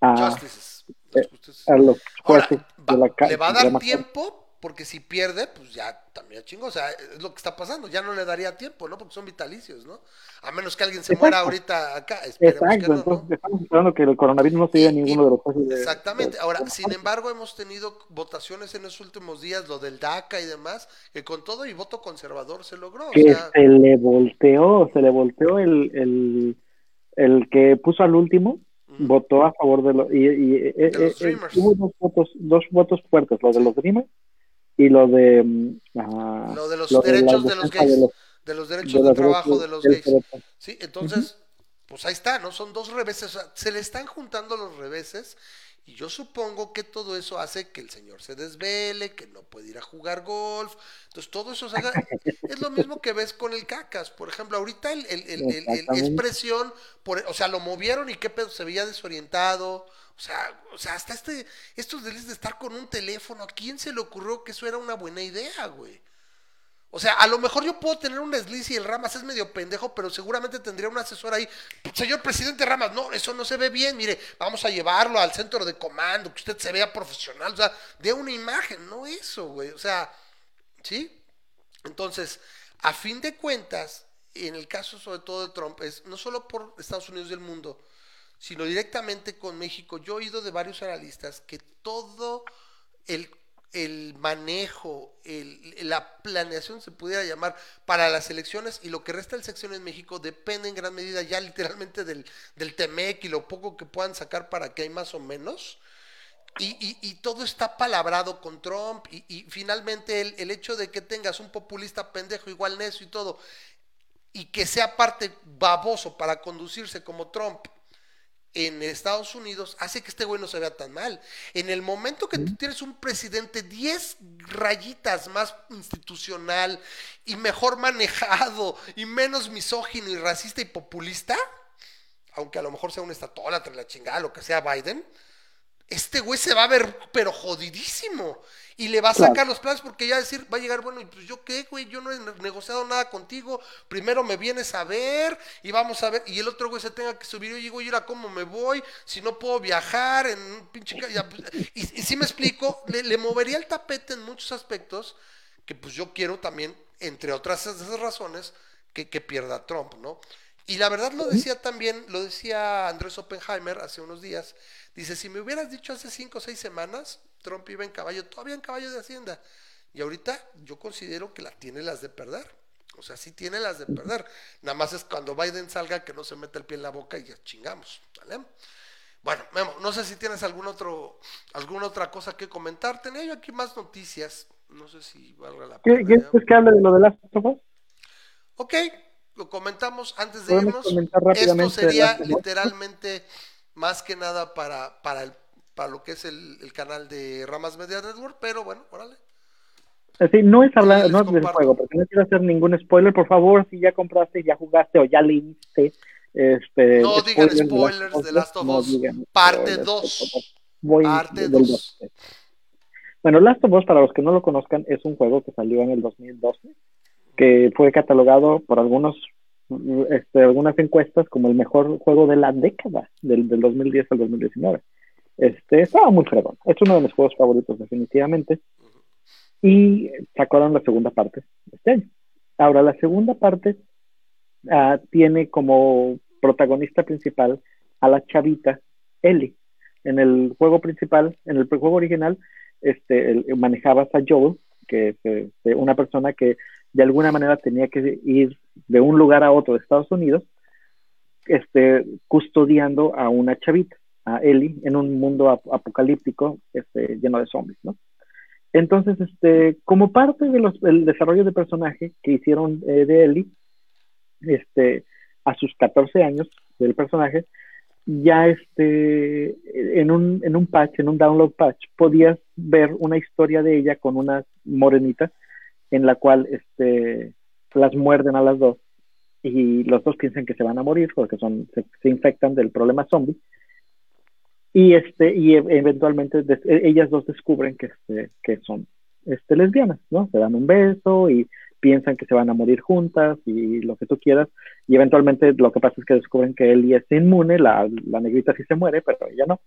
a, Justices. Los justices. a los Ahora, jueces va- de la le va a dar tiempo, porque si pierde, pues ya también chingo. O sea, es lo que está pasando. Ya no le daría tiempo, ¿no? Porque son vitalicios, ¿no? A menos que alguien se Exacto. muera ahorita acá. Esperemos que Exacto, no, entonces ¿no? estamos esperando que el coronavirus no se lleve ninguno de los de- Exactamente. de- Ahora, de- sin embargo, hemos tenido votaciones en los últimos días, lo del DACA y demás, que con todo y voto conservador se logró. O que sea, se le volteó, se le volteó el, el, el que puso al último, votó a favor de los y, y- eh, eh, los eh, Dreamers. hubo dos votos dos votos fuertes lo de los Dreamers y lo de mm, lo de los lo derechos de los gays, los- de los derechos de los trabajo de los gays. Sí, entonces, pues ahí está, ¿no? Son dos reveses, o sea, se le están juntando los reveses y yo supongo que todo eso hace que el señor se desvele, que no puede ir a jugar golf. Entonces todo eso se haga... es lo mismo que ves con el cacas. Por ejemplo, ahorita el, el, el, el expresión, por, o sea, lo movieron y qué pedo, se veía desorientado. O sea, o sea, hasta este, estos delitos de estar con un teléfono, ¿a quién se le ocurrió que eso era una buena idea, güey? O sea, a lo mejor yo puedo tener un desliz y el Ramas es medio pendejo, pero seguramente tendría un asesor ahí. Señor presidente Ramas, no, eso no se ve bien. Mire, vamos a llevarlo al centro de comando, que usted se vea profesional. O sea, de una imagen, no eso, güey. O sea, ¿sí? Entonces, a fin de cuentas, en el caso sobre todo de Trump, es no solo por Estados Unidos y el mundo, sino directamente con México. Yo he oído de varios analistas que todo el el manejo, la planeación se pudiera llamar para las elecciones y lo que resta del sección en México depende en gran medida ya literalmente del, del TEMEC y lo poco que puedan sacar para que hay más o menos. Y, todo está palabrado con Trump y, finalmente el, el, hecho de que tengas un populista pendejo igual necio y todo y que sea parte baboso para conducirse como Trump en Estados Unidos hace que este güey no se vea tan mal. En el momento que tú tienes un presidente 10 rayitas más institucional y mejor manejado y menos misógino y racista y populista, aunque a lo mejor sea un estatólatra, la chingada, lo que sea Biden, este güey se va a ver pero jodidísimo y le va a sacar los planes porque ya decir, va a llegar, bueno, y pues yo qué, güey, yo no he negociado nada contigo, primero me vienes a ver y vamos a ver, y el otro güey se tenga que subir, y güey, ¿y cómo me voy? Si no puedo viajar en un pinche... Ya, pues, y, si me explico, le, movería el tapete en muchos aspectos que pues yo quiero también, entre otras esas razones, que, que pierda Trump, ¿no? Y la verdad lo decía también, lo decía Andrés Oppenheimer hace unos días, dice, si me hubieras dicho hace cinco o seis semanas, Trump iba en caballo, todavía en caballo de Hacienda. Y ahorita yo considero que la tiene las de perder. O sea, sí tiene las de perder. Nada más es cuando Biden salga que no se meta el pie en la boca y ya chingamos. ¿vale? Bueno, Memo, no sé si tienes algún otro, alguna otra cosa que comentar. Tenía yo aquí más noticias. No sé si valga la pena. ¿Quieres que hable de lo de las? Ok, lo comentamos antes de irnos. Esto sería literalmente más que nada para, para el para lo que es el, canal de Ramas Media Network, pero bueno, órale. Sí, no es hablar, no es del juego, porque no quiero hacer ningún spoiler, por favor, si ya compraste, ya jugaste o ya leíste, este... No digan spoilers de Last of Us, parte 2. Parte 2. Bueno, Last of Us, para los que no lo conozcan, es un juego que salió en el 2012, que fue catalogado por algunos este, algunas encuestas como el mejor juego de la década, del, del 2010 al 2019. Este, estaba muy fregón. Es uno de mis juegos favoritos, definitivamente. Y sacaron la segunda parte este año. Ahora, la segunda parte uh, tiene como protagonista principal a la chavita Ellie. En el juego principal, en el juego original, este, manejabas a Joel, que es este, una persona que de alguna manera tenía que ir de un lugar a otro de Estados Unidos, este, custodiando a una chavita a Ellie en un mundo apocalíptico este, lleno de zombies, ¿no? Entonces, este, como parte del desarrollo de personaje que hicieron eh, de Ellie, este, a sus 14 años del personaje, ya este, en un, en un patch, en un download patch, podías ver una historia de ella con una morenita en la cual este, las muerden a las dos y los dos piensan que se van a morir porque son, se, se infectan del problema zombie. Y este y e, eventualmente e, ellas dos descubren que este, que son este lesbianas no se dan un beso y piensan que se van a morir juntas y lo que tú quieras. Y eventualmente lo que pasa es que descubren que Ellie es inmune la, la negrita sí se muere pero ella no.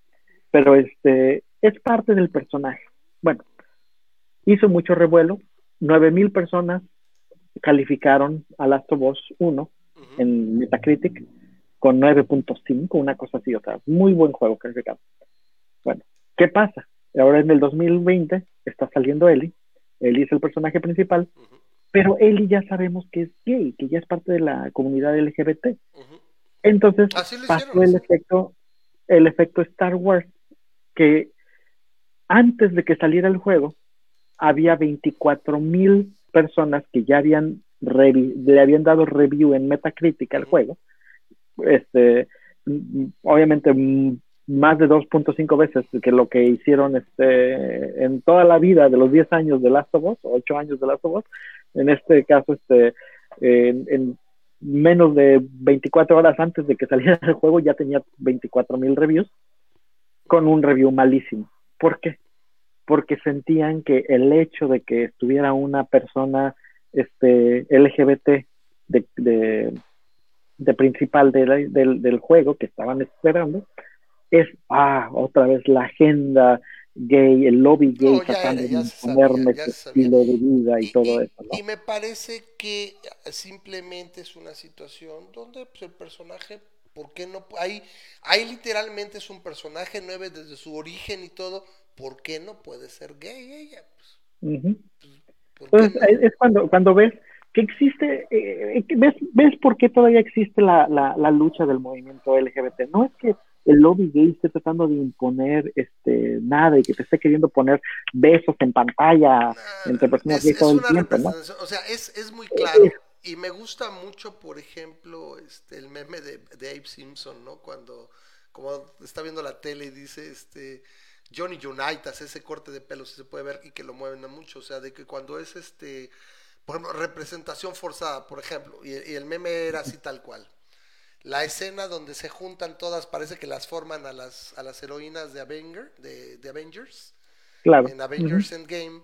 Pero este es parte del personaje. Bueno hizo mucho revuelo nueve mil personas calificaron a Last of Us 1 en Metacritic con 9.5, una cosa así, o sea, muy buen juego calificado. Bueno, ¿qué pasa? Ahora en el 2020 está saliendo Ellie, Ellie es el personaje principal, pero Ellie ya sabemos que es gay, que ya es parte de la comunidad LGBT. Entonces pasó el efecto, el efecto Star Wars, que antes de que saliera el juego, había 24 mil personas que ya habían le habían dado review en Metacritic al juego este, obviamente más de 2.5 veces que lo que hicieron este, en toda la vida de los 10 años de Last of Us, 8 años de Last of Us, en este caso, este, en, en menos de 24 horas antes de que saliera el juego ya tenía 24 mil reviews con un review malísimo. ¿Por qué? Porque sentían que el hecho de que estuviera una persona este, LGBT de, de, de principal de del, del juego que estaban esperando es, ah, otra vez la agenda gay, el lobby gay tratando de imponerme ese estilo de vida y, todo eso. ¿no? Y me parece que simplemente es una situación donde pues, el personaje, ¿por qué no? Ahí, ahí literalmente es un personaje nueve desde su origen y todo, ¿por qué no puede ser gay ella? Pues, uh -huh. pues, Entonces no? es cuando, cuando ves que existe, eh, ves, ves por qué todavía existe la, la, la lucha del movimiento LGBT. No es que el lobby gay esté tratando de imponer este nada y que te esté queriendo poner besos en pantalla nah, entre personas gays todo el tiempo, ¿no? O sea, es, es muy claro. Y me gusta mucho, por ejemplo, este el meme de, de Abe Simpson, ¿no? Cuando como está viendo la tele y dice este Johnny Unitas, ese corte de pelo si se puede ver y que lo mueven mucho, o sea, de que cuando es este por ejemplo, representación forzada, por ejemplo, y, y el meme era así tal cual la escena donde se juntan todas, parece que las forman a las, a las heroínas de, Avenger, de, de Avengers, claro. en Avengers uh -huh. Endgame,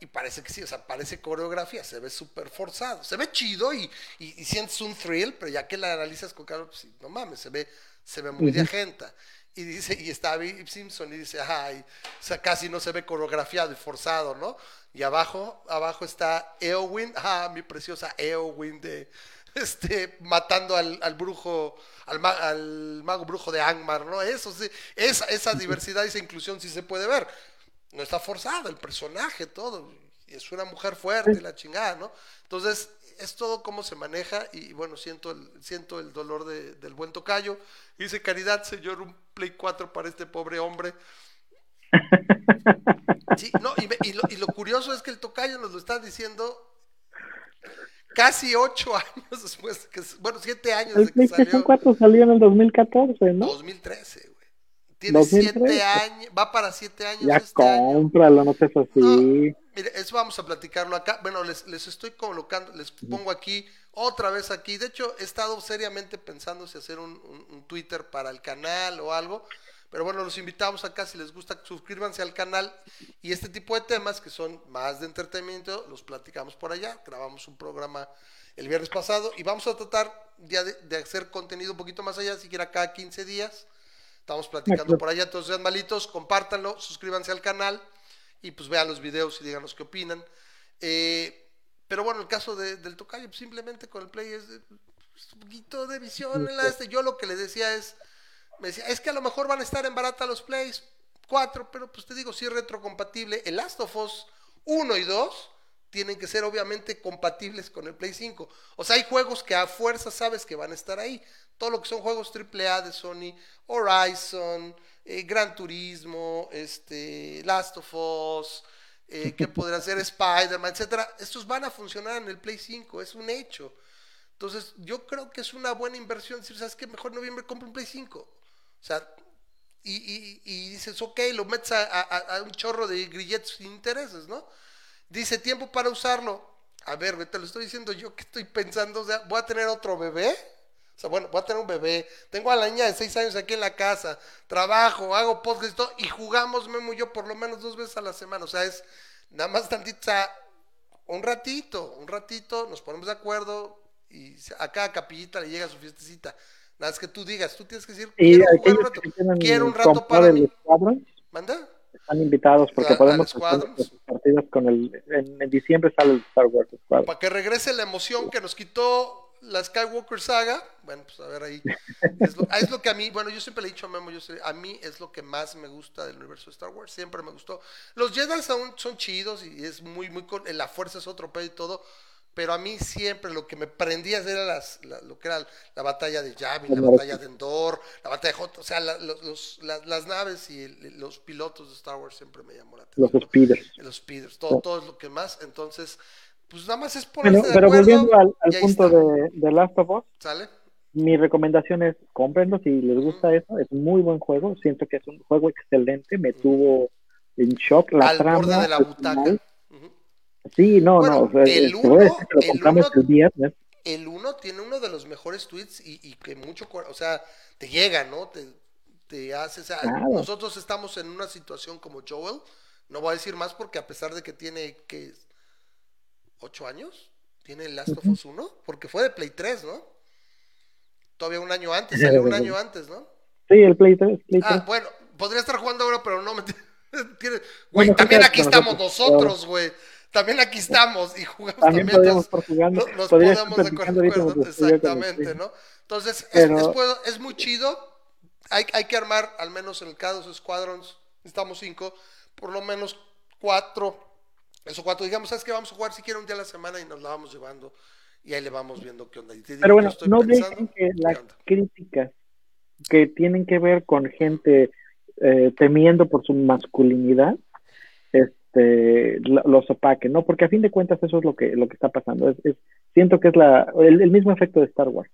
y parece que sí, o sea, parece coreografía, se ve súper forzado, se ve chido y, y, y, sientes un thrill, pero ya que la analizas con calor, pues no mames, se ve, se ve muy uh -huh. de agenda. Y dice, y está Abe Simpson y dice, ay, o sea, casi no se ve coreografiado y forzado, ¿no? Y abajo, abajo está Eowyn, ah, mi preciosa Eowyn de, este, matando al, al brujo, al, ma al, mago brujo de Angmar, ¿no? Eso sí, esa, esa diversidad y esa inclusión sí se puede ver. No está forzado el personaje, todo. Es una mujer fuerte, la chingada, ¿no? Entonces, es todo cómo se maneja y bueno, siento el, siento el dolor de, del buen tocayo. Dice, caridad, señor, un Play 4 para este pobre hombre. Sí, no, y, y, lo, y lo curioso es que el tocayo nos lo está diciendo casi ocho años después, que, bueno, siete años el de que salió. 4 salió en el 2014, ¿no? 2013, güey. Tiene 2013. siete años, va para siete años. Ya este cómpralo, año. no seas así. No, mire, eso vamos a platicarlo acá. Bueno, les, les estoy colocando, les pongo aquí, otra vez aquí. De hecho, he estado seriamente pensando si hacer un, un, un Twitter para el canal o algo. Pero bueno, los invitamos acá, si les gusta, suscríbanse al canal y este tipo de temas que son más de entretenimiento, los platicamos por allá. Grabamos un programa el viernes pasado y vamos a tratar ya de, de hacer contenido un poquito más allá, siquiera cada 15 días. Estamos platicando por allá, entonces sean malitos, compártanlo, suscríbanse al canal y pues vean los videos y díganos qué opinan. Eh, pero bueno, el caso de, del tocayo, pues simplemente con el play es, es un poquito de visión. En la este. Yo lo que le decía es me decía, es que a lo mejor van a estar en barata los plays 4, pero pues te digo, si sí es retrocompatible. El Last of Us 1 y 2 tienen que ser obviamente compatibles con el Play 5. O sea, hay juegos que a fuerza sabes que van a estar ahí. Todo lo que son juegos AAA de Sony, Horizon, eh, Gran Turismo, este, Last of Us, eh, que podrán ser Spider-Man, etcétera. Estos van a funcionar en el Play 5, es un hecho. Entonces, yo creo que es una buena inversión decir, ¿sabes qué? Mejor noviembre compro un Play 5. O sea, y, y, y dices, ok, lo metes a, a, a, un chorro de grilletes sin intereses, ¿no? Dice, tiempo para usarlo. A ver, te lo estoy diciendo yo que estoy pensando, o sea, voy a tener otro bebé. O sea, bueno, voy a tener un bebé. Tengo a la niña de seis años aquí en la casa. Trabajo, hago podcast y todo. Y jugamos, Memo y yo, por lo menos dos veces a la semana. O sea, es nada más tantito, o sea, un ratito, un ratito, nos ponemos de acuerdo. Y a cada capillita le llega su fiestecita. Nada es que tú digas, tú tienes que decir, quiero jugar un rato, quiero un rato para mí. ¿Manda? Están invitados porque la, podemos hacer partidos con el, en, en, diciembre sale el Star Wars Squadron. Para que regrese la emoción que nos quitó la Skywalker saga, bueno, pues a ver ahí. Es lo, es lo que a mí, bueno, yo siempre le he dicho a Memo, yo sé, a mí es lo que más me gusta del universo de Star Wars, siempre me gustó. Los Jedi aún son chidos y es muy, muy, con, la fuerza es otro pedo y todo, pero a mí siempre lo que me prendía era las, la, lo que era la batalla de Yavin, la batalla de Endor, la batalla de Hot, o sea, la, los, la, las naves y el, los pilotos de Star Wars siempre me llamó la atención. Los speeders. Los speeders, todo, todo es lo que más, entonces, pues nada más es ponerse bueno, Pero acuerdo, volviendo al, al punto de, de, Last of Us, ¿sale? mi recomendación es cómprenlo si les gusta eso. Es muy buen juego. Siento que es un juego excelente. Me tuvo en shock la Al trama. borde de la butaca. Sí, no, Bueno, no. o sea, el decir uno- lo el compramos uno- el viernes. El uno tiene uno de los mejores tweets y, y que mucho, o sea, te llega, ¿no? Te, te hace, o sea, Claro. nosotros estamos en una situación como Joel, no voy a decir más porque a pesar de que tiene, que ¿Ocho años? ¿Tiene Last of Us 1? Porque fue de Play 3, ¿no? Todavía un año antes, salió un año antes, ¿no? Sí, el Play 3. Play 3. Ah, bueno, podría estar jugando ahora, pero no me. Güey, Bueno, también aquí estamos nosotros- güey. También aquí estamos y jugamos También también. podríamos estar jugando. no- nos Podría podemos estar de platicando ahorita acuerdo, mientras estoy con exactamente. ¿no? Entonces, es, Pero- es, puedo- es muy chido. Hay, hay que armar, al menos en el caso de Squadrons, estamos cinco, por lo menos cuatro. Eso cuatro, digamos, ¿sabes qué? Vamos a jugar si quiere un día a la semana y nos la vamos llevando. Y ahí le vamos viendo qué onda. Y te digo, Pero bueno, estoy no dejen que ¿qué las críticas que tienen que ver con gente eh, temiendo por su masculinidad, este, lo- los opaquen, ¿no? Porque a fin de cuentas eso es lo que, lo que está pasando. Es, es- siento que es la, el, el mismo efecto de Star Wars.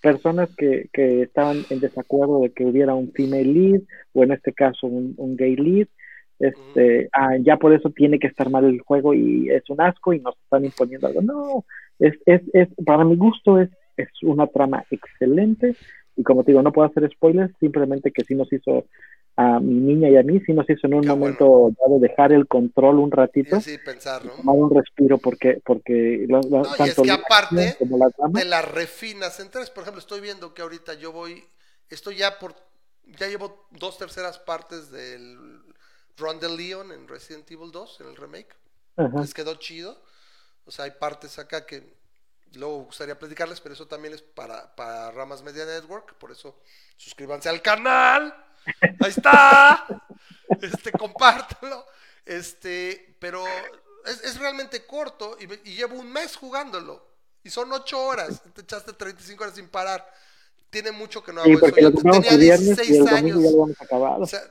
Personas que, que estaban en desacuerdo de que hubiera un female lead, o en este caso un, un gay lead, este, ah, ya por eso tiene que estar mal el juego y es un asco y nos están imponiendo algo. No, es, es, es, para mi gusto es, es una trama excelente y como te digo, no puedo hacer spoilers, simplemente que sí nos hizo a mi niña y a mí, sí nos hizo en un Qué momento dado dejar el control un Y ratito, así pensar, ¿no? tomar un respiro porque, porque No, y es que la aparte como la trama, de las refinas centrales. Por ejemplo, estoy viendo que ahorita yo voy, estoy ya por, ya llevo dos terceras partes del Run de Leon en Resident Evil 2, en el remake. ajá. Les quedó chido. O sea, hay partes acá que luego gustaría platicarles, pero eso también es para, para Ramas Media Network. Por eso suscríbanse al canal. Ahí está. Este, compártelo. Este, pero es, es realmente corto y, y llevo un mes jugándolo. Y son ocho horas. Te echaste 35 horas sin parar. Tiene mucho que no hago Sí, eso. Yo tenía el viernes y el 16 domingo años. O sea,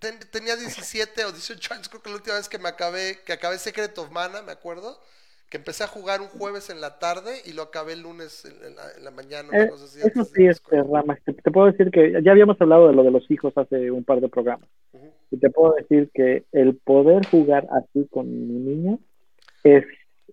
ten- tenía 17 o 18 años, creo que la última vez que me acabé, que acabé Secret of Mana, me acuerdo, que empecé a jugar un jueves en la tarde y lo acabé el lunes en, la, en la mañana, Eh, así. eso sí, este. Ramas, te, te puedo decir que ya habíamos hablado de lo de los hijos hace un par de programas. Y te puedo decir que el poder jugar así con mi niña es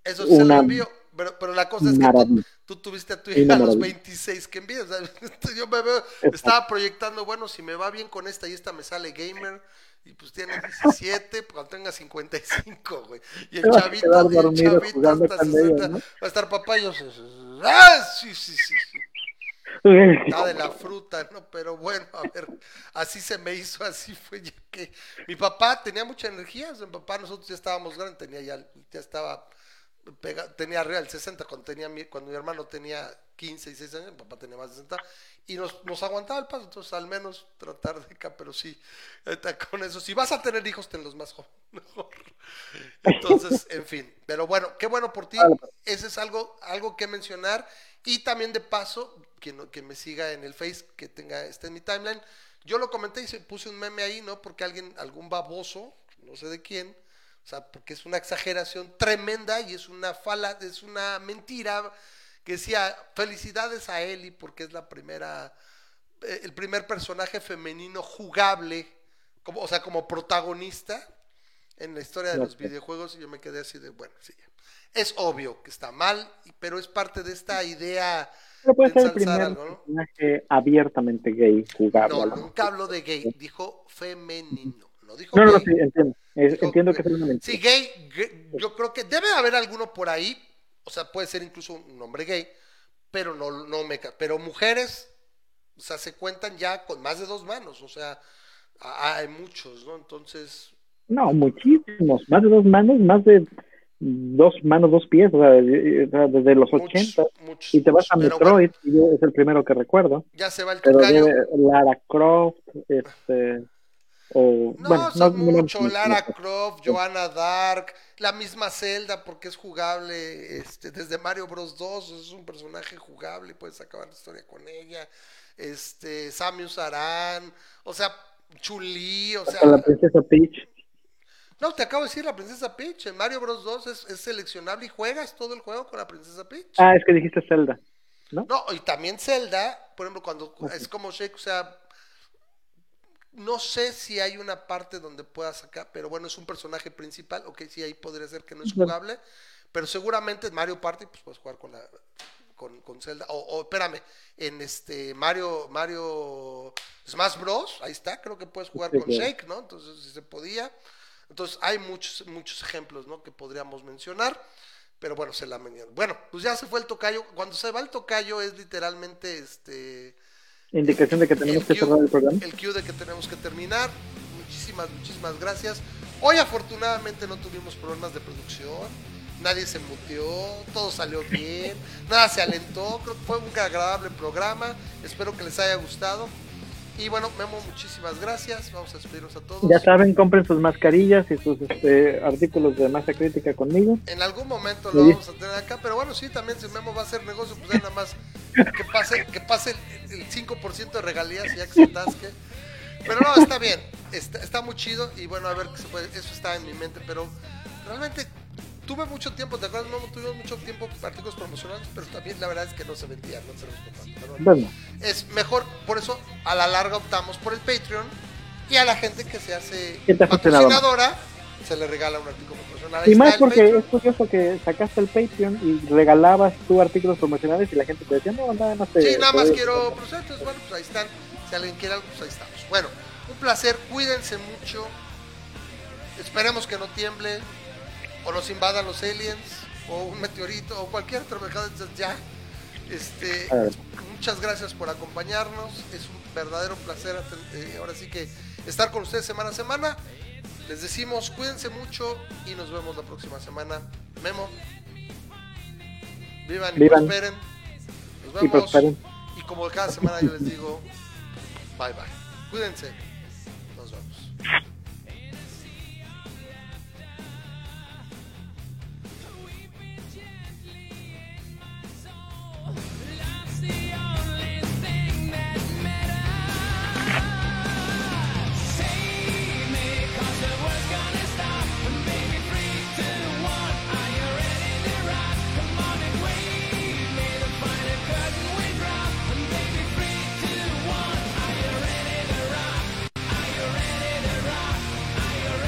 Eso se lo envío, pero, pero la cosa es que tú, tú tuviste a tu hija a los maravilla. 26 que envías. o sea, yo me veo, estaba proyectando, bueno, si me va bien con esta y esta me sale gamer. Y pues tiene 17, pues cuando tenga 55, güey. Y el Te chavito, y el chavito hasta con ellos, 60. ¿no? Va a estar papá y yo. ¡Ah! Sí, sí, sí. sí. Está de la fruta, ¿no? Pero bueno, a ver, así se me hizo, así fue que mi papá tenía mucha energía, o sea, mi papá nosotros ya estábamos grandes, tenía ya, ya estaba tenía arriba del 60 cuando tenía mi, cuando mi hermano tenía 15 y 16 años, mi papá tenía más de 60 y nos, nos aguantaba el paso, entonces al menos tratar de acá, pero sí, con eso, si vas a tener hijos, tenlos más jóvenes. Entonces, en fin, pero bueno, qué bueno por ti, ese es algo, algo que mencionar y también de paso, que, no- que me siga en el Face, que tenga, esté en mi timeline, yo lo comenté y se- puse un meme ahí, ¿no? Porque alguien, algún baboso, no sé de quién, o sea, porque es una exageración tremenda y es una fala, es una mentira que decía felicidades a Ellie porque es la primera, eh, el primer personaje femenino jugable, como, o sea, como protagonista en la historia de los videojuegos y yo me quedé así de, bueno, sí, es obvio que está mal, pero es parte de esta idea Pero puede de ser el primer algo, ¿no? personaje abiertamente gay jugable. No, nunca habló de gay, dijo femenino, no dijo No, no, gay. sí, entiendo. Es- Dijo entiendo que es una mentira. Sí, gay, gay, yo creo que debe haber alguno por ahí, o sea, puede ser incluso un hombre gay, pero no, no me... Pero mujeres, o sea, se cuentan ya con más de dos manos, o sea, a- hay muchos, ¿no? Entonces, No, muchísimos. Más de dos manos, más de dos manos, dos pies, o sea, desde los muchos, 80. muchos. Y te vas a Pero Metroid, y yo- es el primero que recuerdo. ya se va el Pero Lara Croft, este. O, No, bueno, son no- mucho, no- Lara Croft, Joanna Dark, la misma Zelda porque es jugable, este, desde Mario Bros 2 es un personaje jugable, puedes acabar la historia con ella, este, Samus Aran, o sea, Chuli, o sea, la princesa Peach. no, te acabo de decir la princesa Peach, en Mario Bros 2 es, es seleccionable y juegas todo el juego con la princesa Peach. Ah, es que dijiste Zelda. ¿no? No, y también Zelda, por ejemplo, cuando es como Shake, o sea, no sé si hay una parte donde pueda sacar, pero bueno, es un personaje principal, ok, sí, ahí podría ser que no es jugable, pero seguramente en Mario Party, pues puedes jugar con la con, con Zelda, o, o, espérame, en este Mario, Mario Smash Bros, ahí está, creo que puedes jugar Sí, con. Shake, ¿no? Entonces, si se podía. Entonces, hay muchos, muchos ejemplos, ¿no? Que podríamos mencionar. Pero bueno, se la mencionan. Bueno, pues ya se fue el tocayo. Cuando se va el tocayo es literalmente este Indicación de que tenemos que cerrar el programa. el cue de que tenemos que terminar. Muchísimas, muchísimas gracias. Hoy afortunadamente no tuvimos problemas de producción. Nadie se muteó, todo salió bien, nada se alentó. Creo que fue un agradable programa. Espero que les haya gustado. Y bueno, Memo, muchísimas gracias. Vamos a despedirnos a todos. Ya saben, compren sus mascarillas y sus este, artículos de masa crítica conmigo. En algún momento lo Sí. vamos a tener acá, pero bueno, sí, también si Memo va a hacer negocio, pues nada más que pase, que pase el, el 5% de regalías y ya que se atasque. Pero no, está bien, está, está muy chido y bueno, a ver qué se puede, eso está en mi mente, pero realmente tuve mucho tiempo, ¿te acuerdas? No tuvimos mucho tiempo artículos promocionales, pero también la verdad es que no se vendían, no se los bueno, es mejor, por eso a la larga optamos por el Patreon y a la gente que se hace patrocinadora se le regala un artículo promocional. Ahí y más porque Patreon. es curioso que sacaste el Patreon y regalabas tú artículos promocionales y la gente te decía, no, nada más te... Sí, nada más quiero entonces bueno, pues ahí están. Si alguien quiere algo, pues ahí estamos. Bueno, un placer, cuídense mucho. Esperemos que no tiemble o nos invadan los aliens o un meteorito o cualquier otra mercado ya. Este, muchas gracias por acompañarnos. Es un verdadero placer eh, ahora sí que estar con ustedes semana a semana. Les decimos cuídense mucho y nos vemos la próxima semana. Memo. Vivan y Vivan. prosperen. Nos Y vemos. prosperen. Y como cada semana yo les digo, bye bye. Cuídense. Nos vemos.